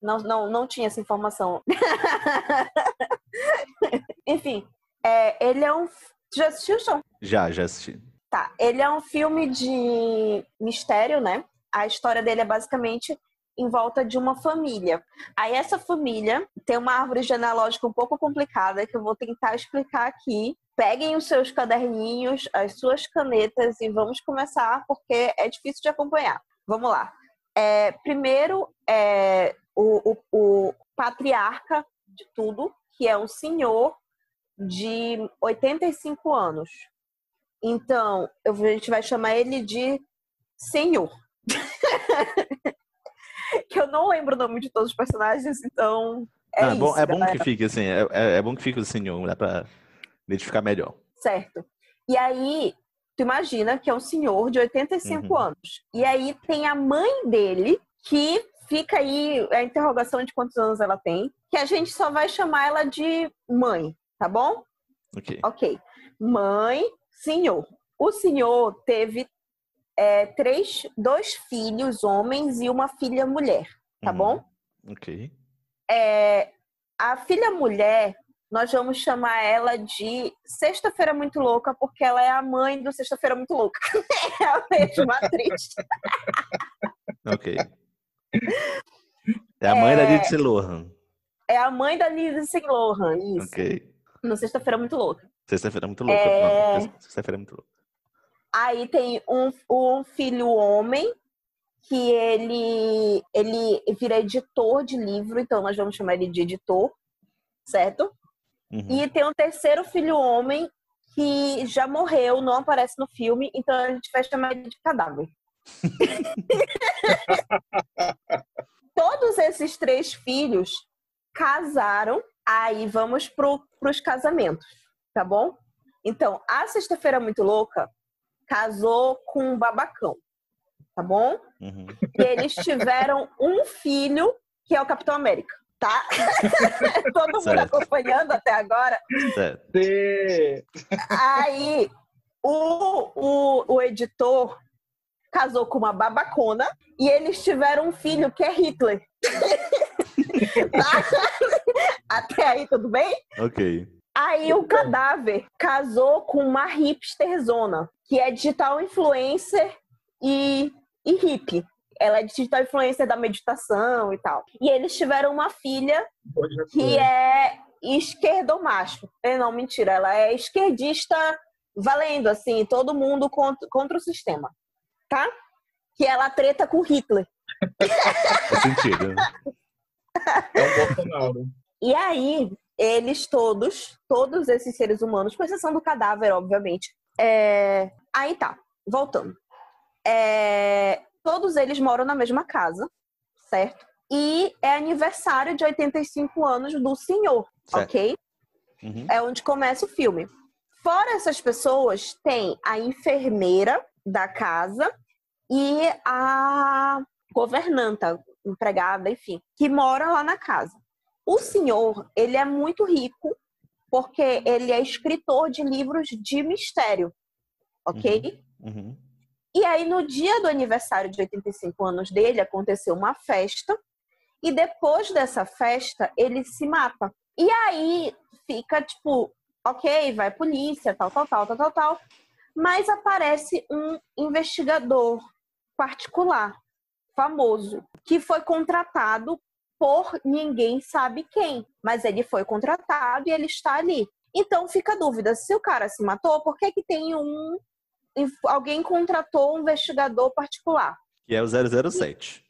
Não, não, não tinha essa informação. (laughs) Enfim, é, ele é um. Já assistiu, Sean? Já, já assisti. Tá. Ele é um filme de mistério, né? A história dele é basicamente em volta de uma família. Aí essa família tem uma árvore genealógica um pouco complicada que eu vou tentar explicar aqui. Peguem os seus caderninhos, as suas canetas e vamos começar porque é difícil de acompanhar. Vamos lá. É, primeiro, é, o, o- o patriarca de tudo, que é um senhor de 85 anos. Então, eu- a gente vai chamar ele de Senhor. (laughs) que eu não lembro o nome de todos os personagens, então é Ah, isso. bom, é bom que fique assim, é, é- é bom que fique o senhor, dá pra identificar melhor. Certo. E aí, tu imagina que é um senhor de 85 Uhum. anos. E aí tem a mãe dele, que fica aí a interrogação de quantos anos ela tem, que a gente só vai chamar ela de mãe, tá bom? Ok. Ok. Mãe, senhor. O senhor teve é, três, dois filhos homens e uma filha mulher, tá Uhum. bom? Ok. É, a filha mulher, nós vamos chamar ela de Sexta-feira Muito Louca, porque ela é a mãe do Sexta-feira Muito Louca. (laughs) é a mesma atriz. Ok. É a mãe da É. Lindsay Lohan. É a mãe da Lindsay Lohan, isso. Ok. No Sexta-feira Muito Louca. Sexta-feira é muito louca. É. Sexta-feira é muito louca. Aí tem um, um filho homem, que ele ele vira editor de livro, então nós vamos chamar ele de editor, certo? Uhum. E tem um terceiro filho homem que já morreu, não aparece no filme, então a gente vai chamar ele de cadáver. (laughs) Todos esses três filhos casaram, aí vamos para os casamentos, tá bom? Então, a Sexta-feira Muito Louca casou com um babacão, tá bom? Uhum. E eles tiveram um filho, que é o Capitão América, tá? (laughs) Todo mundo Certo. acompanhando até agora. Certo. Aí, o, o, o editor casou com uma babacona e eles tiveram um filho que é Hitler. (laughs) Até aí, tudo bem? Ok. Aí o cadáver casou com uma hipsterzona, que é digital influencer e, e hippie. Ela é digital influencer da meditação e tal. E eles tiveram uma filha que é esquerdomacho. Eh, Não, mentira, ela é esquerdista valendo, assim, todo mundo contra, contra o sistema, tá? Que ela treta com Hitler. Faz sentido. É o Bolsonaro. E aí, eles todos, todos esses seres humanos, com exceção do cadáver, obviamente. é, Aí tá, voltando. É, Todos eles moram na mesma casa, certo? E é aniversário de 85 anos do senhor, Certo. ok? Uhum. É onde começa o filme. Fora essas pessoas, tem a enfermeira da casa e a governanta, empregada, enfim, que mora lá na casa. O senhor, ele é muito rico porque ele é escritor de livros de mistério, ok? Uhum. E aí, no dia do aniversário de 85 anos dele, aconteceu uma festa. E depois dessa festa, ele se mata. E aí fica tipo, ok, vai polícia, tal, tal, tal, tal, tal, tal. Mas aparece um investigador particular, famoso, que foi contratado por ninguém sabe quem. Mas ele foi contratado e ele está ali. Então fica a dúvida: se o cara se matou, por que, que tem um. Alguém contratou um investigador particular? Que é o 007.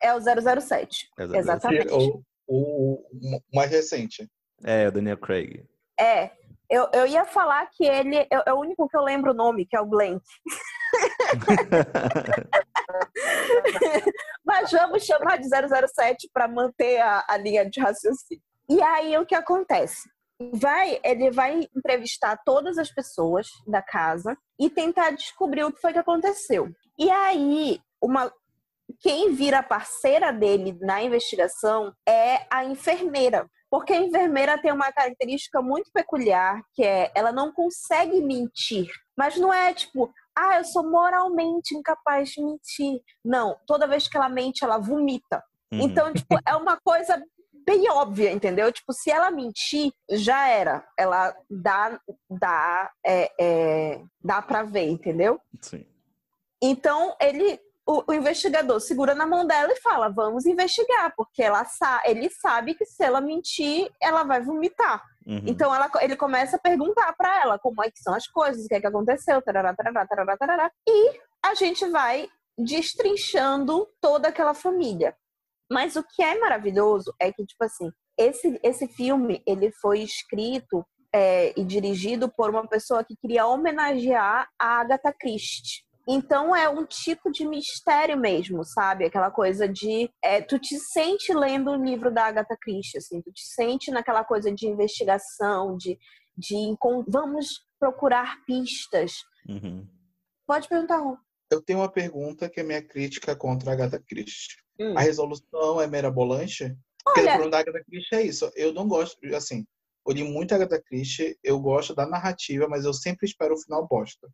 É o 007. É o 007. Exatamente. O, o, o mais recente. É, o Daniel Craig. É. Eu, eu ia falar que ele é, é o único que eu lembro o nome, que é o Glenn. (laughs) Mas vamos chamar de 007 para manter a, a linha de raciocínio. E aí o que acontece? Vai, ele vai entrevistar todas as pessoas da casa e tentar descobrir o que foi que aconteceu. E aí, uma quem vira parceira dele na investigação é a enfermeira. Porque a enfermeira tem uma característica muito peculiar, que é ela não consegue mentir. Mas não é tipo, ah, eu sou moralmente incapaz de mentir. Não, toda vez que ela mente, ela vomita. Uhum. Então, tipo, é uma coisa bem óbvia, entendeu? Tipo, se ela mentir, já era. Ela dá, dá, é, é, dá pra ver, entendeu? Sim. Então, ele, o, o investigador segura na mão dela e fala: vamos investigar, porque ela sa ele sabe que se ela mentir, ela vai vomitar. Uhum. Então ela, ele começa a perguntar pra ela como é que são as coisas, o que é que aconteceu, tarará, tarará, tarará, tarará. E a gente vai destrinchando toda aquela família. Mas o que é maravilhoso é que, tipo assim, esse, esse filme, ele foi escrito é, e dirigido por uma pessoa que queria homenagear a Agatha Christie. Então é um tipo de mistério mesmo, sabe? Aquela coisa de é, tu te sente lendo o livro da Agatha Christie, assim, tu te sente naquela coisa de investigação, de, de vamos procurar pistas. Uhum. Pode perguntar, Rô. Eu tenho uma pergunta que é minha crítica contra a Agatha Christie. Hum. A resolução é mirabolante? Porque o problema da Agatha Christie é isso. Eu não gosto, assim, eu li muito a Agatha Christie, eu gosto da narrativa, mas eu sempre espero o final bosta.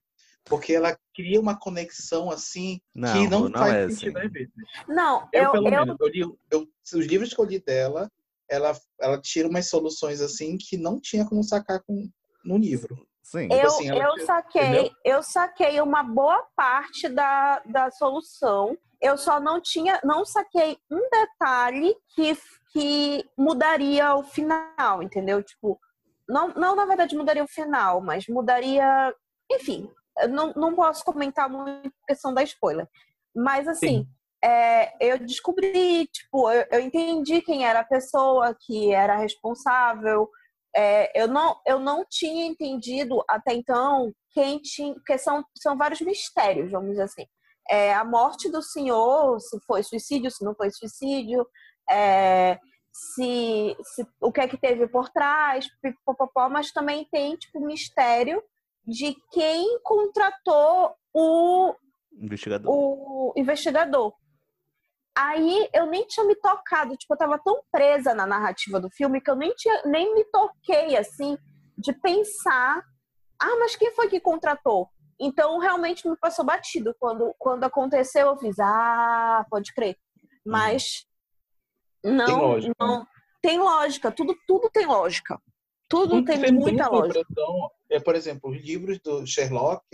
Porque ela cria uma conexão, assim, Não, que não, não faz é sentido assim. vezes. não, Eu, eu, pelo eu, menos, eu li, eu, os livros que eu li dela, ela, ela tira umas soluções, assim, que não tinha como sacar com, no livro. Sim. Eu, assim, eu tira- saquei, entendeu? eu saquei uma boa parte da, da solução. Eu só não tinha, não saquei um detalhe que, que mudaria o final, entendeu? Tipo, não, não na verdade mudaria o final, mas mudaria, enfim, não, não posso comentar muito por questão da spoiler. Mas assim, Sim. é, eu descobri, tipo, eu, eu, entendi quem era a pessoa que era responsável. É, eu, não, eu não tinha entendido até então quem tinha, porque são, são vários mistérios, vamos dizer assim. É, a morte do senhor, se foi suicídio, se não foi suicídio, é, se, se, o que é que teve por trás, pipopopó, mas também tem tipo mistério de quem contratou o investigador. O investigador. Aí eu nem tinha me tocado, tipo, eu tava tão presa na narrativa do filme que eu nem, tinha, nem me toquei, assim, de pensar, ah, mas quem foi que contratou? Então, realmente me passou batido. Quando, quando aconteceu, eu fiz, ah, pode crer. Uhum. Mas não, tem lógica. não tem lógica. Tudo, tudo tem lógica. Tudo tem, tem muita lógica. É, por exemplo, os livros do Sherlock,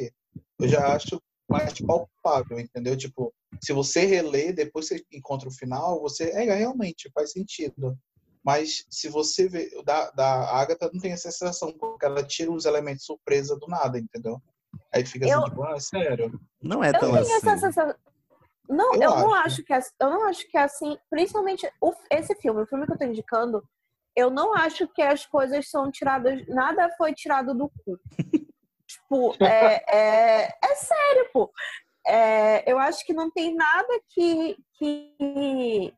eu já acho mais palpável, entendeu? Tipo, se você relê, depois você encontra o final, você é realmente faz sentido. Mas se você vê da, da Agatha não tem essa sensação, porque ela tira os elementos surpresa do nada, entendeu? Aí fica assim, eu... tipo, ah, sério. Não é tão assim. Essa sensação... Não, eu, eu acho. não acho que é, eu não acho que é assim, principalmente o, esse filme, o filme que eu tô indicando, eu não acho que as coisas são tiradas, nada foi tirado do cu. (laughs) tipo, é, é, é sério, pô. É, eu acho que não tem nada que, que,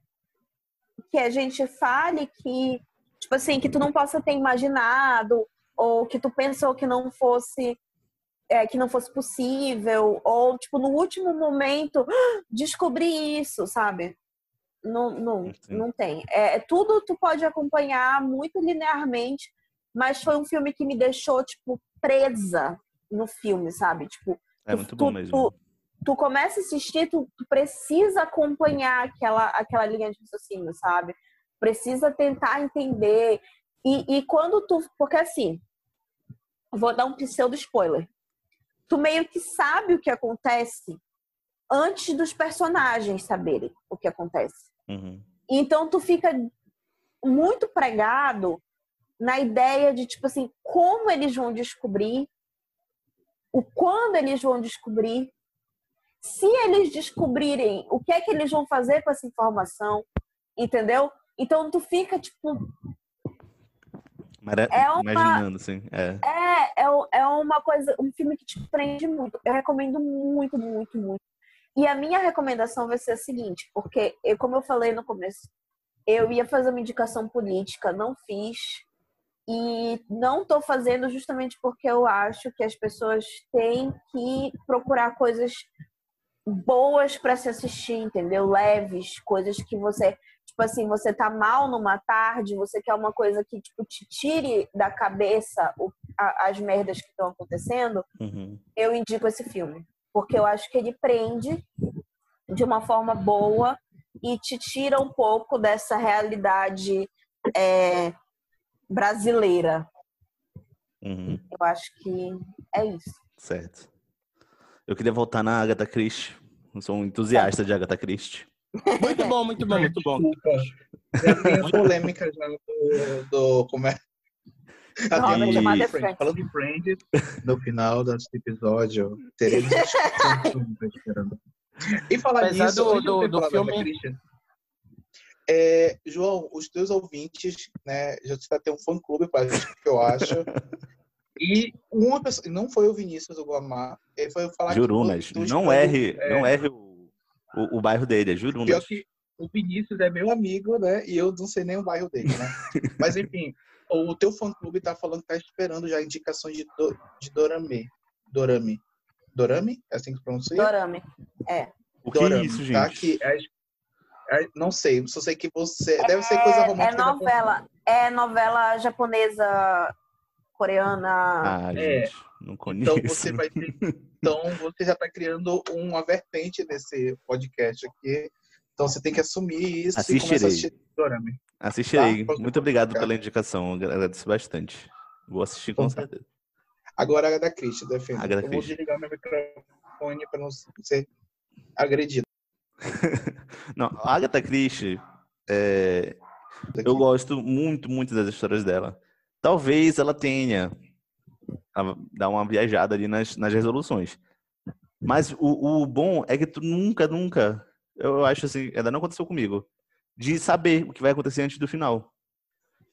que a gente fale que, tipo assim, que tu não possa ter imaginado, ou que tu pensou que não fosse é, que não fosse possível, ou tipo, no último momento descobrir isso, sabe? Não, não, não tem. É, é, tudo tu pode acompanhar muito linearmente, mas foi um filme que me deixou, tipo, presa no filme, sabe? Tipo, é muito bom tu, mesmo. Tu, tu começa a assistir, tu, tu, precisa acompanhar aquela, aquela linha de raciocínio, sabe? Precisa tentar entender. E, e quando tu. Porque assim, vou dar um pseudo spoiler. Tu meio que sabe o que acontece antes dos personagens saberem o que acontece. Uhum. Então tu fica muito pregado na ideia de, tipo assim, como eles vão descobrir, o quando eles vão descobrir, se eles descobrirem o que é que eles vão fazer com essa informação, entendeu? Então tu fica, tipo. Mara... É uma... Imaginando, sim. É. É, é, é uma coisa, um filme que te prende muito. Eu recomendo muito, muito, muito. E a minha recomendação vai ser a seguinte, porque, eu, como eu falei no começo, eu ia fazer uma indicação política, não fiz. E não estou fazendo justamente porque eu acho que as pessoas têm que procurar coisas boas para se assistir, entendeu? Leves, coisas que você, tipo assim, você tá mal numa tarde, você quer uma coisa que tipo te tire da cabeça o, a, as merdas que estão acontecendo. Uhum. Eu indico esse filme porque eu acho que ele prende de uma forma boa e te tira um pouco dessa realidade é, brasileira. Uhum. Eu acho que é isso. Certo. Eu queria voltar na Agatha Christie. Eu sou um entusiasta é. de Agatha Christie. Muito bom, muito bom, muito bom. Já tem polêmica já do, do como é não, e... Friends. Falando em Friends, (laughs) no final desse episódio, teremos esperando. (laughs) E falar Apesar nisso, do, do, do filme... É, João, os teus ouvintes, né, já está ter um fã clube para gente, que eu acho. (laughs) E uma pessoa, não foi o Vinícius do Guamá, ele foi falar Jurunas, do, não erre, é, não erre o, o, o, bairro dele, é Jurunas. Pior que o Vinícius é meu amigo, né, e eu não sei nem o bairro dele, né. Mas enfim, o teu fã-clube tá falando que tá esperando já indicações de, do, de Dorame. Dorame. Dorame? É assim que pronuncia? Dorame, é. O que Dorame, é isso, tá? gente? Tá? Que é, é, não sei, só sei que você... Deve ser coisa é, romântica. É novela, é novela japonesa, coreana. Ah, é. gente, não conheço. Então você vai (laughs) ter... Então você já tá criando uma vertente desse podcast aqui. Então você tem que assumir isso Assistirei. e começar a assistir Dorame. Assistirei. Tá? Muito obrigado pela indicação. Agradeço bastante. Vou assistir com então tá. certeza. Agora a da Christie, defende. A Eu vou desligar meu microfone para não ser agredido. (laughs) não, a Agatha Christie, é... eu gosto muito, muito das histórias dela. Talvez ela tenha dar uma viajada ali nas, nas resoluções. Mas o, o bom é que tu nunca, nunca eu acho assim, ainda não aconteceu comigo, de saber o que vai acontecer antes do final.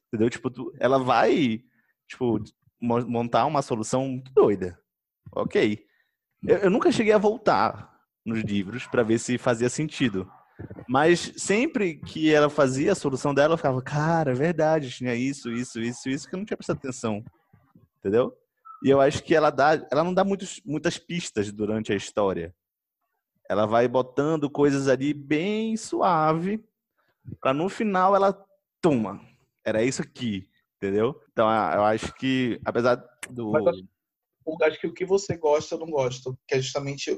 Entendeu? Tipo, tu, ela vai, tipo, montar uma solução muito doida. Ok. Eu, eu nunca cheguei a voltar nos livros para ver se fazia sentido. Mas sempre que ela fazia a solução dela, eu ficava, cara, é verdade, tinha isso, isso, isso, isso, que eu não tinha prestado atenção. Entendeu? E eu acho que ela dá, ela não dá muitos, muitas pistas durante a história. Ela vai botando coisas ali bem suave, para no final ela toma. Era isso aqui, entendeu? Então eu acho que, apesar do. Mas acho, que o que você gosta, eu não gosto, que é justamente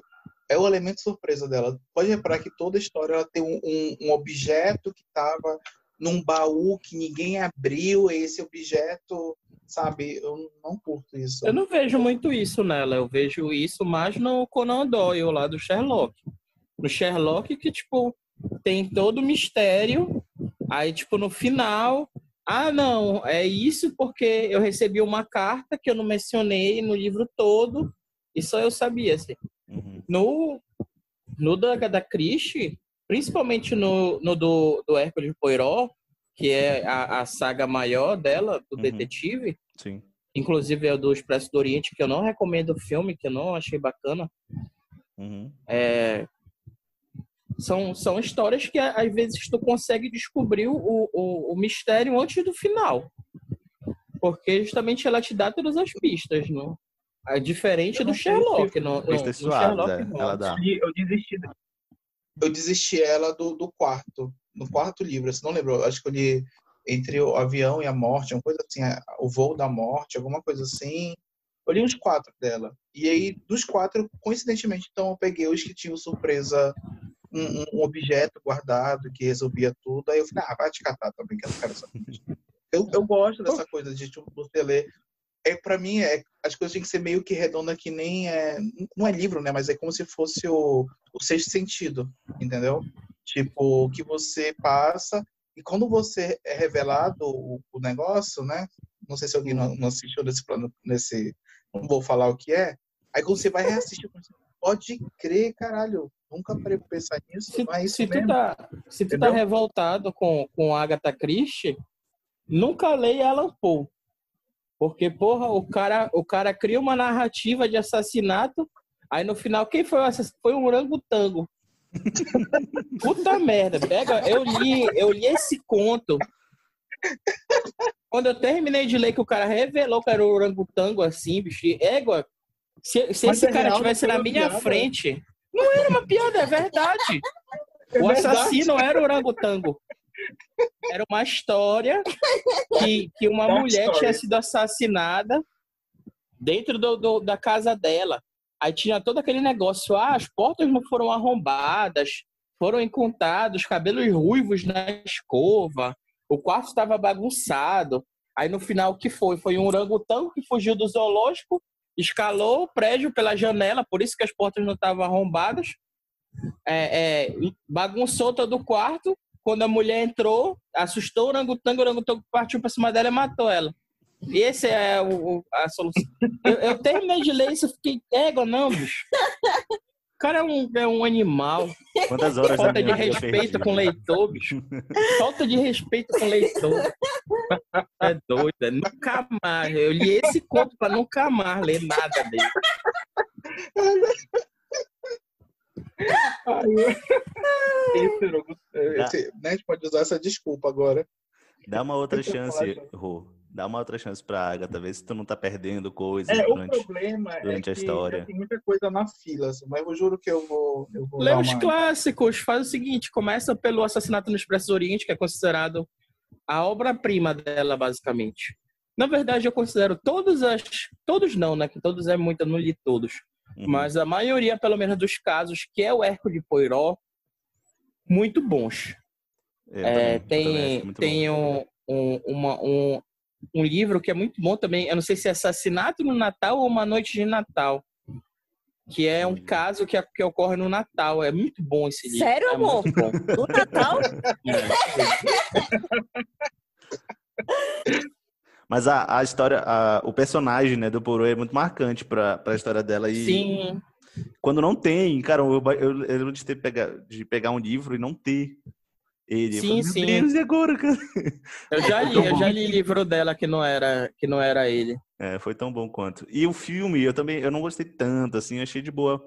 é o elemento surpresa dela. Pode reparar que toda história ela tem um, um, um objeto que estava num baú que ninguém abriu, e esse objeto, sabe, eu não curto isso. Eu não vejo muito isso nela, eu vejo isso mais no Conan Doyle, lá do Sherlock. No Sherlock que, tipo, tem todo o mistério, aí, tipo, no final, ah, não, é isso porque eu recebi uma carta que eu não mencionei no livro todo, e só eu sabia, assim. Uhum. No, no da, da Christie, principalmente no, no do, do Hércules Poirot, que é a, a saga maior dela, do uhum. detetive. Sim. Inclusive é o do Expresso do Oriente, que eu não recomendo o filme, que eu não achei bacana. Uhum. É, são, são histórias que às vezes tu consegue descobrir o, o, o mistério antes do final. Porque justamente ela te dá todas as pistas, não? É diferente do Sherlock. No, no, no Sherlock é, ela dá. Eu desisti, eu desisti ela do, do quarto, no quarto livro, você não lembrou? Acho que eu li entre o avião e a morte, uma coisa assim, é, o voo da morte, alguma coisa assim. Eu li uns quatro dela. E aí, dos quatro, coincidentemente, então eu peguei os que tinham surpresa, um, um objeto guardado que resolvia tudo. Aí eu falei, ah, vai te catar também, que eu não quero saber. Eu, eu (laughs) gosto dessa coisa de tipo, você ler é para mim é as coisas têm que ser meio que redonda que nem é não é livro né mas é como se fosse o, o sexto sentido entendeu tipo que você passa e quando você é revelado o, o negócio né não sei se alguém não, não, assistiu nesse plano nesse não vou falar o que é aí quando você vai reassistir pode crer caralho nunca parei pra pensar nisso se, mas se tu tá se tu tá revoltado com com Agatha Christie nunca leia Alan Poe porque, porra, o cara, o cara cria uma narrativa de assassinato, aí no final, quem foi o assassino? Foi um orangotango. (laughs) Puta merda, pega, eu li, eu li esse conto. Quando eu terminei de ler que o cara revelou que era o orangotango assim, bicho, égua, se, se esse é cara tivesse na minha piada. frente, não era uma piada, é verdade. É o assassino era o orangotango. Era uma história que, que uma Dark mulher story. tinha sido assassinada dentro do, do, da casa dela. Aí tinha todo aquele negócio, ah, as portas não foram arrombadas, foram encontrados cabelos ruivos na escova, o quarto estava bagunçado. Aí no final o que foi? Foi um orangotango que fugiu do zoológico, escalou o prédio pela janela, por isso que as portas não estavam arrombadas, é, é, bagunçou todo o quarto quando a mulher entrou, assustou o orangotango, o orangotango partiu pra cima dela e matou ela. E esse é o, a solução. Eu, eu, terminei de ler isso, fiquei, égua, não, bicho. O cara é um, é um animal. Quantas horas Falta de respeito com o leitor, bicho. Falta de respeito com o leitor. É doido, é nunca mais. Eu li esse conto pra nunca mais ler nada dele. esse, esse, né, a gente pode usar essa desculpa agora. Dá uma outra chance, Rô. Dá uma outra chance pra Agatha, ver se tu não tá perdendo coisas é, durante, o problema durante é a história. Tem muita coisa na fila, assim, mas eu juro que eu vou. Eu vou Lê os uma... clássicos, faz o seguinte: começa pelo Assassinato no Expresso do Oriente, que é considerado a obra-prima dela, basicamente. Na verdade, eu considero todos as. Todos não, né? Que todos é muito, eu não li todos. Uhum. Mas a maioria, pelo menos, dos casos que é o Hércules de Poirot, muito bons. É, tem tem um, um, uma, um, um livro que é muito bom também. Eu não sei se é Assassinato no Natal ou Uma Noite de Natal. Que é um uhum. caso que, que ocorre no Natal. É muito bom esse livro. Sério, é amor? No Natal? (laughs) Mas a, a história, a, o personagem né, do Poirot é muito marcante para a história dela. E Sim. quando não tem, cara, eu, eu, eu lembro de, ter pega, de pegar um livro e não ter ele. Sim, falei, sim. Deus, e agora, cara? Eu já li, eu já li livro dela que não era, que não era ele. É, foi tão bom quanto. E o filme, eu também, eu não gostei tanto, assim, achei de boa.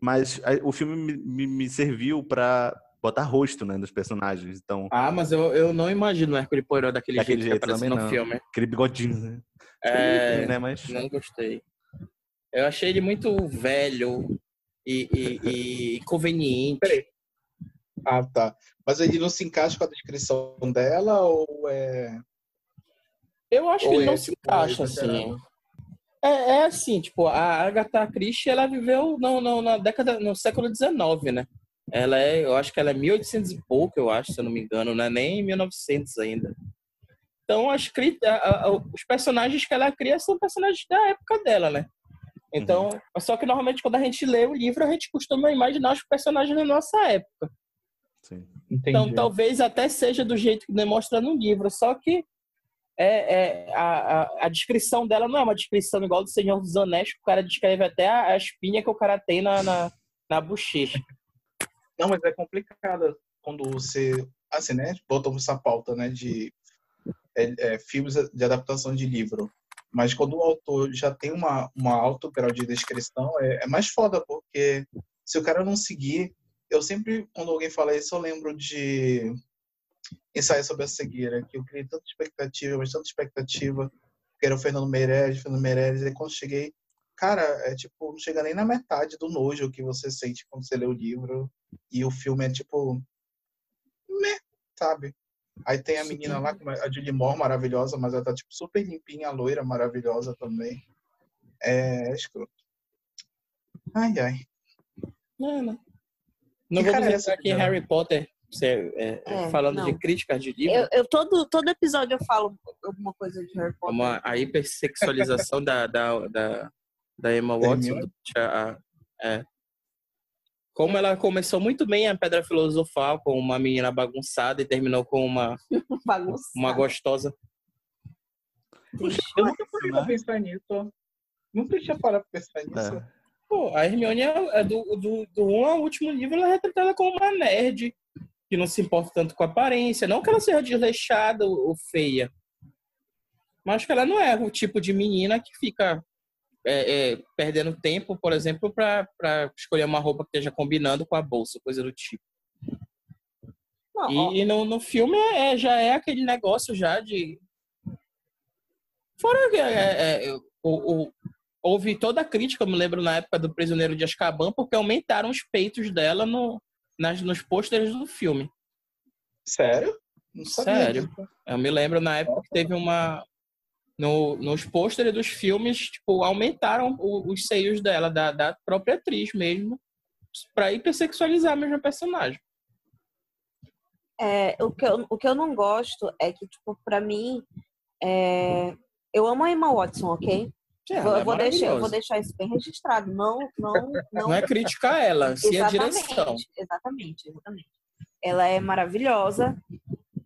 Mas a- o filme me, me, me serviu pra botar rosto, né, nos personagens. Então, Ah, mas eu, eu não imagino o Hercule Poirot daquele, Daquele jeito, jeito que aparece no não. filme. aquele bigodinho, né? É, né, mas... não gostei. Eu achei ele muito velho e, e, e conveniente. Peraí. Ah, tá. Mas ele não se encaixa com a descrição dela ou é. Eu acho Ou que ele é, não se tipo, encaixa, exagerado? assim. É, é assim, tipo, a Agatha Christie, ela viveu no, no- na década, no século XIX, né? Ela é, eu acho que ela é 1800 e pouco, eu acho, se eu não me engano, não é nem 1900 ainda. Então, as, a- a- os personagens que ela cria são personagens da época dela, né? Então, só que normalmente quando a gente lê o livro, a gente costuma imaginar os personagens da nossa época. Entendi. Então, talvez até seja do jeito que demonstra no livro, só que é, é, a, a, a descrição dela não é uma descrição igual do Senhor dos Anéis, que o cara descreve até a, a espinha que o cara tem na, na, na bochecha. Não, mas é complicado quando você. Assim, né? Voltamos essa pauta, né? De é, é, filmes de adaptação de livro. Mas quando o autor já tem uma, uma alto grau de descrição, é, é mais foda, porque se o cara não seguir. Eu sempre, quando alguém fala isso, eu lembro de ensaio sobre a cegueira, que eu criei tanta expectativa, mas tanta expectativa, que era o Fernando Meirelles, Fernando Meirelles, e quando cheguei, cara, é tipo, não chega nem na metade do nojo que você sente quando você lê o livro, e o filme é tipo, meh, sabe? Aí tem a menina lá, a Julie Moore, maravilhosa, mas ela tá tipo super limpinha, loira, maravilhosa também. É, é escroto. Ai, ai. Não, não. Não vamos é entrar aqui em? Harry Potter, você, é, É, falando não. de críticas de livro, Eu, eu todo, todo episódio eu falo alguma coisa de Harry Potter. uma, a hipersexualização da, da, da, da Emma Watson. Hermione? a- é. Como ela começou muito bem a Pedra Filosofal, com uma menina bagunçada, e terminou com uma, (laughs) Bagunça. uma gostosa. Eu nunca parei pra pensar nisso. Nunca tinha parado pra pensar nisso. Pô, a Hermione é, é do, do, do 1 ao último livro, ela é retratada como uma nerd, que não se importa tanto com a aparência. Não que ela seja desleixada ou, feia, mas que ela não é o tipo de menina que fica é, é, perdendo tempo, por exemplo, para escolher uma roupa que esteja combinando com a bolsa, coisa do tipo. Não, ó, E, no, no filme é, já é aquele negócio já de. Fora que é, é, é, o, o- houve toda a crítica, eu me lembro na época do Prisioneiro de Azkaban, porque aumentaram os peitos dela no, nas, nos pôsteres do filme. Sério? Não sabia Sério. disso. Eu me lembro na época que teve uma. No, nos pôsteres dos filmes, tipo, aumentaram o- os seios dela, da, da própria atriz mesmo, pra hipersexualizar mesmo a personagem. é, o, que eu, o que eu não gosto é que, tipo, pra mim, é, eu amo a Emma Watson, ok? É, vou, é eu vou deixar, eu vou deixar isso bem registrado. Não, não, não Não é criticar ela, sim a direção. Exatamente, exatamente. Ela é maravilhosa,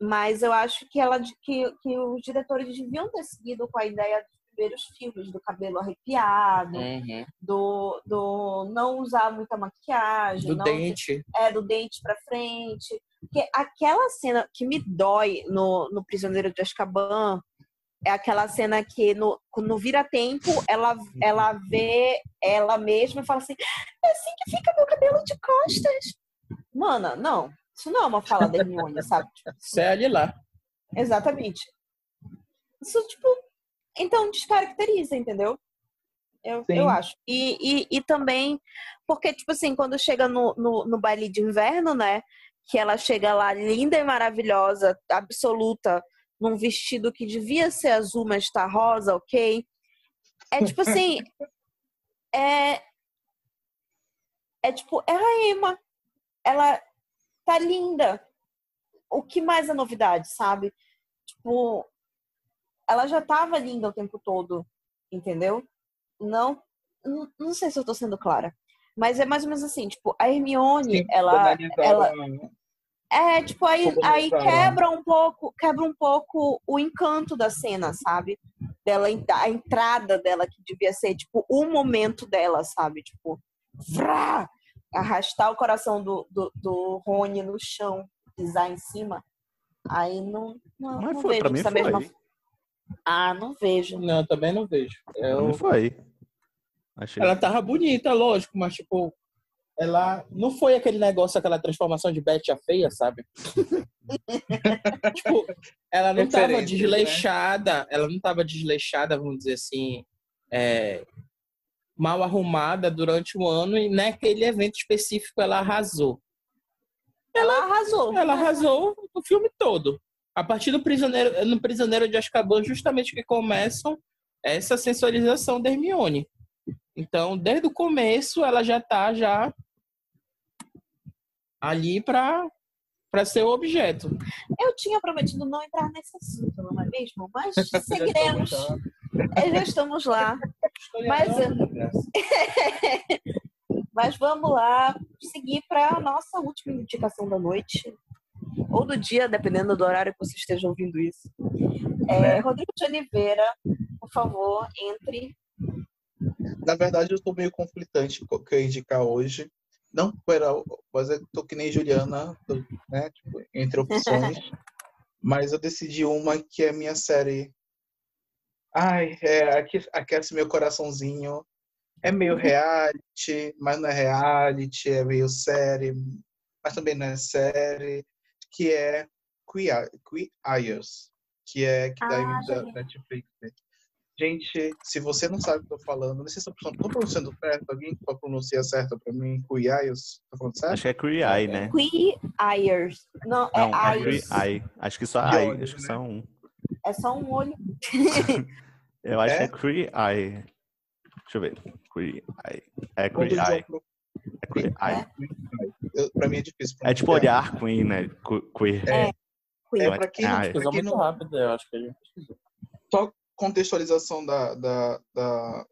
mas eu acho que ela que, que os diretores deviam ter seguido com a ideia dos primeiros filmes, do cabelo arrepiado, Uhum. do, do não usar muita maquiagem, Do não, dente. é, do dente pra frente. Porque aquela cena que me dói no, no Prisioneiro de Azkaban é aquela cena que no, no vira-tempo ela, ela vê ela mesma e fala assim: é assim que fica meu cabelo de costas. Mana, não. Isso não é uma fala da Hermione, (laughs) sabe? Tipo, Segue lá. Exatamente. Isso, tipo, então descaracteriza, entendeu? Eu, Sim. eu acho. E, e, e também, porque, tipo assim, quando chega no, no, no baile de inverno, né? Que ela chega lá linda e maravilhosa, absoluta, num vestido que devia ser azul, mas tá rosa, ok? É tipo (laughs) assim. é. É tipo, é a Emma. Ela tá linda. O que mais é novidade, sabe? Tipo, ela já tava linda o tempo todo, entendeu? Não, não, não sei se eu tô sendo clara. Mas é mais ou menos assim, tipo, a Hermione, Sim, ela, banalizaram ela é, tipo, aí, aí banalizaram. quebra um pouco, quebra um pouco o encanto da cena, sabe? Dela, a entrada dela, que devia ser, tipo, o momento dela, sabe? Tipo, vrá, arrastar o coração do, do, do Rony no chão, pisar em cima, aí não, não, Mas não foi, vejo mim essa foi. mesma. Ah, não vejo. Não, também não vejo. Eu, mim foi. Achei. Ela tava bonita, lógico, mas tipo, ela não foi aquele negócio, aquela transformação de Betty a feia, sabe? (laughs) tipo, ela não tava Referências, né? desleixada, ela não tava desleixada, vamos dizer assim, é, mal arrumada durante o ano e naquele evento específico ela arrasou. Ela arrasou. Ela arrasou o filme todo. A partir do prisioneiro, no Prisioneiro de Azkaban, justamente que começam essa sensualização da Hermione. Então, desde o começo, ela já tá já ali para para ser o objeto. Eu tinha prometido não entrar nesse assunto, não é mesmo? Mas seguiremos. (laughs) É, já estamos lá. Mas, (laughs) Mas vamos lá seguir para a nossa última indicação da noite. Ou do dia, dependendo do horário que você esteja ouvindo isso. É, Né? Rodrigo de Oliveira, por favor, entre. Na verdade, eu estou meio conflitante com o que eu ia indicar hoje. Não era, mas eu tô que nem Juliana, né? tipo, entre opções. (laughs) mas eu decidi uma que é minha série. Ai, é, aqui, aquece meu coraçãozinho. É meio reality, mas não é reality, é meio série, mas também não é série, que é Queer, Eyes, que é que Ah, da, da. Netflix. Gente, se você não sabe o que eu tô falando, não sei se eu tô pronunciando certo, alguém que pronuncia certo pra mim, Cuiaios, tá falando certo? Acho que é Cree Eye, né? Queer Eyes. Não, é Não, é Cree Eyes. Eye. Acho que só olho, Acho que né? só um. É só um olho. (laughs) Eu acho É? que é Cree Eye. Deixa eu ver. Eye. É Eye. pro- É Cree Eye. eu- Pra mim é difícil É tipo pronunciar. olhar Queen, né? Queer. É. Queer. É pra quem, é. pra quem muito não, rápido, eu acho que ele pesquisou. só contextualização da, da, da.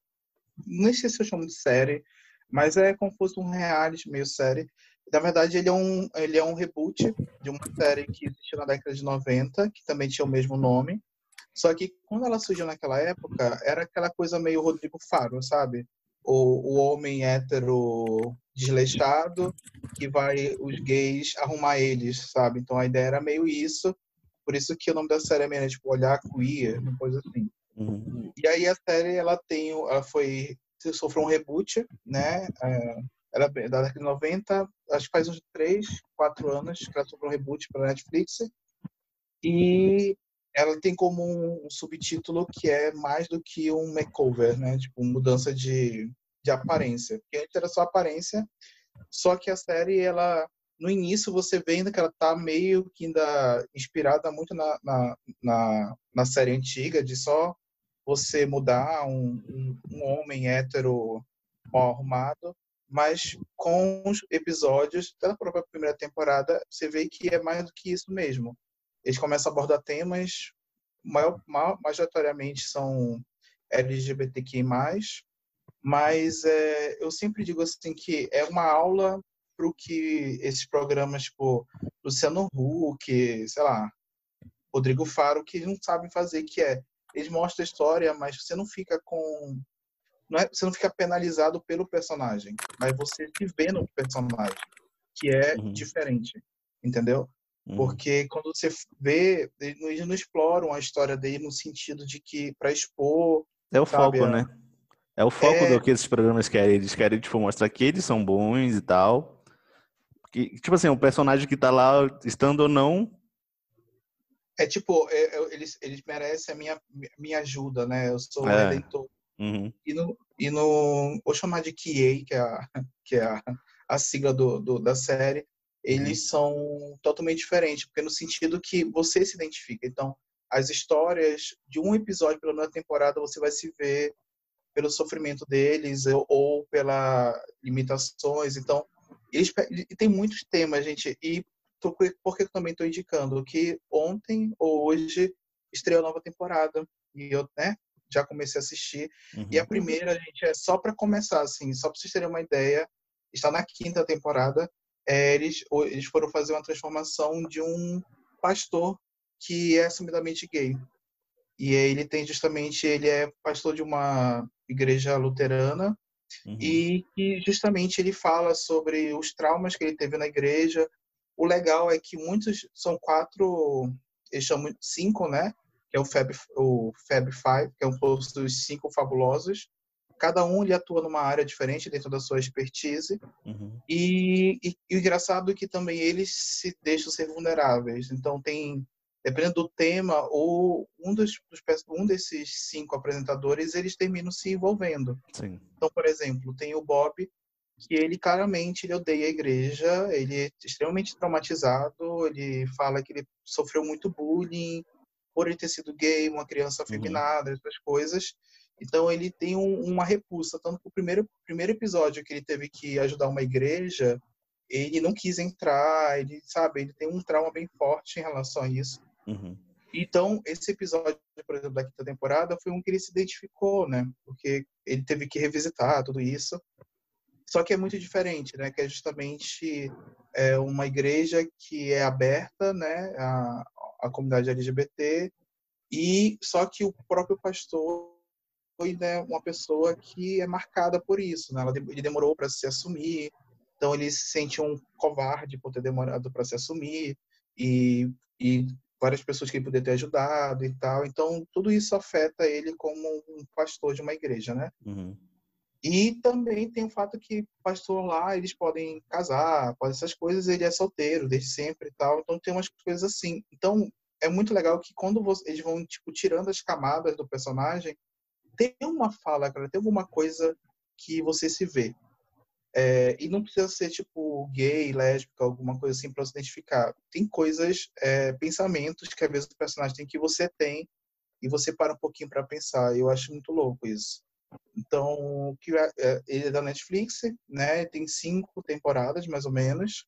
Nem sei se eu chamo de série, mas é como se fosse um reality meio série. Na verdade, ele é um, ele é um reboot de uma série que existiu na década de 90, que também tinha o mesmo nome. Só que quando ela surgiu naquela época, era aquela coisa meio Rodrigo Faro, sabe? O, o homem hétero desleixado que vai os gays arrumar eles, sabe? Então a ideia era meio isso. Por isso que o nome da série é meio, né, tipo, olhar queer, uma coisa assim. Uhum. E aí a série, ela tem, ela foi, sofreu um reboot, né? É, Era bem- da década de 90, acho que faz uns 3, 4 anos que ela sofreu um reboot para Netflix. E ela tem como um, um subtítulo que é mais do que um makeover, né? Tipo, mudança de, de aparência. Porque antes era só aparência, só que a série, ela no início você vê ainda que ela tá meio que ainda inspirada muito na, na, na, na série antiga, de só você mudar um, um, um homem hétero mal arrumado, mas com os episódios da própria primeira temporada, você vê que é mais do que isso mesmo. Eles começam a abordar temas, maior, ma- majoritariamente são LGBTQI+, mas é, eu sempre digo assim que é uma aula para o que esses programas, tipo, Luciano Huck, sei lá, Rodrigo Faro, que não sabem fazer, que é, eles mostram a história, mas você não fica com... Não é, você não fica penalizado pelo personagem, mas você se vê no personagem, que é Uhum. diferente, entendeu? Uhum. Porque quando você vê, eles não- exploram a história dele no sentido de que para expor, É o sabe, foco, é- né? É o foco É. do que esses programas querem. Eles querem, tipo, mostrar que eles são bons e tal. Que, tipo assim, o personagem que tá lá, estando ou não, é tipo, é- é- eles, eles merecem a minha, minha ajuda, né? Eu sou o É. redentor. uhum, E no, e no vou chamar de QA, que é a, (laughs) que é a, a sigla do, do- da série, eles são totalmente diferentes, porque no sentido que você se identifica. Então, as histórias de um episódio pela primeira temporada, você vai se ver pelo sofrimento deles ou, ou pelas limitações. Então, eles e tem muitos temas, gente. E tô- por que eu também estou indicando que ontem ou hoje estreou a nova temporada e eu, né, já comecei a assistir. uhum. E a primeira, gente, é só para começar, assim, só para vocês terem uma ideia, está na quinta temporada. É, eles, eles foram fazer uma transformação de um pastor que é assumidamente gay. E ele tem justamente, ele é pastor de uma igreja luterana Uhum. e que justamente ele fala sobre os traumas que ele teve na igreja. O legal é que muitos são quatro, eles chamam cinco, né? Que é o Fab, o Fab Five, que é um dos cinco fabulosos. Cada um ele atua numa área diferente dentro da sua expertise. Uhum. E, e, e o engraçado é que também eles se deixam ser vulneráveis. Então tem dependendo do tema, ou um, dos, um desses cinco apresentadores, eles terminam se envolvendo. Sim. Então, por exemplo, tem o Bob, que ele claramente ele odeia a igreja, ele é extremamente traumatizado, ele fala que ele sofreu muito bullying por ele ter sido gay, uma criança afeminada, uhum. essas coisas. Então ele tem um, uma repulsa, tanto que o primeiro, primeiro episódio que ele teve que ajudar uma igreja, ele não quis entrar, ele sabe, ele tem um trauma bem forte em relação a isso. Uhum. Então, esse episódio, por exemplo, da quinta temporada foi um que ele se identificou, né? Porque ele teve que revisitar tudo isso. Só que é muito diferente, né? Que é justamente é, uma igreja que é aberta, né? A, a comunidade LGBT e só que o próprio pastor foi né, uma pessoa que é marcada por isso, né? Ele demorou para se assumir, então ele se sente um covarde por ter demorado para se assumir e, e várias pessoas que ele poderia ter ajudado e tal. Então, tudo isso afeta ele como um pastor de uma igreja, né? Uhum. E também tem o fato que pastor lá, eles podem casar, podem essas coisas, ele é solteiro desde sempre e tal. Então, tem umas coisas assim. Então, é muito legal que quando você, eles vão, tipo, tirando as camadas do personagem, tem uma fala, cara, tem alguma coisa que você se vê. É, e não precisa ser tipo gay, lésbica, alguma coisa assim para se identificar. Tem coisas, é, pensamentos que às vezes o personagem tem que você tem e você para um pouquinho para pensar. Eu acho muito louco isso. Então, que é, é, ele é da Netflix, né? Tem cinco temporadas mais ou menos.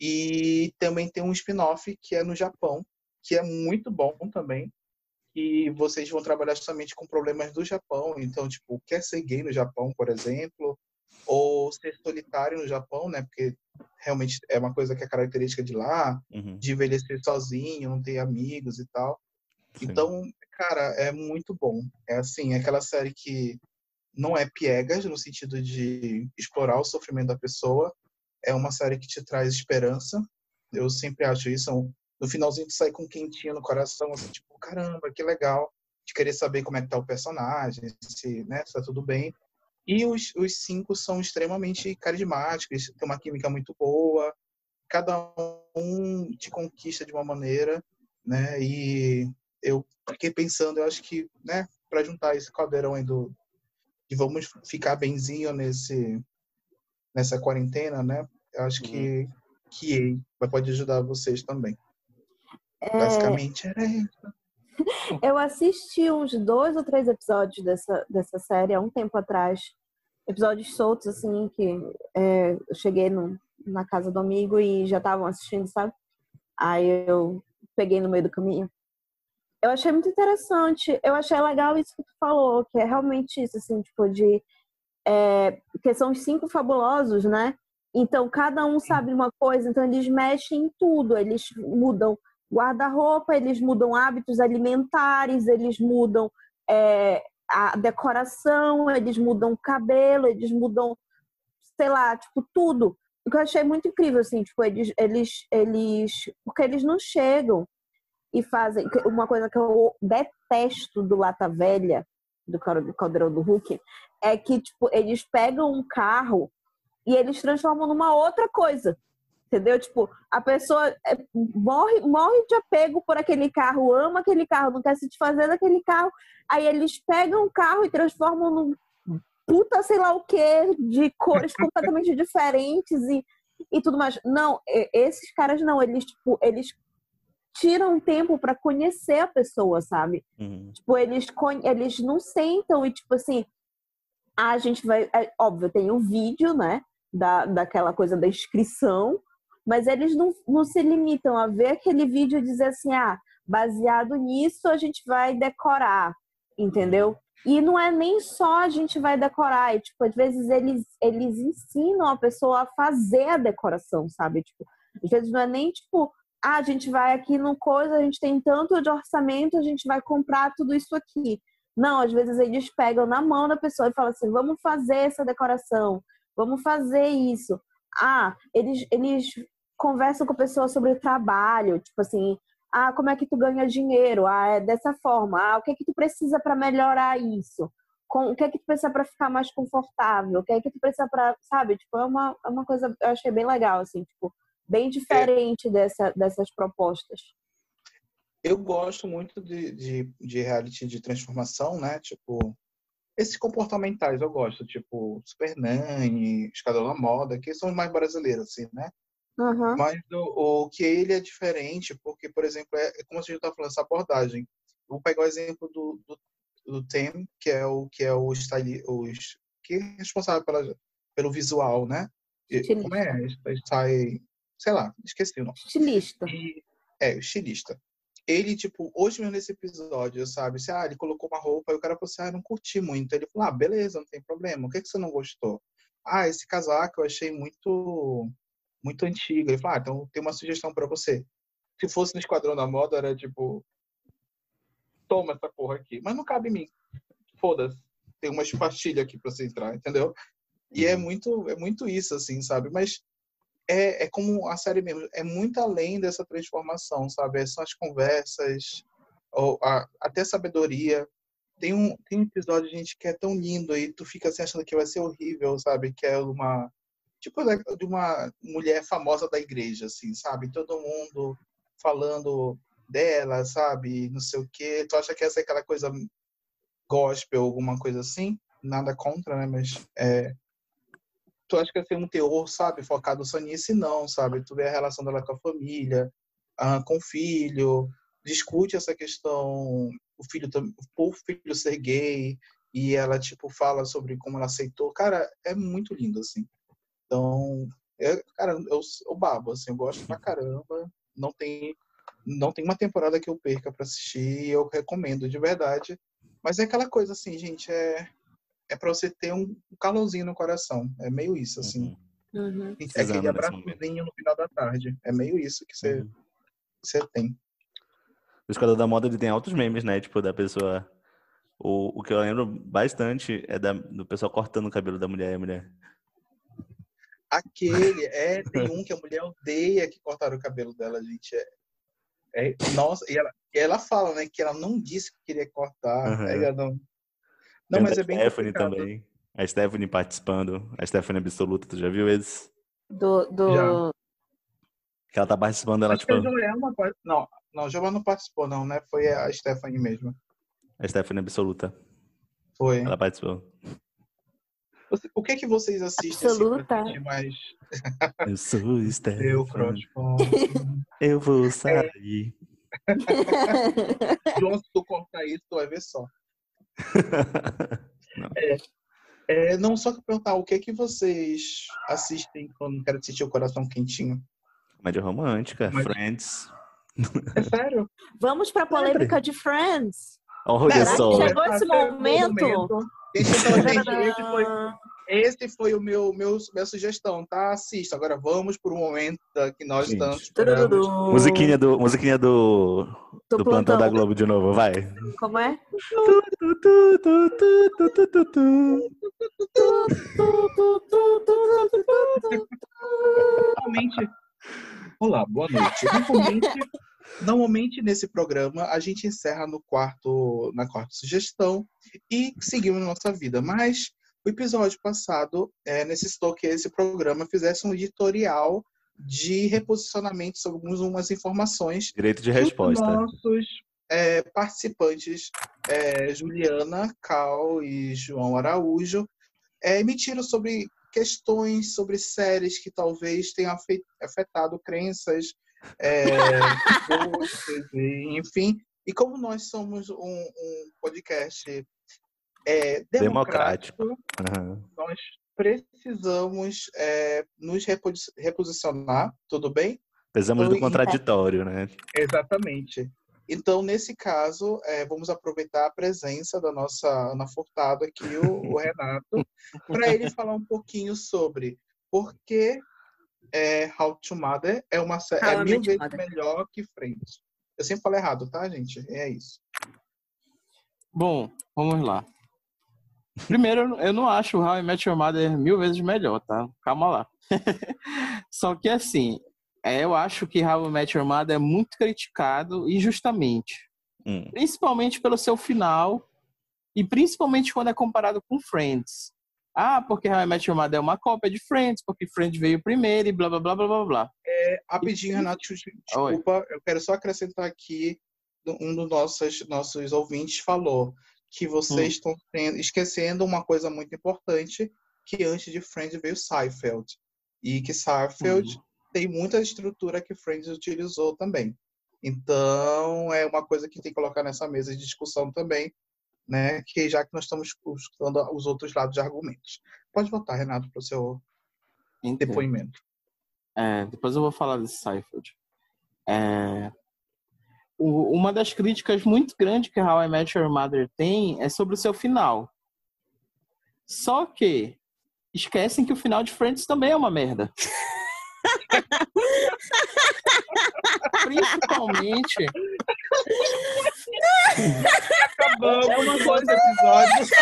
E também tem um spin-off que é no Japão, que é muito bom também. E vocês vão trabalhar justamente com problemas do Japão. Então, tipo, quer ser gay no Japão, por exemplo, ou ser solitário no Japão, né? Porque realmente é uma coisa que é característica de lá, uhum. de envelhecer sozinho, não ter amigos e tal. Então, cara, é muito bom. É assim, é aquela série que não é piegas no sentido de explorar o sofrimento da pessoa. É uma série que te traz esperança. Eu sempre acho isso. No finalzinho, tu sai com um quentinho no coração, assim, tipo, caramba, que legal. De querer saber como é que tá o personagem, se, né, se tá tudo bem. E os, os cinco são extremamente carismáticos, tem uma química muito boa, cada um te conquista de uma maneira, né? E eu fiquei pensando, eu acho que, né, para juntar esse caldeirão aí do de vamos ficar benzinho nesse nessa quarentena, né? Eu acho Uhum. que que pode ajudar vocês também. É, Basicamente era isso. (laughs) eu assisti uns dois ou três episódios dessa, dessa série há um tempo atrás. Episódios soltos, assim, que é, eu cheguei no, na casa do amigo e já estavam assistindo, sabe? Aí eu peguei no meio do caminho. Eu achei muito interessante. Eu achei legal isso que tu falou, que é realmente isso, assim, tipo, de. É, que são os cinco fabulosos, né? Então, cada um sabe uma coisa, então eles mexem em tudo. Eles mudam guarda-roupa, eles mudam hábitos alimentares, eles mudam é, a decoração, eles mudam o cabelo, eles mudam, sei lá, tipo, tudo. O que eu achei muito incrível, assim, tipo, eles, eles, eles, porque eles não chegam e fazem, uma coisa que eu detesto do Lata Velha, do Caldeirão do Hulk, é que, tipo, eles pegam um carro e eles transformam numa outra coisa. Entendeu? Tipo, a pessoa é, morre, morre de apego por aquele carro, ama aquele carro, não quer se desfazer daquele carro. Aí eles pegam o carro e transformam num puta sei lá o que, de cores (laughs) completamente diferentes e, e tudo mais. Não, esses caras não, eles, tipo, eles tiram tempo para conhecer a pessoa, sabe? Uhum. Tipo, eles, eles não sentam e, tipo assim, a gente vai. É, óbvio, tem o um vídeo, né? Da, daquela coisa da inscrição, mas eles não, não se limitam a ver aquele vídeo e dizer assim, ah, baseado nisso a gente vai decorar, entendeu? E não é nem só a gente vai decorar, é, tipo, às vezes eles, eles ensinam a pessoa a fazer a decoração, sabe? Tipo, às vezes não é nem tipo, ah, a gente vai aqui no coisa, a gente tem tanto de orçamento, a gente vai comprar tudo isso aqui. Não, às vezes eles pegam na mão da pessoa e falam assim: vamos fazer essa decoração, vamos fazer isso. Ah, eles, eles conversam com a pessoa sobre o trabalho, tipo assim, ah, como é que tu ganha dinheiro? Ah, é dessa forma. Ah, o que é que tu precisa para melhorar isso? Com, o que é que tu precisa para ficar mais confortável? O que é que tu precisa para, sabe? Tipo, é uma, é uma coisa, eu achei bem legal, assim, tipo, bem diferente dessa, dessas propostas. Eu gosto muito de, de, de reality de transformação, né? Tipo, esses comportamentais eu gosto, tipo Super Nani, Escadão da Moda, que são os mais brasileiros, assim, né? Uhum. Mas o, o, que ele é diferente, porque, por exemplo, é, é como a gente está falando, essa abordagem. Vou pegar o exemplo do, do, do Tem, que é o que é o style, os, que é responsável pela, pelo visual, né? Estilista. Como é? Style, sei lá, esqueci o nome. Estilista. E, é, o estilista. Ele, tipo, hoje mesmo nesse episódio, sabe? Se, ah, ele colocou uma roupa e o cara falou assim, ah, não curti muito. Ele falou, ah, beleza, não tem problema. O que, é que você não gostou? Ah, esse casaco eu achei muito muito antiga. Ele falou, ah, então tem uma sugestão para você. Se fosse no Esquadrão da Moda, era tipo, toma essa porra aqui. Mas não cabe em mim. Foda-se. Tem uma pastilha aqui para você entrar, entendeu? E é uhum. muito, é muito isso, assim, sabe? Mas é, é como a série mesmo, é muito além dessa transformação, sabe? São as conversas, ou a, até sabedoria. Tem um, tem um episódio, gente, que é tão lindo e tu fica assim achando que vai ser horrível, sabe? Que é uma tipo de uma mulher famosa da igreja, assim, sabe? Todo mundo falando dela, sabe? Não sei o quê. Tu acha que essa é aquela coisa gospel, alguma coisa assim? Nada contra, né? Mas é... tu acha que é um teor, sabe? Focado só nisso e não, sabe? Tu vê a relação dela com a família, ah, com o filho, discute essa questão, o filho, o filho ser gay, e ela, tipo, fala sobre como ela aceitou. Cara, é muito lindo, assim. Então, é, cara, eu, eu babo, assim, eu gosto pra caramba. Não tem, não tem uma temporada que eu perca para assistir eu recomendo de verdade. Mas é aquela coisa assim, gente, é, é para você ter um calorzinho no coração. É meio isso, assim. Uhum. uhum. É aquele abraçozinho no final da tarde. É meio isso que você, uhum. você tem. O Esquadrão da Moda ele tem altos memes, né? Tipo, da pessoa. O, o que eu lembro bastante é da, do pessoal cortando o cabelo da mulher e a mulher. Aquele, (laughs) é, tem um que a mulher odeia que cortaram o cabelo dela, gente. É, é nossa, e ela, ela fala, né, que ela não disse que queria cortar. Uhum. Ela não, não mas é bem Stephanie complicado. também. A Stephanie participando. A Stephanie Absoluta, tu já viu eles? Do. do... Já. Que ela tá participando, ela Acho tipo. Joelma, não, não, a Joelma não participou, não, né? Foi a Stephanie mesmo. A Stephanie Absoluta. Foi. Ela participou. O que é que vocês assistem Absoluta. assim, mais? (laughs) Eu sou Stefan. Eu, Eu vou sair. É. (laughs) João, se tu contar isso, tu vai ver só. (laughs) não. É, é, não, só que perguntar, o que é que vocês assistem quando querem assistir o Coração Quentinho? Comédia romântica, Mas... Friends. É sério? (laughs) Vamos pra polêmica de Friends. Olha só. Chegou esse momento. momento. esse foi, esse foi o meu, meu minha sugestão, tá? Assista. Agora vamos para o momento que nós Gente. esperamos. Musiquinha do, musiquinha do, do, do plantão da Globo de novo, vai. Como é? Normalmente. Olá, boa noite. Normalmente Normalmente nesse programa a gente encerra no quarto, na quarta sugestão e seguimos nossa vida. Mas o episódio passado é, necessitou que esse programa fizesse um editorial de reposicionamento sobre algumas informações. Direito de resposta. Nossos é, participantes, é, Juliana, Cal e João Araújo, é, emitiram sobre questões, sobre séries que talvez tenham afetado crenças é, (laughs) enfim. E como nós somos um, um podcast é, democrático, democrático. Uhum. nós precisamos é, nos reposicionar, tudo bem? Precisamos do contraditório, né? Exatamente. Então, nesse caso, é, vamos aproveitar a presença da nossa Ana Furtado aqui, o, o (laughs) Renato, para ele falar um pouquinho sobre por que é How to Mother é uma é mil vezes Mother. melhor que Friends. Eu sempre falo errado, tá, gente? É isso. Bom, vamos lá. Primeiro, eu não acho o How I Met Your Mother mil vezes melhor, tá? Calma lá. (laughs) Só que assim, é, eu acho que How I Met Your Mother é muito criticado injustamente. Hum. Principalmente pelo seu final e principalmente quando é comparado com Friends. Ah, porque How I Met Your Mother é uma cópia de Friends, porque Friends veio primeiro e blá blá blá blá blá blá. É, rapidinho, Renato, desculpa, eu quero só acrescentar aqui, um dos nossos, nossos ouvintes falou que vocês Hum. estão esquecendo uma coisa muito importante, que antes de Friends veio Seinfeld. E que Seinfeld Hum. tem muita estrutura que Friends utilizou também. Então, é uma coisa que tem que colocar nessa mesa de discussão também, né? Que já que nós estamos escutando os outros lados de argumentos. Pode voltar, Renato, para o seu Entendo. depoimento. É, depois eu vou falar desse Seinfeld. É, o- uma das críticas muito grandes que How I Met Your Mother tem é sobre o seu final. Só que esquecem que o final de Friends também é uma merda. (laughs) Principalmente, Acabamos É uma coisa- episódio.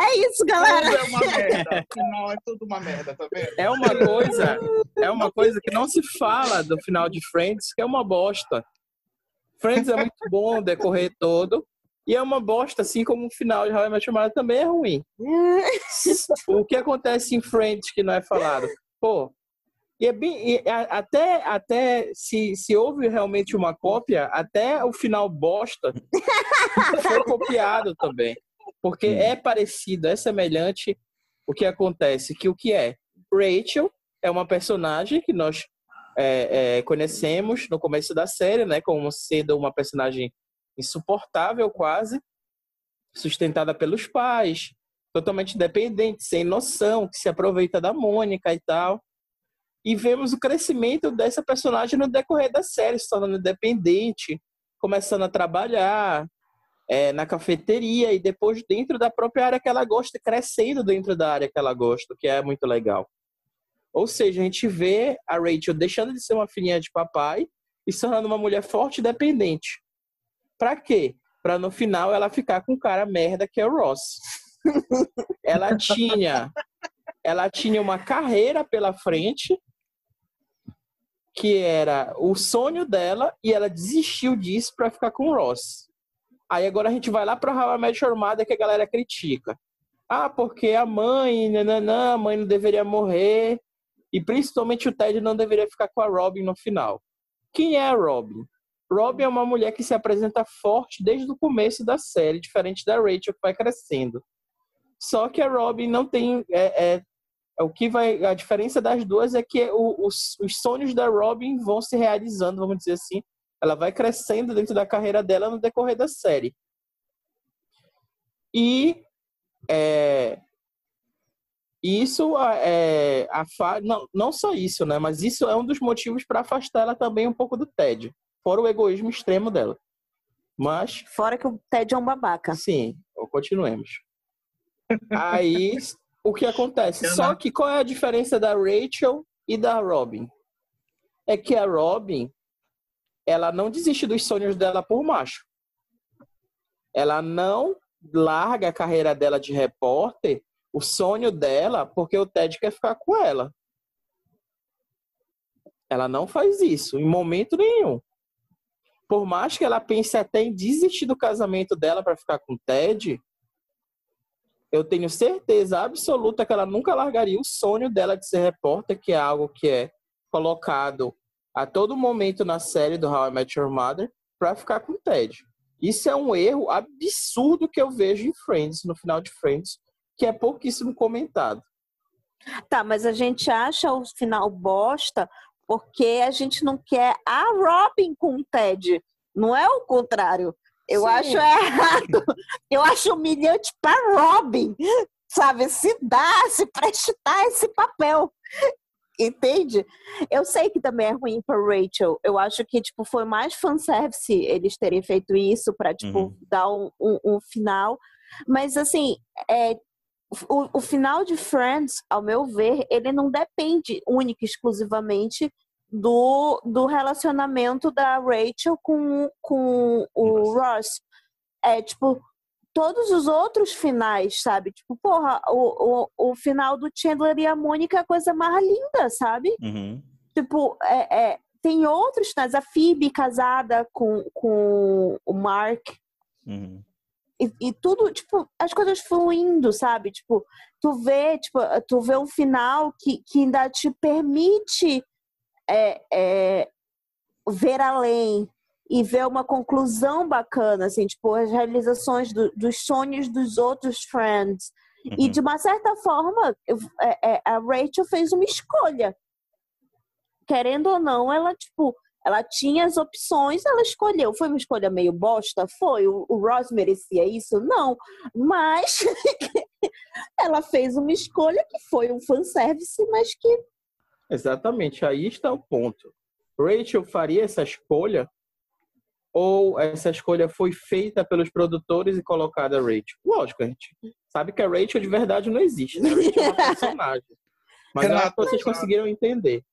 É isso, galera. Tudo é uma merda. Afinal, é tudo uma merda, tá vendo? é uma coisa, é uma coisa que não se fala do final de Friends, que é uma bosta. Friends é muito bom decorrer todo, e é uma bosta, assim como o final de How I Met Your Mother também é ruim. (laughs) o que acontece em Friends que não é falado? Pô, e é bem, e até, até se, se houve realmente uma cópia, até o final bosta (laughs) foi copiado também. Porque Hum. é parecido, é semelhante o que acontece. Que o que é? Rachel é uma personagem que nós é, é, conhecemos no começo da série, né? Como sendo uma personagem insuportável quase, sustentada pelos pais, totalmente dependente, sem noção, que se aproveita da Mônica e tal. E vemos o crescimento dessa personagem no decorrer da série, se tornando independente, começando a trabalhar é, na cafeteria e depois dentro da própria área que ela gosta, crescendo dentro da área que ela gosta, o que é muito legal. Ou seja, a gente vê a Rachel deixando de ser uma filhinha de papai e se tornando uma mulher forte e dependente. Pra quê? Pra no final ela ficar com o cara merda que é o Ross. (laughs) ela tinha ela tinha uma carreira pela frente que era o sonho dela e ela desistiu disso pra ficar com o Ross. Aí agora a gente vai lá pra How Your Mother que a galera critica. Ah, porque a mãe, nananã, a mãe não deveria morrer. E principalmente o Ted não deveria ficar com a Robin no final. Quem é a Robin? Robin é uma mulher que se apresenta forte desde o começo da série, diferente da Rachel que vai crescendo. Só que a Robin não tem. É, é- é o que vai. A diferença das duas é que o- os, os sonhos da Robin vão se realizando, vamos dizer assim. Ela vai crescendo dentro da carreira dela no decorrer da série. E é, isso é afa- não, não só isso, né? Mas isso é um dos motivos para afastar ela também um pouco do Ted, fora o egoísmo extremo dela. Mas Fora que o Ted é um babaca. Sim, continuemos. Aí, o que acontece? Só não- que qual é a diferença da Rachel e da Robin? É que a Robin, ela não desiste dos sonhos dela por macho. Ela não larga a carreira dela de repórter, o sonho dela, porque o Ted quer ficar com ela. Ela não faz isso, em momento nenhum. Por mais que ela pense até em desistir do casamento dela para ficar com o Ted, eu tenho certeza absoluta que ela nunca largaria o sonho dela de ser repórter, que é algo que é colocado a todo momento na série do How I Met Your Mother, para ficar com o Ted. Isso é um erro absurdo que eu vejo em Friends, no final de Friends, que é pouquíssimo comentado. Tá, mas a gente acha o final bosta porque a gente não quer a Robin com o Ted. Não é o contrário. Eu Sim. acho errado. Eu acho humilhante para Robin, sabe? Se dar, se prestar esse papel. Entende? Eu sei que também é ruim para Rachel. Eu acho que tipo foi mais fanservice eles terem feito isso para tipo Uhum. dar um, um- um final. Mas assim, é, o, o final de Friends, ao meu ver, ele não depende única e exclusivamente do, do relacionamento da Rachel com, com o Ross. É tipo, todos os outros finais, sabe? Tipo, porra, o, o, o final do Chandler e a Mônica é a coisa mais linda, sabe? Uhum. Tipo, é, é, tem outros finais. A Phoebe casada com, com o Mark. Uhum. E, e, tudo, tipo, as coisas fluindo, sabe? Tipo, tu vê, tipo, tu vê um final que, que ainda te permite é, é, ver além e ver uma conclusão bacana, assim, tipo, as realizações do, dos sonhos dos outros friends. Uhum. E de uma certa forma, é, é, a Rachel fez uma escolha. Querendo ou não, ela, tipo, ela tinha as opções, ela escolheu. Foi uma escolha meio bosta? Foi. O, o Ross merecia isso? Não. Mas (laughs) ela fez uma escolha que foi um fanservice, mas que. Exatamente, aí está o ponto. Rachel faria essa escolha ou essa escolha foi feita pelos produtores e colocada a Rachel? Lógico, a gente sabe que a Rachel de verdade não existe, né? A Rachel é uma (laughs) personagem. Mas Renato, vocês conseguiram entender.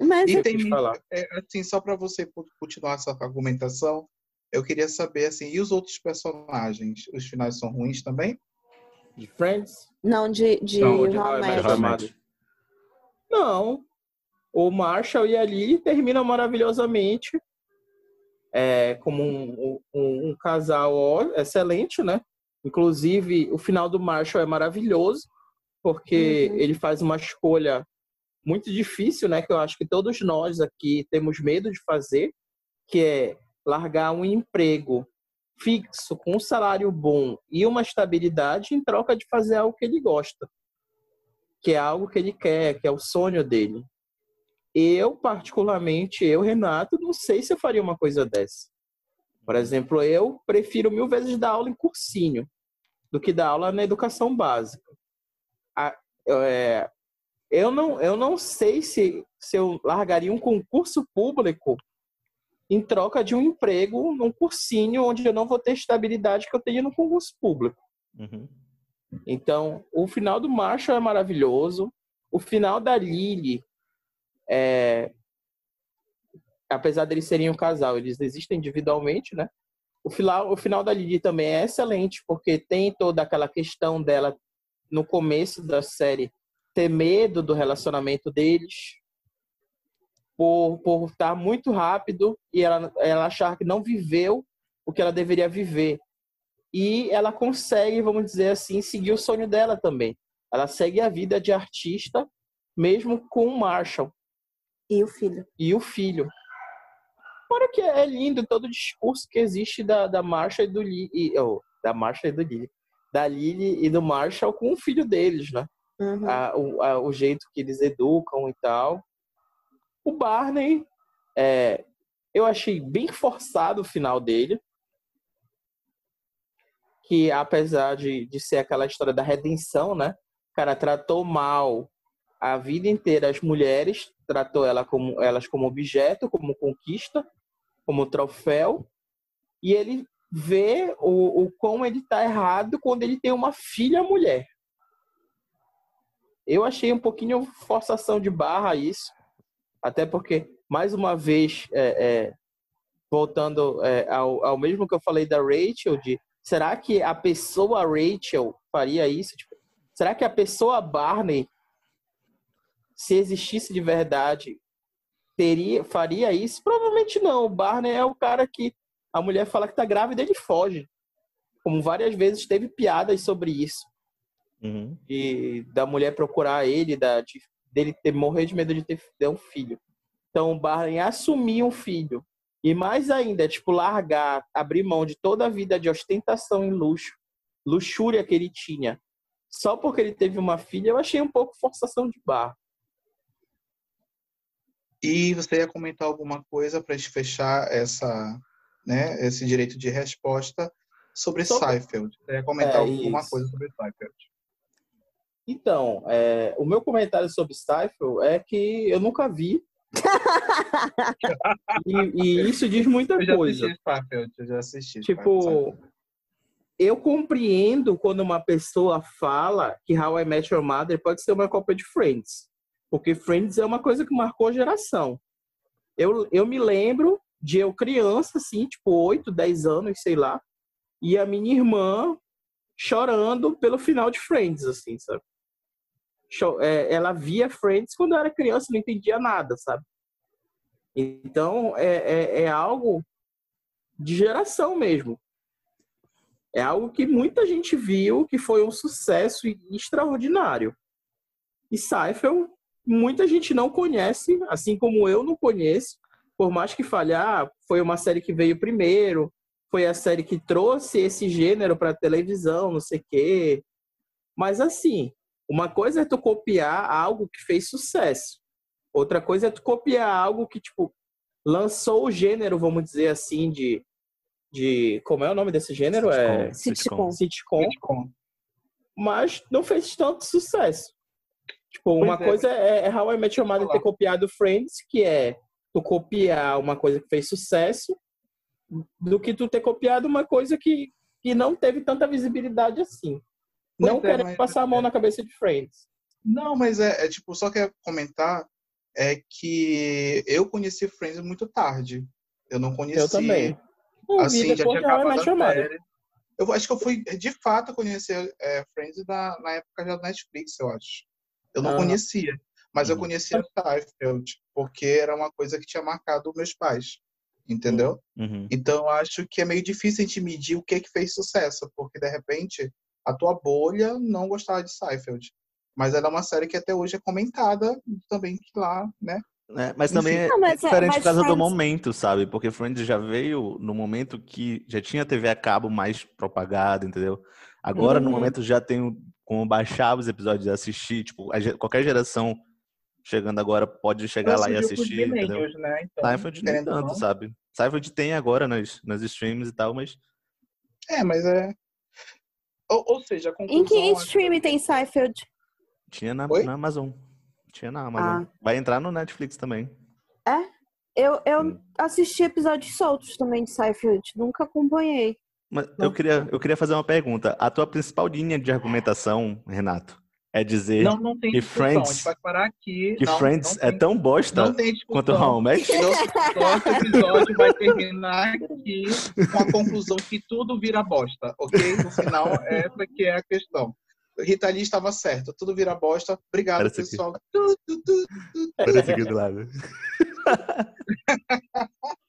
Mas e tem, falar. É, assim, só para você continuar essa argumentação, eu queria saber assim, e os outros personagens, os finais são ruins também? De Friends? Não, de de, não, de How Não. O Marshall e a Lily terminam maravilhosamente é, como um, um, um, casal excelente, né? Inclusive, o final do Marshall é maravilhoso, porque uhum. ele faz uma escolha muito difícil, né? Que eu acho que todos nós aqui temos medo de fazer, que é largar um emprego fixo, com um salário bom e uma estabilidade em troca de fazer algo que ele gosta, que é algo que ele quer, que é o sonho dele. Eu, particularmente, eu, Renato, não sei se eu faria uma coisa dessa. Por exemplo, eu prefiro mil vezes dar aula em cursinho do que dar aula na educação básica. É, eu, não, eu não sei se, se eu largaria um concurso público em troca de um emprego num cursinho onde eu não vou ter estabilidade que eu tenho no concurso público. Uhum. Então, o final do Marshall é maravilhoso. O final da Lily é, apesar deles serem um casal, eles existem individualmente, né? O final, o final da Lily também é excelente, porque tem toda aquela questão dela no começo da série ter medo do relacionamento deles, por, por estar muito rápido e ela, ela achar que não viveu o que ela deveria viver. E ela consegue, vamos dizer assim, seguir o sonho dela também. Ela segue a vida de artista, mesmo com o Marshall. E o filho. E o filho. Fora que é lindo todo o discurso que existe da, da Marshall e do Lily. Oh, da Marshall e do Lily. Da Lily e do Marshall com o filho deles, né? Uhum. A, o, a, o jeito que eles educam e tal. O Barney, é, eu achei bem forçado o final dele. Que apesar de, de ser aquela história da redenção, né? O cara tratou mal a vida inteira as mulheres, tratou ela como, elas como objeto, como conquista, como troféu, e ele vê o, o como ele está errado quando ele tem uma filha mulher. Eu achei um pouquinho forçação de barra isso, até porque, mais uma vez, é, é, voltando é, ao, ao mesmo que eu falei da Rachel, de será que a pessoa Rachel faria isso? Tipo, será que a pessoa Barney se existisse de verdade, teria, faria isso? Provavelmente não. O Barney é o cara que a mulher fala que tá grávida e ele foge. Como várias vezes teve piadas sobre isso. Uhum. E da mulher procurar ele, da, de, dele ter, morrer de medo de ter, ter um filho. Então o Barney assumir um filho. E mais ainda, tipo, largar, abrir mão de toda a vida de ostentação e luxo, luxúria que ele tinha, só porque ele teve uma filha, eu achei um pouco forçação de barra. E você ia comentar alguma coisa para a gente fechar essa, né, esse direito de resposta sobre, sobre... Seinfeld. Você ia comentar é, alguma isso. coisa sobre Seinfeld. Então, é, o meu comentário sobre Seinfeld é que eu nunca vi. (laughs) e, e, isso diz muita eu coisa. Assisti eu já assisti. Tipo, eu compreendo quando uma pessoa fala que How I Met Your Mother pode ser uma cópia de Friends. Porque Friends é uma coisa que marcou a geração. Eu, eu me lembro de eu criança, assim, tipo 8, 10 anos, sei lá, e a minha irmã chorando pelo final de Friends, assim, sabe? É, ela via Friends quando era criança, não entendia nada, sabe? Então, é, é, é algo de geração mesmo. É algo que muita gente viu que foi um sucesso extraordinário. E Seinfeld, muita gente não conhece, assim como eu não conheço, por mais que falhar, ah, foi uma série que veio primeiro, foi a série que trouxe esse gênero para televisão, não sei o quê. Mas assim, uma coisa é tu copiar algo que fez sucesso. Outra coisa é tu copiar algo que, tipo, lançou o gênero, vamos dizer assim, de. de como é o nome desse gênero? Sitcom. É Sitcom. sitcom. Sitcom. Mas não fez tanto sucesso. Tipo, uma Pois é. coisa é, é How I Met Your Mother ter copiado Friends, que é tu copiar uma coisa que fez sucesso, do que tu ter copiado uma coisa que, que não teve tanta visibilidade assim. Pois não é, quero mas- passar a mão na cabeça de Friends. Não, mas é, é, tipo, só quero comentar é que eu conheci Friends muito tarde. Eu não conheci. Eu também. Eu Assim, já tinha I acabado a série. Eu acho que eu fui, de fato, conhecer é, Friends na, na época já da Netflix, eu acho. Eu não Ah. conhecia, mas eu Uhum. conhecia Seinfeld, porque era uma coisa que tinha marcado meus pais, entendeu? Uhum. Então, eu acho que é meio difícil a gente medir o que que fez sucesso, porque, de repente, a tua bolha não gostava de Seinfeld. Mas ela é uma série que até hoje é comentada também que lá, né? É, mas Enfim. também é, Não, mas é é- diferente mas por causa do Friends- momento, sabe? Porque Friends já veio no momento que já tinha TV a cabo mais propagada, entendeu? Agora, no Uhum. momento, já tem como baixar os episódios e assistir. Tipo, a qualquer geração chegando agora pode chegar lá e assistir, né? Então, Seinfeld nem tanto, não. sabe? Seinfeld tem agora nas, nas streams e tal, mas É, mas é. Ou, ou seja, a Em que é- stream tem Seinfeld? tinha na, na Amazon. Tinha na Amazon. Ah. Vai entrar no Netflix também. Eu, eu Hum. assisti episódios soltos também de Seinfeld. Nunca acompanhei. Mas Não. eu queria, eu queria fazer uma pergunta. A tua principal linha de argumentação, Renato, é dizer Não, não Que. Friends- aqui. que não, Friends é tem, tão bosta quanto How I Met? Nosso, episódio vai terminar aqui com a conclusão que tudo vira bosta, ok? No final, essa que é a questão. Rita Lee estava certa, tudo vira bosta. Obrigado, Parece aqui. pessoal. Tu, tu, tu, tu. Parece aqui do lado. (laughs)